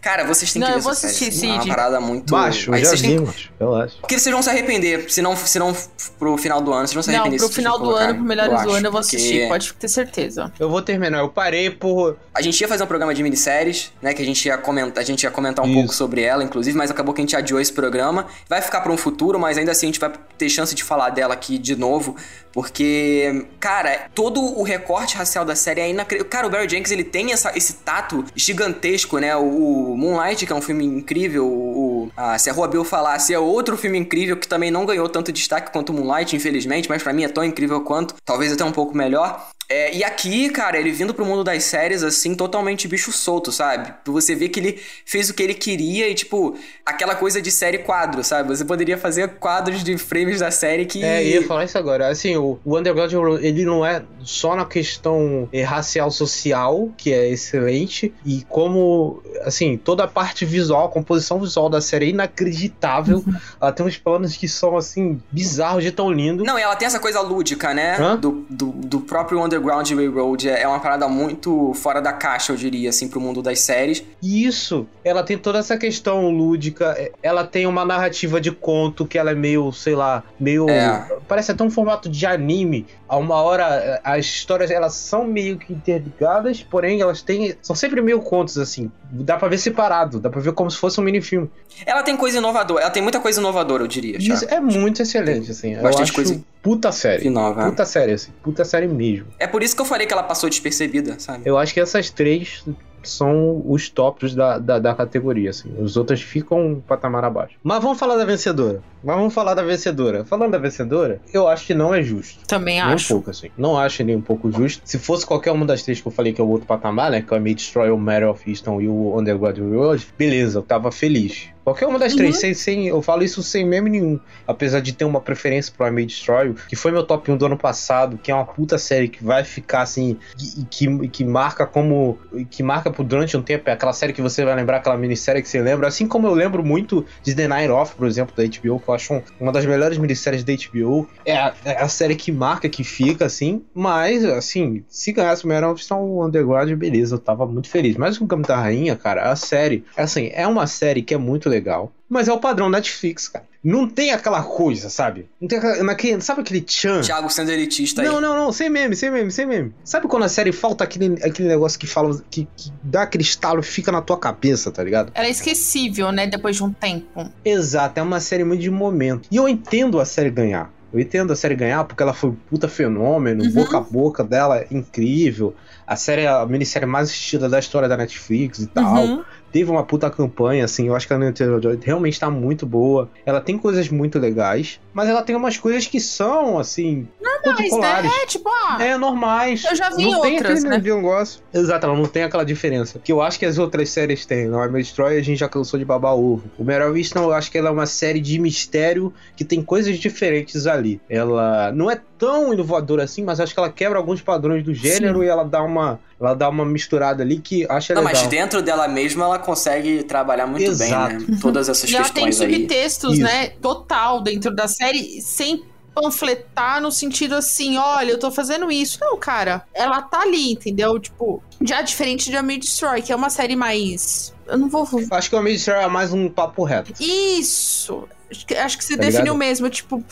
Cara, vocês têm Não, que ver eu vou essa série. assistir, assim, É uma parada muito. Baixo, eu Aí já vocês vi, têm- relaxa. Porque vocês vão se arrepender. Se não, se não pro final do ano, vocês vão se Não, arrepender. pro se final do ano, pro melhores do acho, ano, eu vou porque assistir, pode ter certeza. Eu vou terminar. Eu parei por. A gente ia fazer um programa de minisséries, né? Que a gente ia comentar, a gente ia comentar um Isso. pouco sobre ela, inclusive, mas acabou que a gente adiou esse programa. Vai ficar para um futuro, mas ainda assim a gente vai ter chance de falar dela aqui de novo. Porque, cara, todo o recorte racial da série é inacreditável. Cara, o Barry Jenkins, ele tem essa, esse tato gigantesco, né? O, o Moonlight, que é um filme incrível, o, a, se a Rua Bill falasse, é outro filme incrível que também não ganhou tanto destaque quanto Moonlight, infelizmente, mas pra mim é tão incrível quanto, talvez até um pouco melhor. É, e aqui, cara, ele vindo pro mundo das séries, assim, totalmente bicho solto, sabe? Você vê que ele fez o que ele queria e, tipo, aquela coisa de série quadro, sabe? Você poderia fazer quadros de frames da série que. É, ia falar isso agora. Assim, o, o Underground ele não é só na questão eh, racial social, que é excelente, e como, assim, toda a parte visual, a composição visual da série é inacreditável. *laughs* Ela tem uns planos que são, assim, bizarros de tão lindo. Não, e ela tem essa coisa lúdica, né? Hã? Do, do, do próprio Underground Railroad. É é uma parada muito fora da caixa, eu diria, assim, pro mundo das séries. E isso, ela tem toda essa questão lúdica, eh, ela tem uma narrativa de conto que ela é meio, sei lá, meio. É. Parece até um formato de anime. A uma hora, as histórias elas são meio que interligadas, porém elas têm. São sempre meio contos, assim. Dá pra ver separado, dá pra ver como se fosse um minifilme. Ela tem coisa inovadora, ela tem muita coisa inovadora, eu diria. Isso é muito excelente, assim. Eu Bastante acho coisa puta série. Inova. Puta série, assim. Puta série mesmo. É por isso que eu falei que ela passou despercebida, sabe? Eu acho que essas três são os tops da, da, da categoria, assim. Os outros ficam um patamar abaixo. Mas vamos falar da vencedora. Mas vamos falar da vencedora. Falando da vencedora, eu acho que não é justo. Também Nem um acho. pouco, assim. Não acho nem um pouco justo. Se fosse qualquer uma das três que eu falei que é o outro patamar, né? Que é o May Destroy, o Matter of Easton e o Underground Railroad, beleza, eu tava feliz. Qualquer uma das três, sem, sem, eu falo isso sem meme nenhum. Apesar de ter uma preferência pro I May Destroy, You, que foi meu top 1 do ano passado, que é uma puta série que vai ficar assim, e que, que marca como. que marca por durante um tempo. É aquela série que você vai lembrar, aquela minissérie que você lembra. Assim como eu lembro muito de The Night Off, por exemplo, da HBO, que eu acho um- uma das melhores minisséries da HBO. É a, é a série que marca, que fica, assim. Mas, assim, se ganhasse o melhor opção, o Underground, beleza, eu tava muito feliz. Mas o Campo da Rainha, cara, a série, assim, é uma série que é muito legal. Mas é o padrão Netflix, cara. Não tem aquela coisa, sabe? Não tem aquela, naquele, sabe aquele tchan? Thiago sendo elitista aí. Não, não, não, sem meme, sem meme, sem meme. Sabe quando a série falta aquele, aquele negócio que fala, que, que dá aquele estalo e fica na tua cabeça, tá ligado? Ela é esquecível, né? Depois de um tempo. Exato, é uma série muito de momento. E eu entendo a série ganhar. Eu entendo a série ganhar porque ela foi um puta fenômeno, Uhum. boca a boca dela incrível. A série é a minissérie mais assistida da história da Netflix e tal. Uhum. Teve uma puta campanha, assim, eu acho que a Nintendo Joy realmente tá muito boa. Ela tem coisas muito legais, mas ela tem umas coisas que são, assim, Mas, né? É tipo, ah, É, normais. Eu já vi não tem outras, aquele né? negócio. Exato, ela não tem aquela diferença. Que eu acho que as outras séries têm. No Army Destroy a gente já cansou de babar ovo. O Meryl Easton, eu acho que ela é uma série de mistério que tem coisas diferentes ali. Ela não é tão inovadora assim, mas acho que ela quebra alguns padrões do gênero e ela dá uma ela dá uma misturada ali que acha Não, legal. mas dentro dela mesma ela consegue trabalhar muito Exato. bem, né? Todas essas E ela tem questões aí. subtextos, Isso. né? Total dentro da série, sem panfletar no sentido assim, olha, eu tô fazendo isso. Não, cara, ela tá ali, entendeu? Tipo, já diferente de A Mid Destroy, que é uma série mais. Eu não vou. Acho que o Army Destroy é mais um papo reto. Isso! Acho que, acho que você Tá definiu ligado? mesmo, tipo.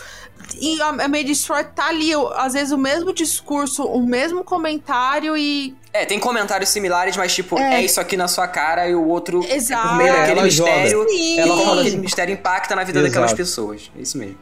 E a a May Destroy tá ali, o- às vezes o mesmo discurso, o mesmo comentário e. É, tem comentários similares, mas tipo, É. é, isso aqui na sua cara e o outro Exato. por meio É, daquele ela joga. mistério. Sim. Ela Como aquele assim- mistério impacta na vida Exato. daquelas pessoas. É isso mesmo.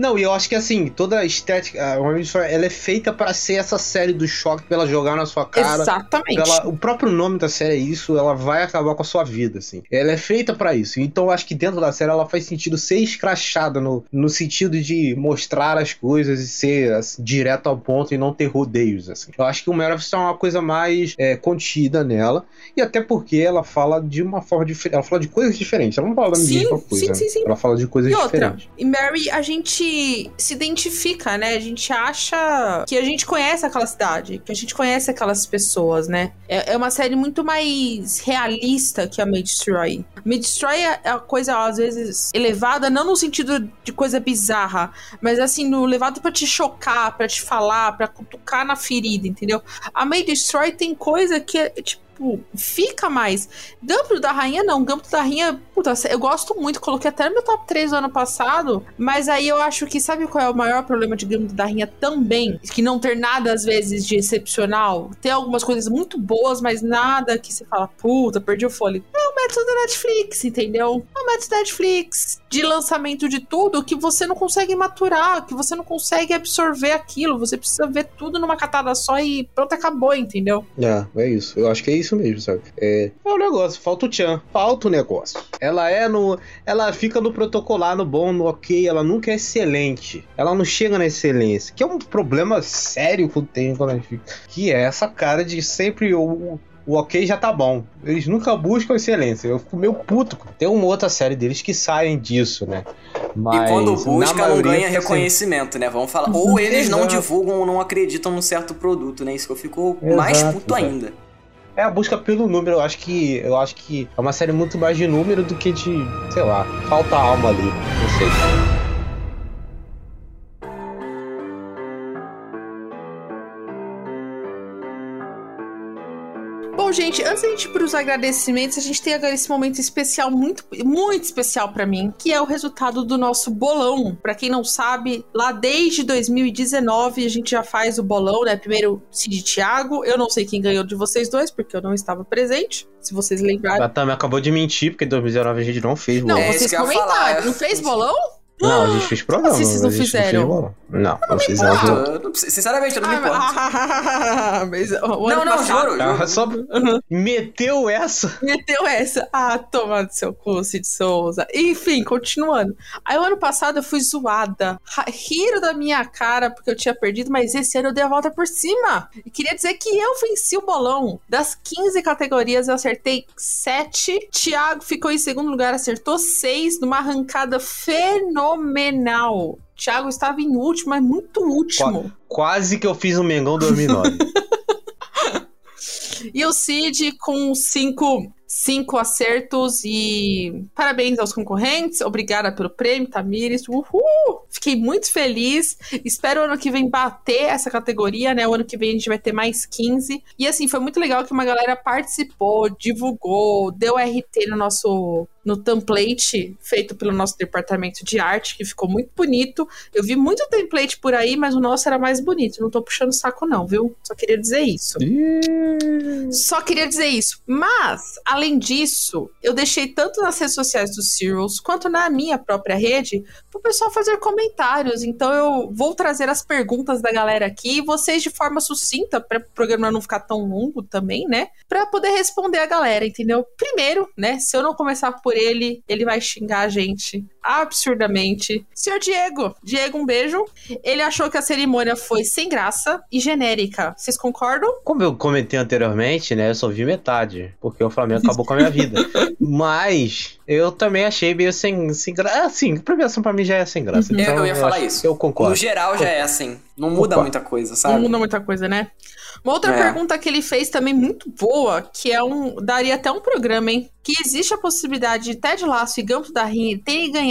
Não, e eu acho que assim, toda a estética, a ela é feita pra ser essa série do choque pra ela jogar na sua cara. Exatamente. Ela- o próprio nome da série é isso, ela vai acabar com a sua vida, assim. Ela é feita pra isso. Então eu acho que dentro da série ela faz sentido ser escrachada no, no sentido de mostrar as coisas e ser assim, direto ao ponto e não ter rodeios, assim. Eu acho que o Meravis é uma coisa mais é, contida nela. E até porque ela fala de uma forma diferente. Ela fala de coisas diferentes. Ela não fala da Sim, mesma coisa. sim, sim, sim. Ela fala de coisas E outra, diferentes. e Mary, a gente se identifica, né? A gente acha que a gente conhece aquela cidade, que a gente conhece aquelas pessoas, né? É, é uma série muito mais realista que a May Destroy. May Destroy é a coisa, às vezes, elevada, não no sentido de coisa bizarra, mas assim, no levado para te chocar, para te falar, para cutucar na ferida, entendeu? A May Destroy tem coisa que é, tipo, tipo, fica mais. Gambito da Rainha, não. Gambito da Rainha, puta, eu gosto muito. Coloquei até no meu top 3 do ano passado. Mas aí eu acho que, sabe qual é o maior problema de Gambito da Rainha também? Que não ter nada, às vezes, de excepcional. Tem algumas coisas muito boas, mas nada que você fala, puta, perdi o fôlego. É o método da Netflix, entendeu? É o método da Netflix. De lançamento de tudo que você não consegue maturar, que você não consegue absorver aquilo. Você precisa ver tudo numa catada só e pronto, acabou, entendeu? É, é isso. Eu acho que é isso mesmo, sabe? É, é o negócio, falta o Chan, falta o negócio. Ela é no. Ela fica no protocolar, no bom, no ok, ela nunca é excelente. Ela não chega na excelência. Que é um problema sério que eu tenho quando a gente fica. Que é essa cara de sempre o, o ok já tá bom. Eles nunca buscam excelência. Eu fico meio puto. Tem uma outra série deles que saem disso, né? Mas, e quando busca, não ganha reconhecimento, né? Vamos falar. Ou eles não divulgam ou não acreditam num certo produto, né? Isso que eu fico Exato, mais puto ainda. É a busca pelo número. Eu acho que eu acho que é uma série muito mais de número do que de, sei lá, falta alma ali. Não sei. Bom, gente, antes da gente ir para os agradecimentos, a gente tem agora esse momento especial, muito, muito especial para mim, que é o resultado do nosso bolão. Para quem não sabe, lá desde 2019 a gente já faz o bolão, né? Primeiro Cid e Thiago. Eu não sei quem ganhou de vocês dois, porque eu não estava presente. Se vocês lembrarem. A Tami acabou de mentir, porque em 2019 a gente não fez bolão. Não, é vocês comentaram. Não fez bolão? Não, a gente fez programa. Como vocês não fizeram? Não, não, não fizemos. Sinceramente, eu não me importo. mas, não, não, juro, juro. Só uhum. meteu essa. Meteu essa. Ah, toma do seu cu, Cid Souza. Enfim, continuando. Aí o ano passado eu fui zoada. Riram da minha cara porque eu tinha perdido, mas esse ano eu dei a volta por cima. E queria dizer que eu venci o bolão. Das 15 categorias, eu acertei 7. Thiago ficou em segundo lugar, acertou 6 numa arrancada fenomenal fenomenal. Thiago estava em último, é muito último. Qu quase que eu fiz o um Mengão 2009. *laughs* e o Cid com cinco cinco acertos e parabéns aos concorrentes. Obrigada pelo prêmio, Tamires. Uhul! Fiquei muito feliz. Espero o ano que vem bater essa categoria, né? O ano que vem a gente vai ter mais 15. E assim, foi muito legal que uma galera participou, divulgou, deu RT no nosso no template feito pelo nosso departamento de arte, que ficou muito bonito. Eu vi muito template por aí, mas o nosso era mais bonito. Não tô puxando saco, não, viu? Só queria dizer isso. Só queria dizer isso. Mas, além disso, eu deixei tanto nas redes sociais do Cirrus quanto na minha própria rede pro pessoal fazer comentários. Então eu vou trazer as perguntas da galera aqui e vocês de forma sucinta, para o programa não ficar tão longo também, né? Para poder responder a galera, entendeu? Primeiro, né? Se eu não começar por ele, ele vai xingar a gente absurdamente. Senhor Diego, Diego, um beijo. Ele achou que a cerimônia foi sem graça e genérica. Vocês concordam? Como eu comentei anteriormente, né? Eu só vi metade, porque o Flamengo acabou com a minha vida. *laughs* Mas eu também achei meio sem, sem graça. Assim, premiação pra mim já é sem graça. Uhum. Então, eu ia falar isso. Eu concordo. No geral já é assim. Não muda Opa. muita coisa, sabe? Não muda muita coisa, né? Uma outra é. pergunta que ele fez também muito boa, que é um. daria até um programa, hein? Que existe a possibilidade de Ted Lasso e Gampo da Rinha terem ganhado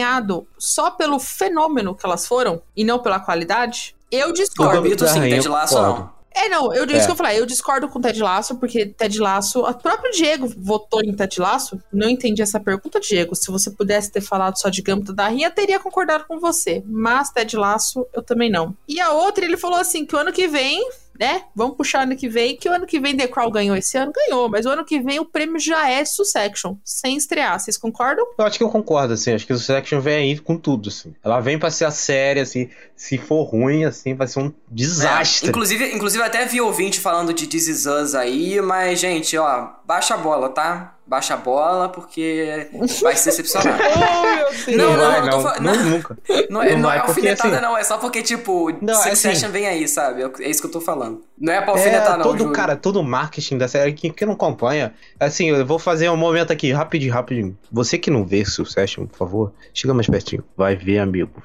só pelo fenômeno que elas foram e não pela qualidade? Eu discordo. Eu sim, Ted Lasso não. É, não, eu, é. isso que eu falei, eu discordo com o Ted Lasso, porque Ted Lasso, o próprio Diego votou em Ted Lasso, não entendi essa pergunta, Diego, se você pudesse ter falado só de Gambito da Rinha, teria concordado com você, mas Ted Lasso, eu também não. E a outra, ele falou assim, que o ano que vem né? Vamos puxar ano que vem, que o ano que vem The Crown ganhou esse ano, ganhou, mas o ano que vem o prêmio já é Succession, sem estrear. Vocês concordam? Eu acho que eu concordo, assim. Acho que o Succession vem aí com tudo, assim. Ela vem pra ser a série, assim. Se for ruim, assim, vai ser um desastre. É, inclusive, inclusive, até vi ouvinte falando de This Is Us aí, mas, gente, ó, baixa a bola, tá? Baixa a bola porque vai se decepcionar. *laughs* oh, não, não, não, não, não, não, nunca. Não, é, não, não é alfinetada, assim... não. É só porque, tipo, não, Succession assim... vem aí, sabe? É isso que eu tô falando. Não é pra alfinetar, é, não. todo cara, todo marketing da série que, que não acompanha. Assim, eu vou fazer um momento aqui, rapidinho, rapidinho. Você que não vê Succession, por favor, chega mais pertinho. Vai ver, amigo.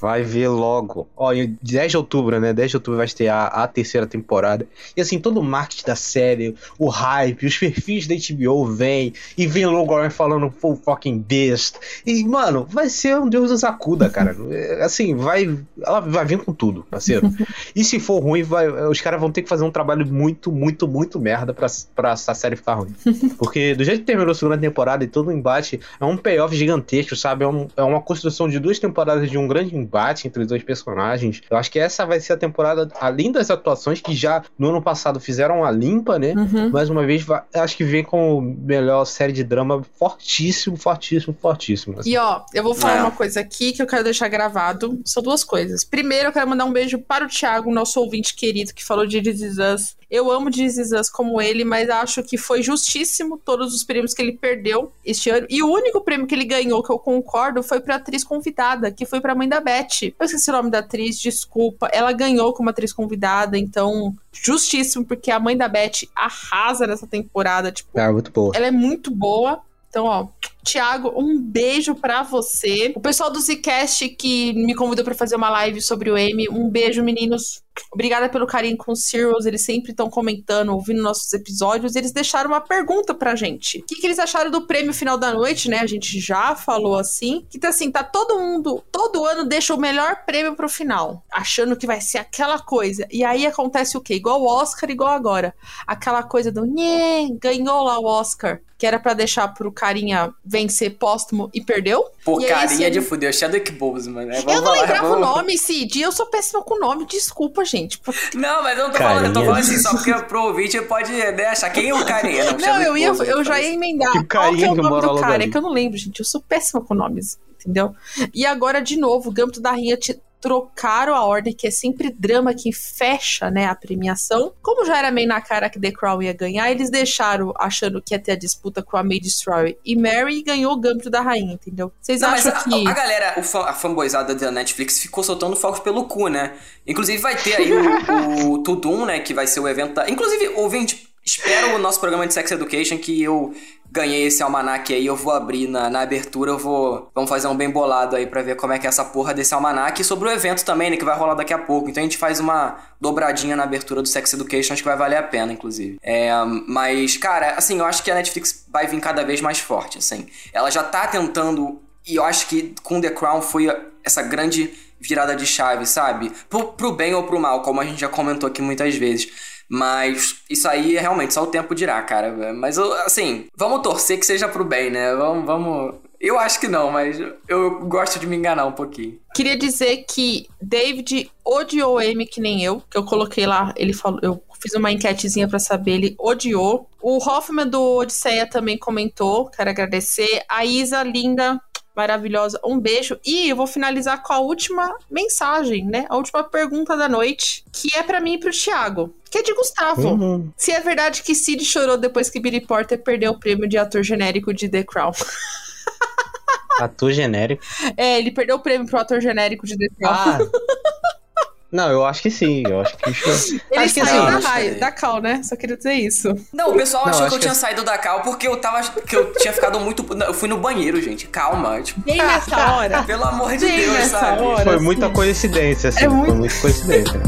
Vai ver logo. Ó, em 10 de outubro, né? 10 de outubro vai estrear a terceira temporada. E assim, todo o marketing da série, o hype, os perfis da HBO vem e vem logo falando full fucking beast. E, mano, vai ser um Deus nos acuda, cara. É, Assim, vai. Ela vai vir com tudo, parceiro. *laughs* E se for ruim, vai, os caras vão ter que fazer um trabalho muito, muito, muito merda pra, pra essa série ficar ruim. *laughs* Porque do jeito que terminou a segunda temporada e todo o embate, é um payoff gigantesco, sabe? É, um- é uma construção de duas temporadas de um grande embate entre os dois personagens. Eu acho que essa vai ser a temporada, além das atuações que já no ano passado fizeram a limpa, né? Uhum. Mais uma vez, acho que vem com melhor série de drama fortíssimo, fortíssimo, fortíssimo. assim. E ó, eu vou falar É. uma coisa aqui que eu quero deixar gravado. São duas coisas. Primeiro, eu quero mandar um beijo para o Thiago, nosso ouvinte querido, que falou de This Is Us. Eu amo This Is Us como ele, mas acho que foi justíssimo todos os prêmios que ele perdeu este ano. E o único prêmio que ele ganhou, que eu concordo, foi pra atriz convidada, que foi pra mãe da Beth. Eu esqueci o nome da atriz, desculpa. Ela ganhou como atriz convidada, então, justíssimo, porque a mãe da Beth arrasa nessa temporada. Tipo, É, muito boa. ela é muito boa. Então, ó, Thiago, um beijo pra você. O pessoal do Zcast que me convidou pra fazer uma live sobre o M, um beijo, meninos. Obrigada pelo carinho com os Serials, eles sempre estão comentando, ouvindo nossos episódios. Eles deixaram uma pergunta pra gente. O que, que eles acharam do prêmio final da noite, né? A gente já falou assim. Que tá assim, tá todo mundo, todo ano deixa o melhor prêmio pro final, achando que vai ser aquela coisa. E aí acontece o quê? Igual o Oscar, igual agora. Aquela coisa do, nhê, ganhou lá o Oscar que era pra deixar pro carinha vencer póstumo e perdeu. Pô, E aí, carinha esse- de fuder, Chadwick Boseman, né? Eu Vamos não lá, lembrava o vamos- nome, Cid. Eu sou péssima com nome, desculpa, gente. Não, mas eu não tô falando, eu tô Carinha. falando assim, só porque pro ouvinte pode né, achar quem é o carinha. Não, Não, eu, ia, Boseman, eu já fala ia emendar. Que Qual que é carinha o nome do cara? ali. É que eu não lembro, gente. Eu sou péssima com nomes, entendeu? E agora, de novo, o Gambito da Rainha te trocaram a ordem, que é sempre drama que fecha, né, a premiação. Como já era meio na cara que The Crown ia ganhar, eles deixaram achando que ia ter a disputa com a May Destroyer e Mary e ganhou o Gambito da Rainha, entendeu? Vocês Não, acham a, que... a galera, a fanboyzada da Netflix ficou soltando fogos pelo cu, né? Inclusive vai ter aí o, o Tudum, né? Que vai ser o evento da... Inclusive, ouvinte, espera o nosso programa de Sex Education que eu ganhei esse almanac aí. Eu vou abrir na, na abertura, eu vou... Vamos fazer um bem bolado aí pra ver como é que é essa porra desse almanac. E sobre o evento também, né? Que vai rolar daqui a pouco. Então a gente faz uma dobradinha na abertura do Sex Education. Acho que vai valer a pena, inclusive. É, mas, cara, assim, eu acho que a Netflix vai vir cada vez mais forte, assim. Ela já tá tentando e eu acho que com The Crown foi essa grande virada de chave, sabe? Pro, pro bem ou pro mal, como a gente já comentou aqui muitas vezes. Mas isso aí é realmente só o tempo dirá, cara. Mas assim, vamos torcer que seja pro bem, né? Vamos, vamos. Eu acho que não, mas eu gosto de me enganar um pouquinho. Queria dizer que David odiou M que nem eu, que eu coloquei lá, ele falou, eu fiz uma enquetezinha pra saber, ele odiou. O Hoffman do Odisseia também comentou, quero agradecer. A Isa, linda, maravilhosa, um beijo. E eu vou finalizar com a última mensagem, né? A última pergunta da noite, que é pra mim e pro Thiago, que é de Gustavo. Uhum. Se é verdade que Sid chorou depois que Billy Porter perdeu o prêmio de ator genérico de The Crown. Ator genérico. É, ele perdeu o prêmio pro ator genérico de The Crown. Ah. Não, eu acho que sim. Eu acho que. Ele acho que saiu sim. da, acho raia, que- da Cal, né? Só queria dizer isso. Não, o pessoal Não, achou que eu que tinha é- saído da cal porque eu tava. que eu tinha ficado muito. não, Eu fui no banheiro, gente. Calma. Tipo, Bem nessa hora. pelo amor de Bem Deus, nessa sabe? hora. Foi assim. muita coincidência, assim. É muito- Foi muita coincidência.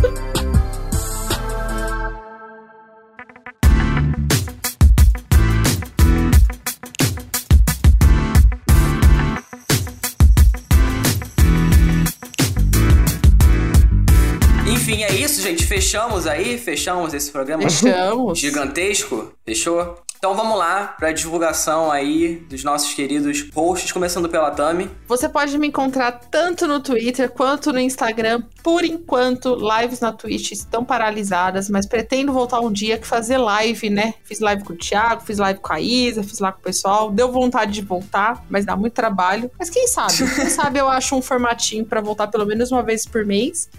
Gente. Fechamos aí, fechamos esse programa Fechamos. gigantesco. Fechou? Então vamos lá pra divulgação aí dos nossos queridos posts, começando pela Tami. Você pode me encontrar tanto no Twitter quanto no Instagram. Por enquanto, lives na Twitch estão paralisadas, mas pretendo voltar um dia que fazer live, né? Fiz live com o Thiago, fiz live com a Isa, fiz lá com o pessoal. Deu vontade de voltar, mas dá muito trabalho. Mas quem sabe? *laughs* Quem sabe eu acho um formatinho pra voltar pelo menos uma vez por mês.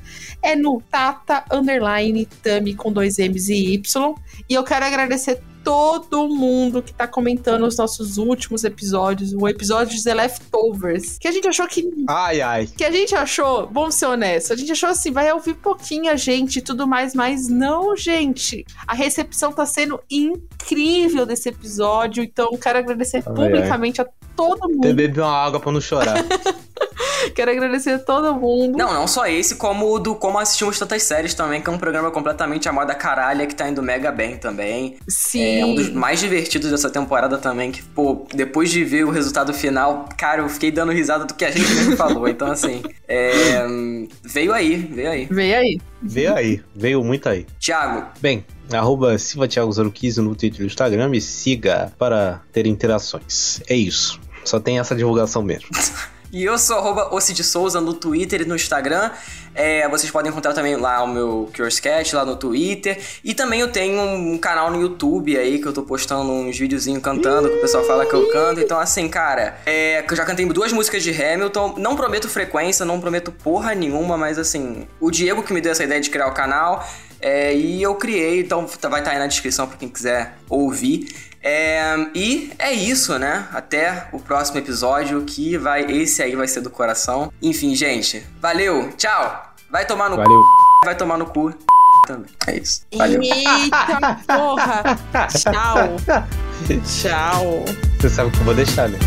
É no Tata Underline Tami com dois M's e Y. E eu quero agradecer todo mundo que tá comentando os nossos últimos episódios, o episódio de The Leftovers, que a gente achou que. Ai, ai. Que a gente achou, vamos ser honestos, a gente achou assim, vai ouvir pouquinho a gente e tudo mais, mas não, gente. A recepção tá sendo incrível desse episódio, então quero agradecer Ai, publicamente a todo mundo. Beber uma água pra não chorar. *laughs* *laughs* Quero agradecer a todo mundo. Não, não só esse, como o do Como Assistimos Tantas Séries também, que é um programa completamente a moda caralha, que tá indo mega bem também. Sim. É um dos mais divertidos dessa temporada também, que, pô, depois de ver o resultado final, cara, eu fiquei dando risada do que a gente mesmo *laughs* falou. Então, assim, é, veio aí, veio aí. Veio aí. Veio aí, veio muito aí. Tiago. Bem, arroba SilvaTiago015 no Twitter e no Instagram, me siga para ter interações. É isso. Só tem essa divulgação mesmo. *laughs* E eu sou arroba Souza no Twitter e no Instagram. É, vocês podem encontrar também lá o meu Curescat lá no Twitter. E também eu tenho um canal no YouTube aí que eu tô postando uns videozinhos cantando, que o pessoal fala que eu canto. Então, assim, cara, é, eu já cantei duas músicas de Hamilton. Não prometo frequência, não prometo porra nenhuma, mas assim, o Diego que me deu essa ideia de criar o canal. É, e eu criei, então vai estar aí na descrição para quem quiser ouvir. É, e é isso, né? Até o próximo episódio que vai. Esse aí vai ser do coração. Enfim, gente. Valeu, tchau! Vai tomar no Valeu. cu. Vai tomar no cu. Também. É isso. Valeu. Eita porra! Tchau! *laughs* Tchau! Você sabe que eu vou deixar, né?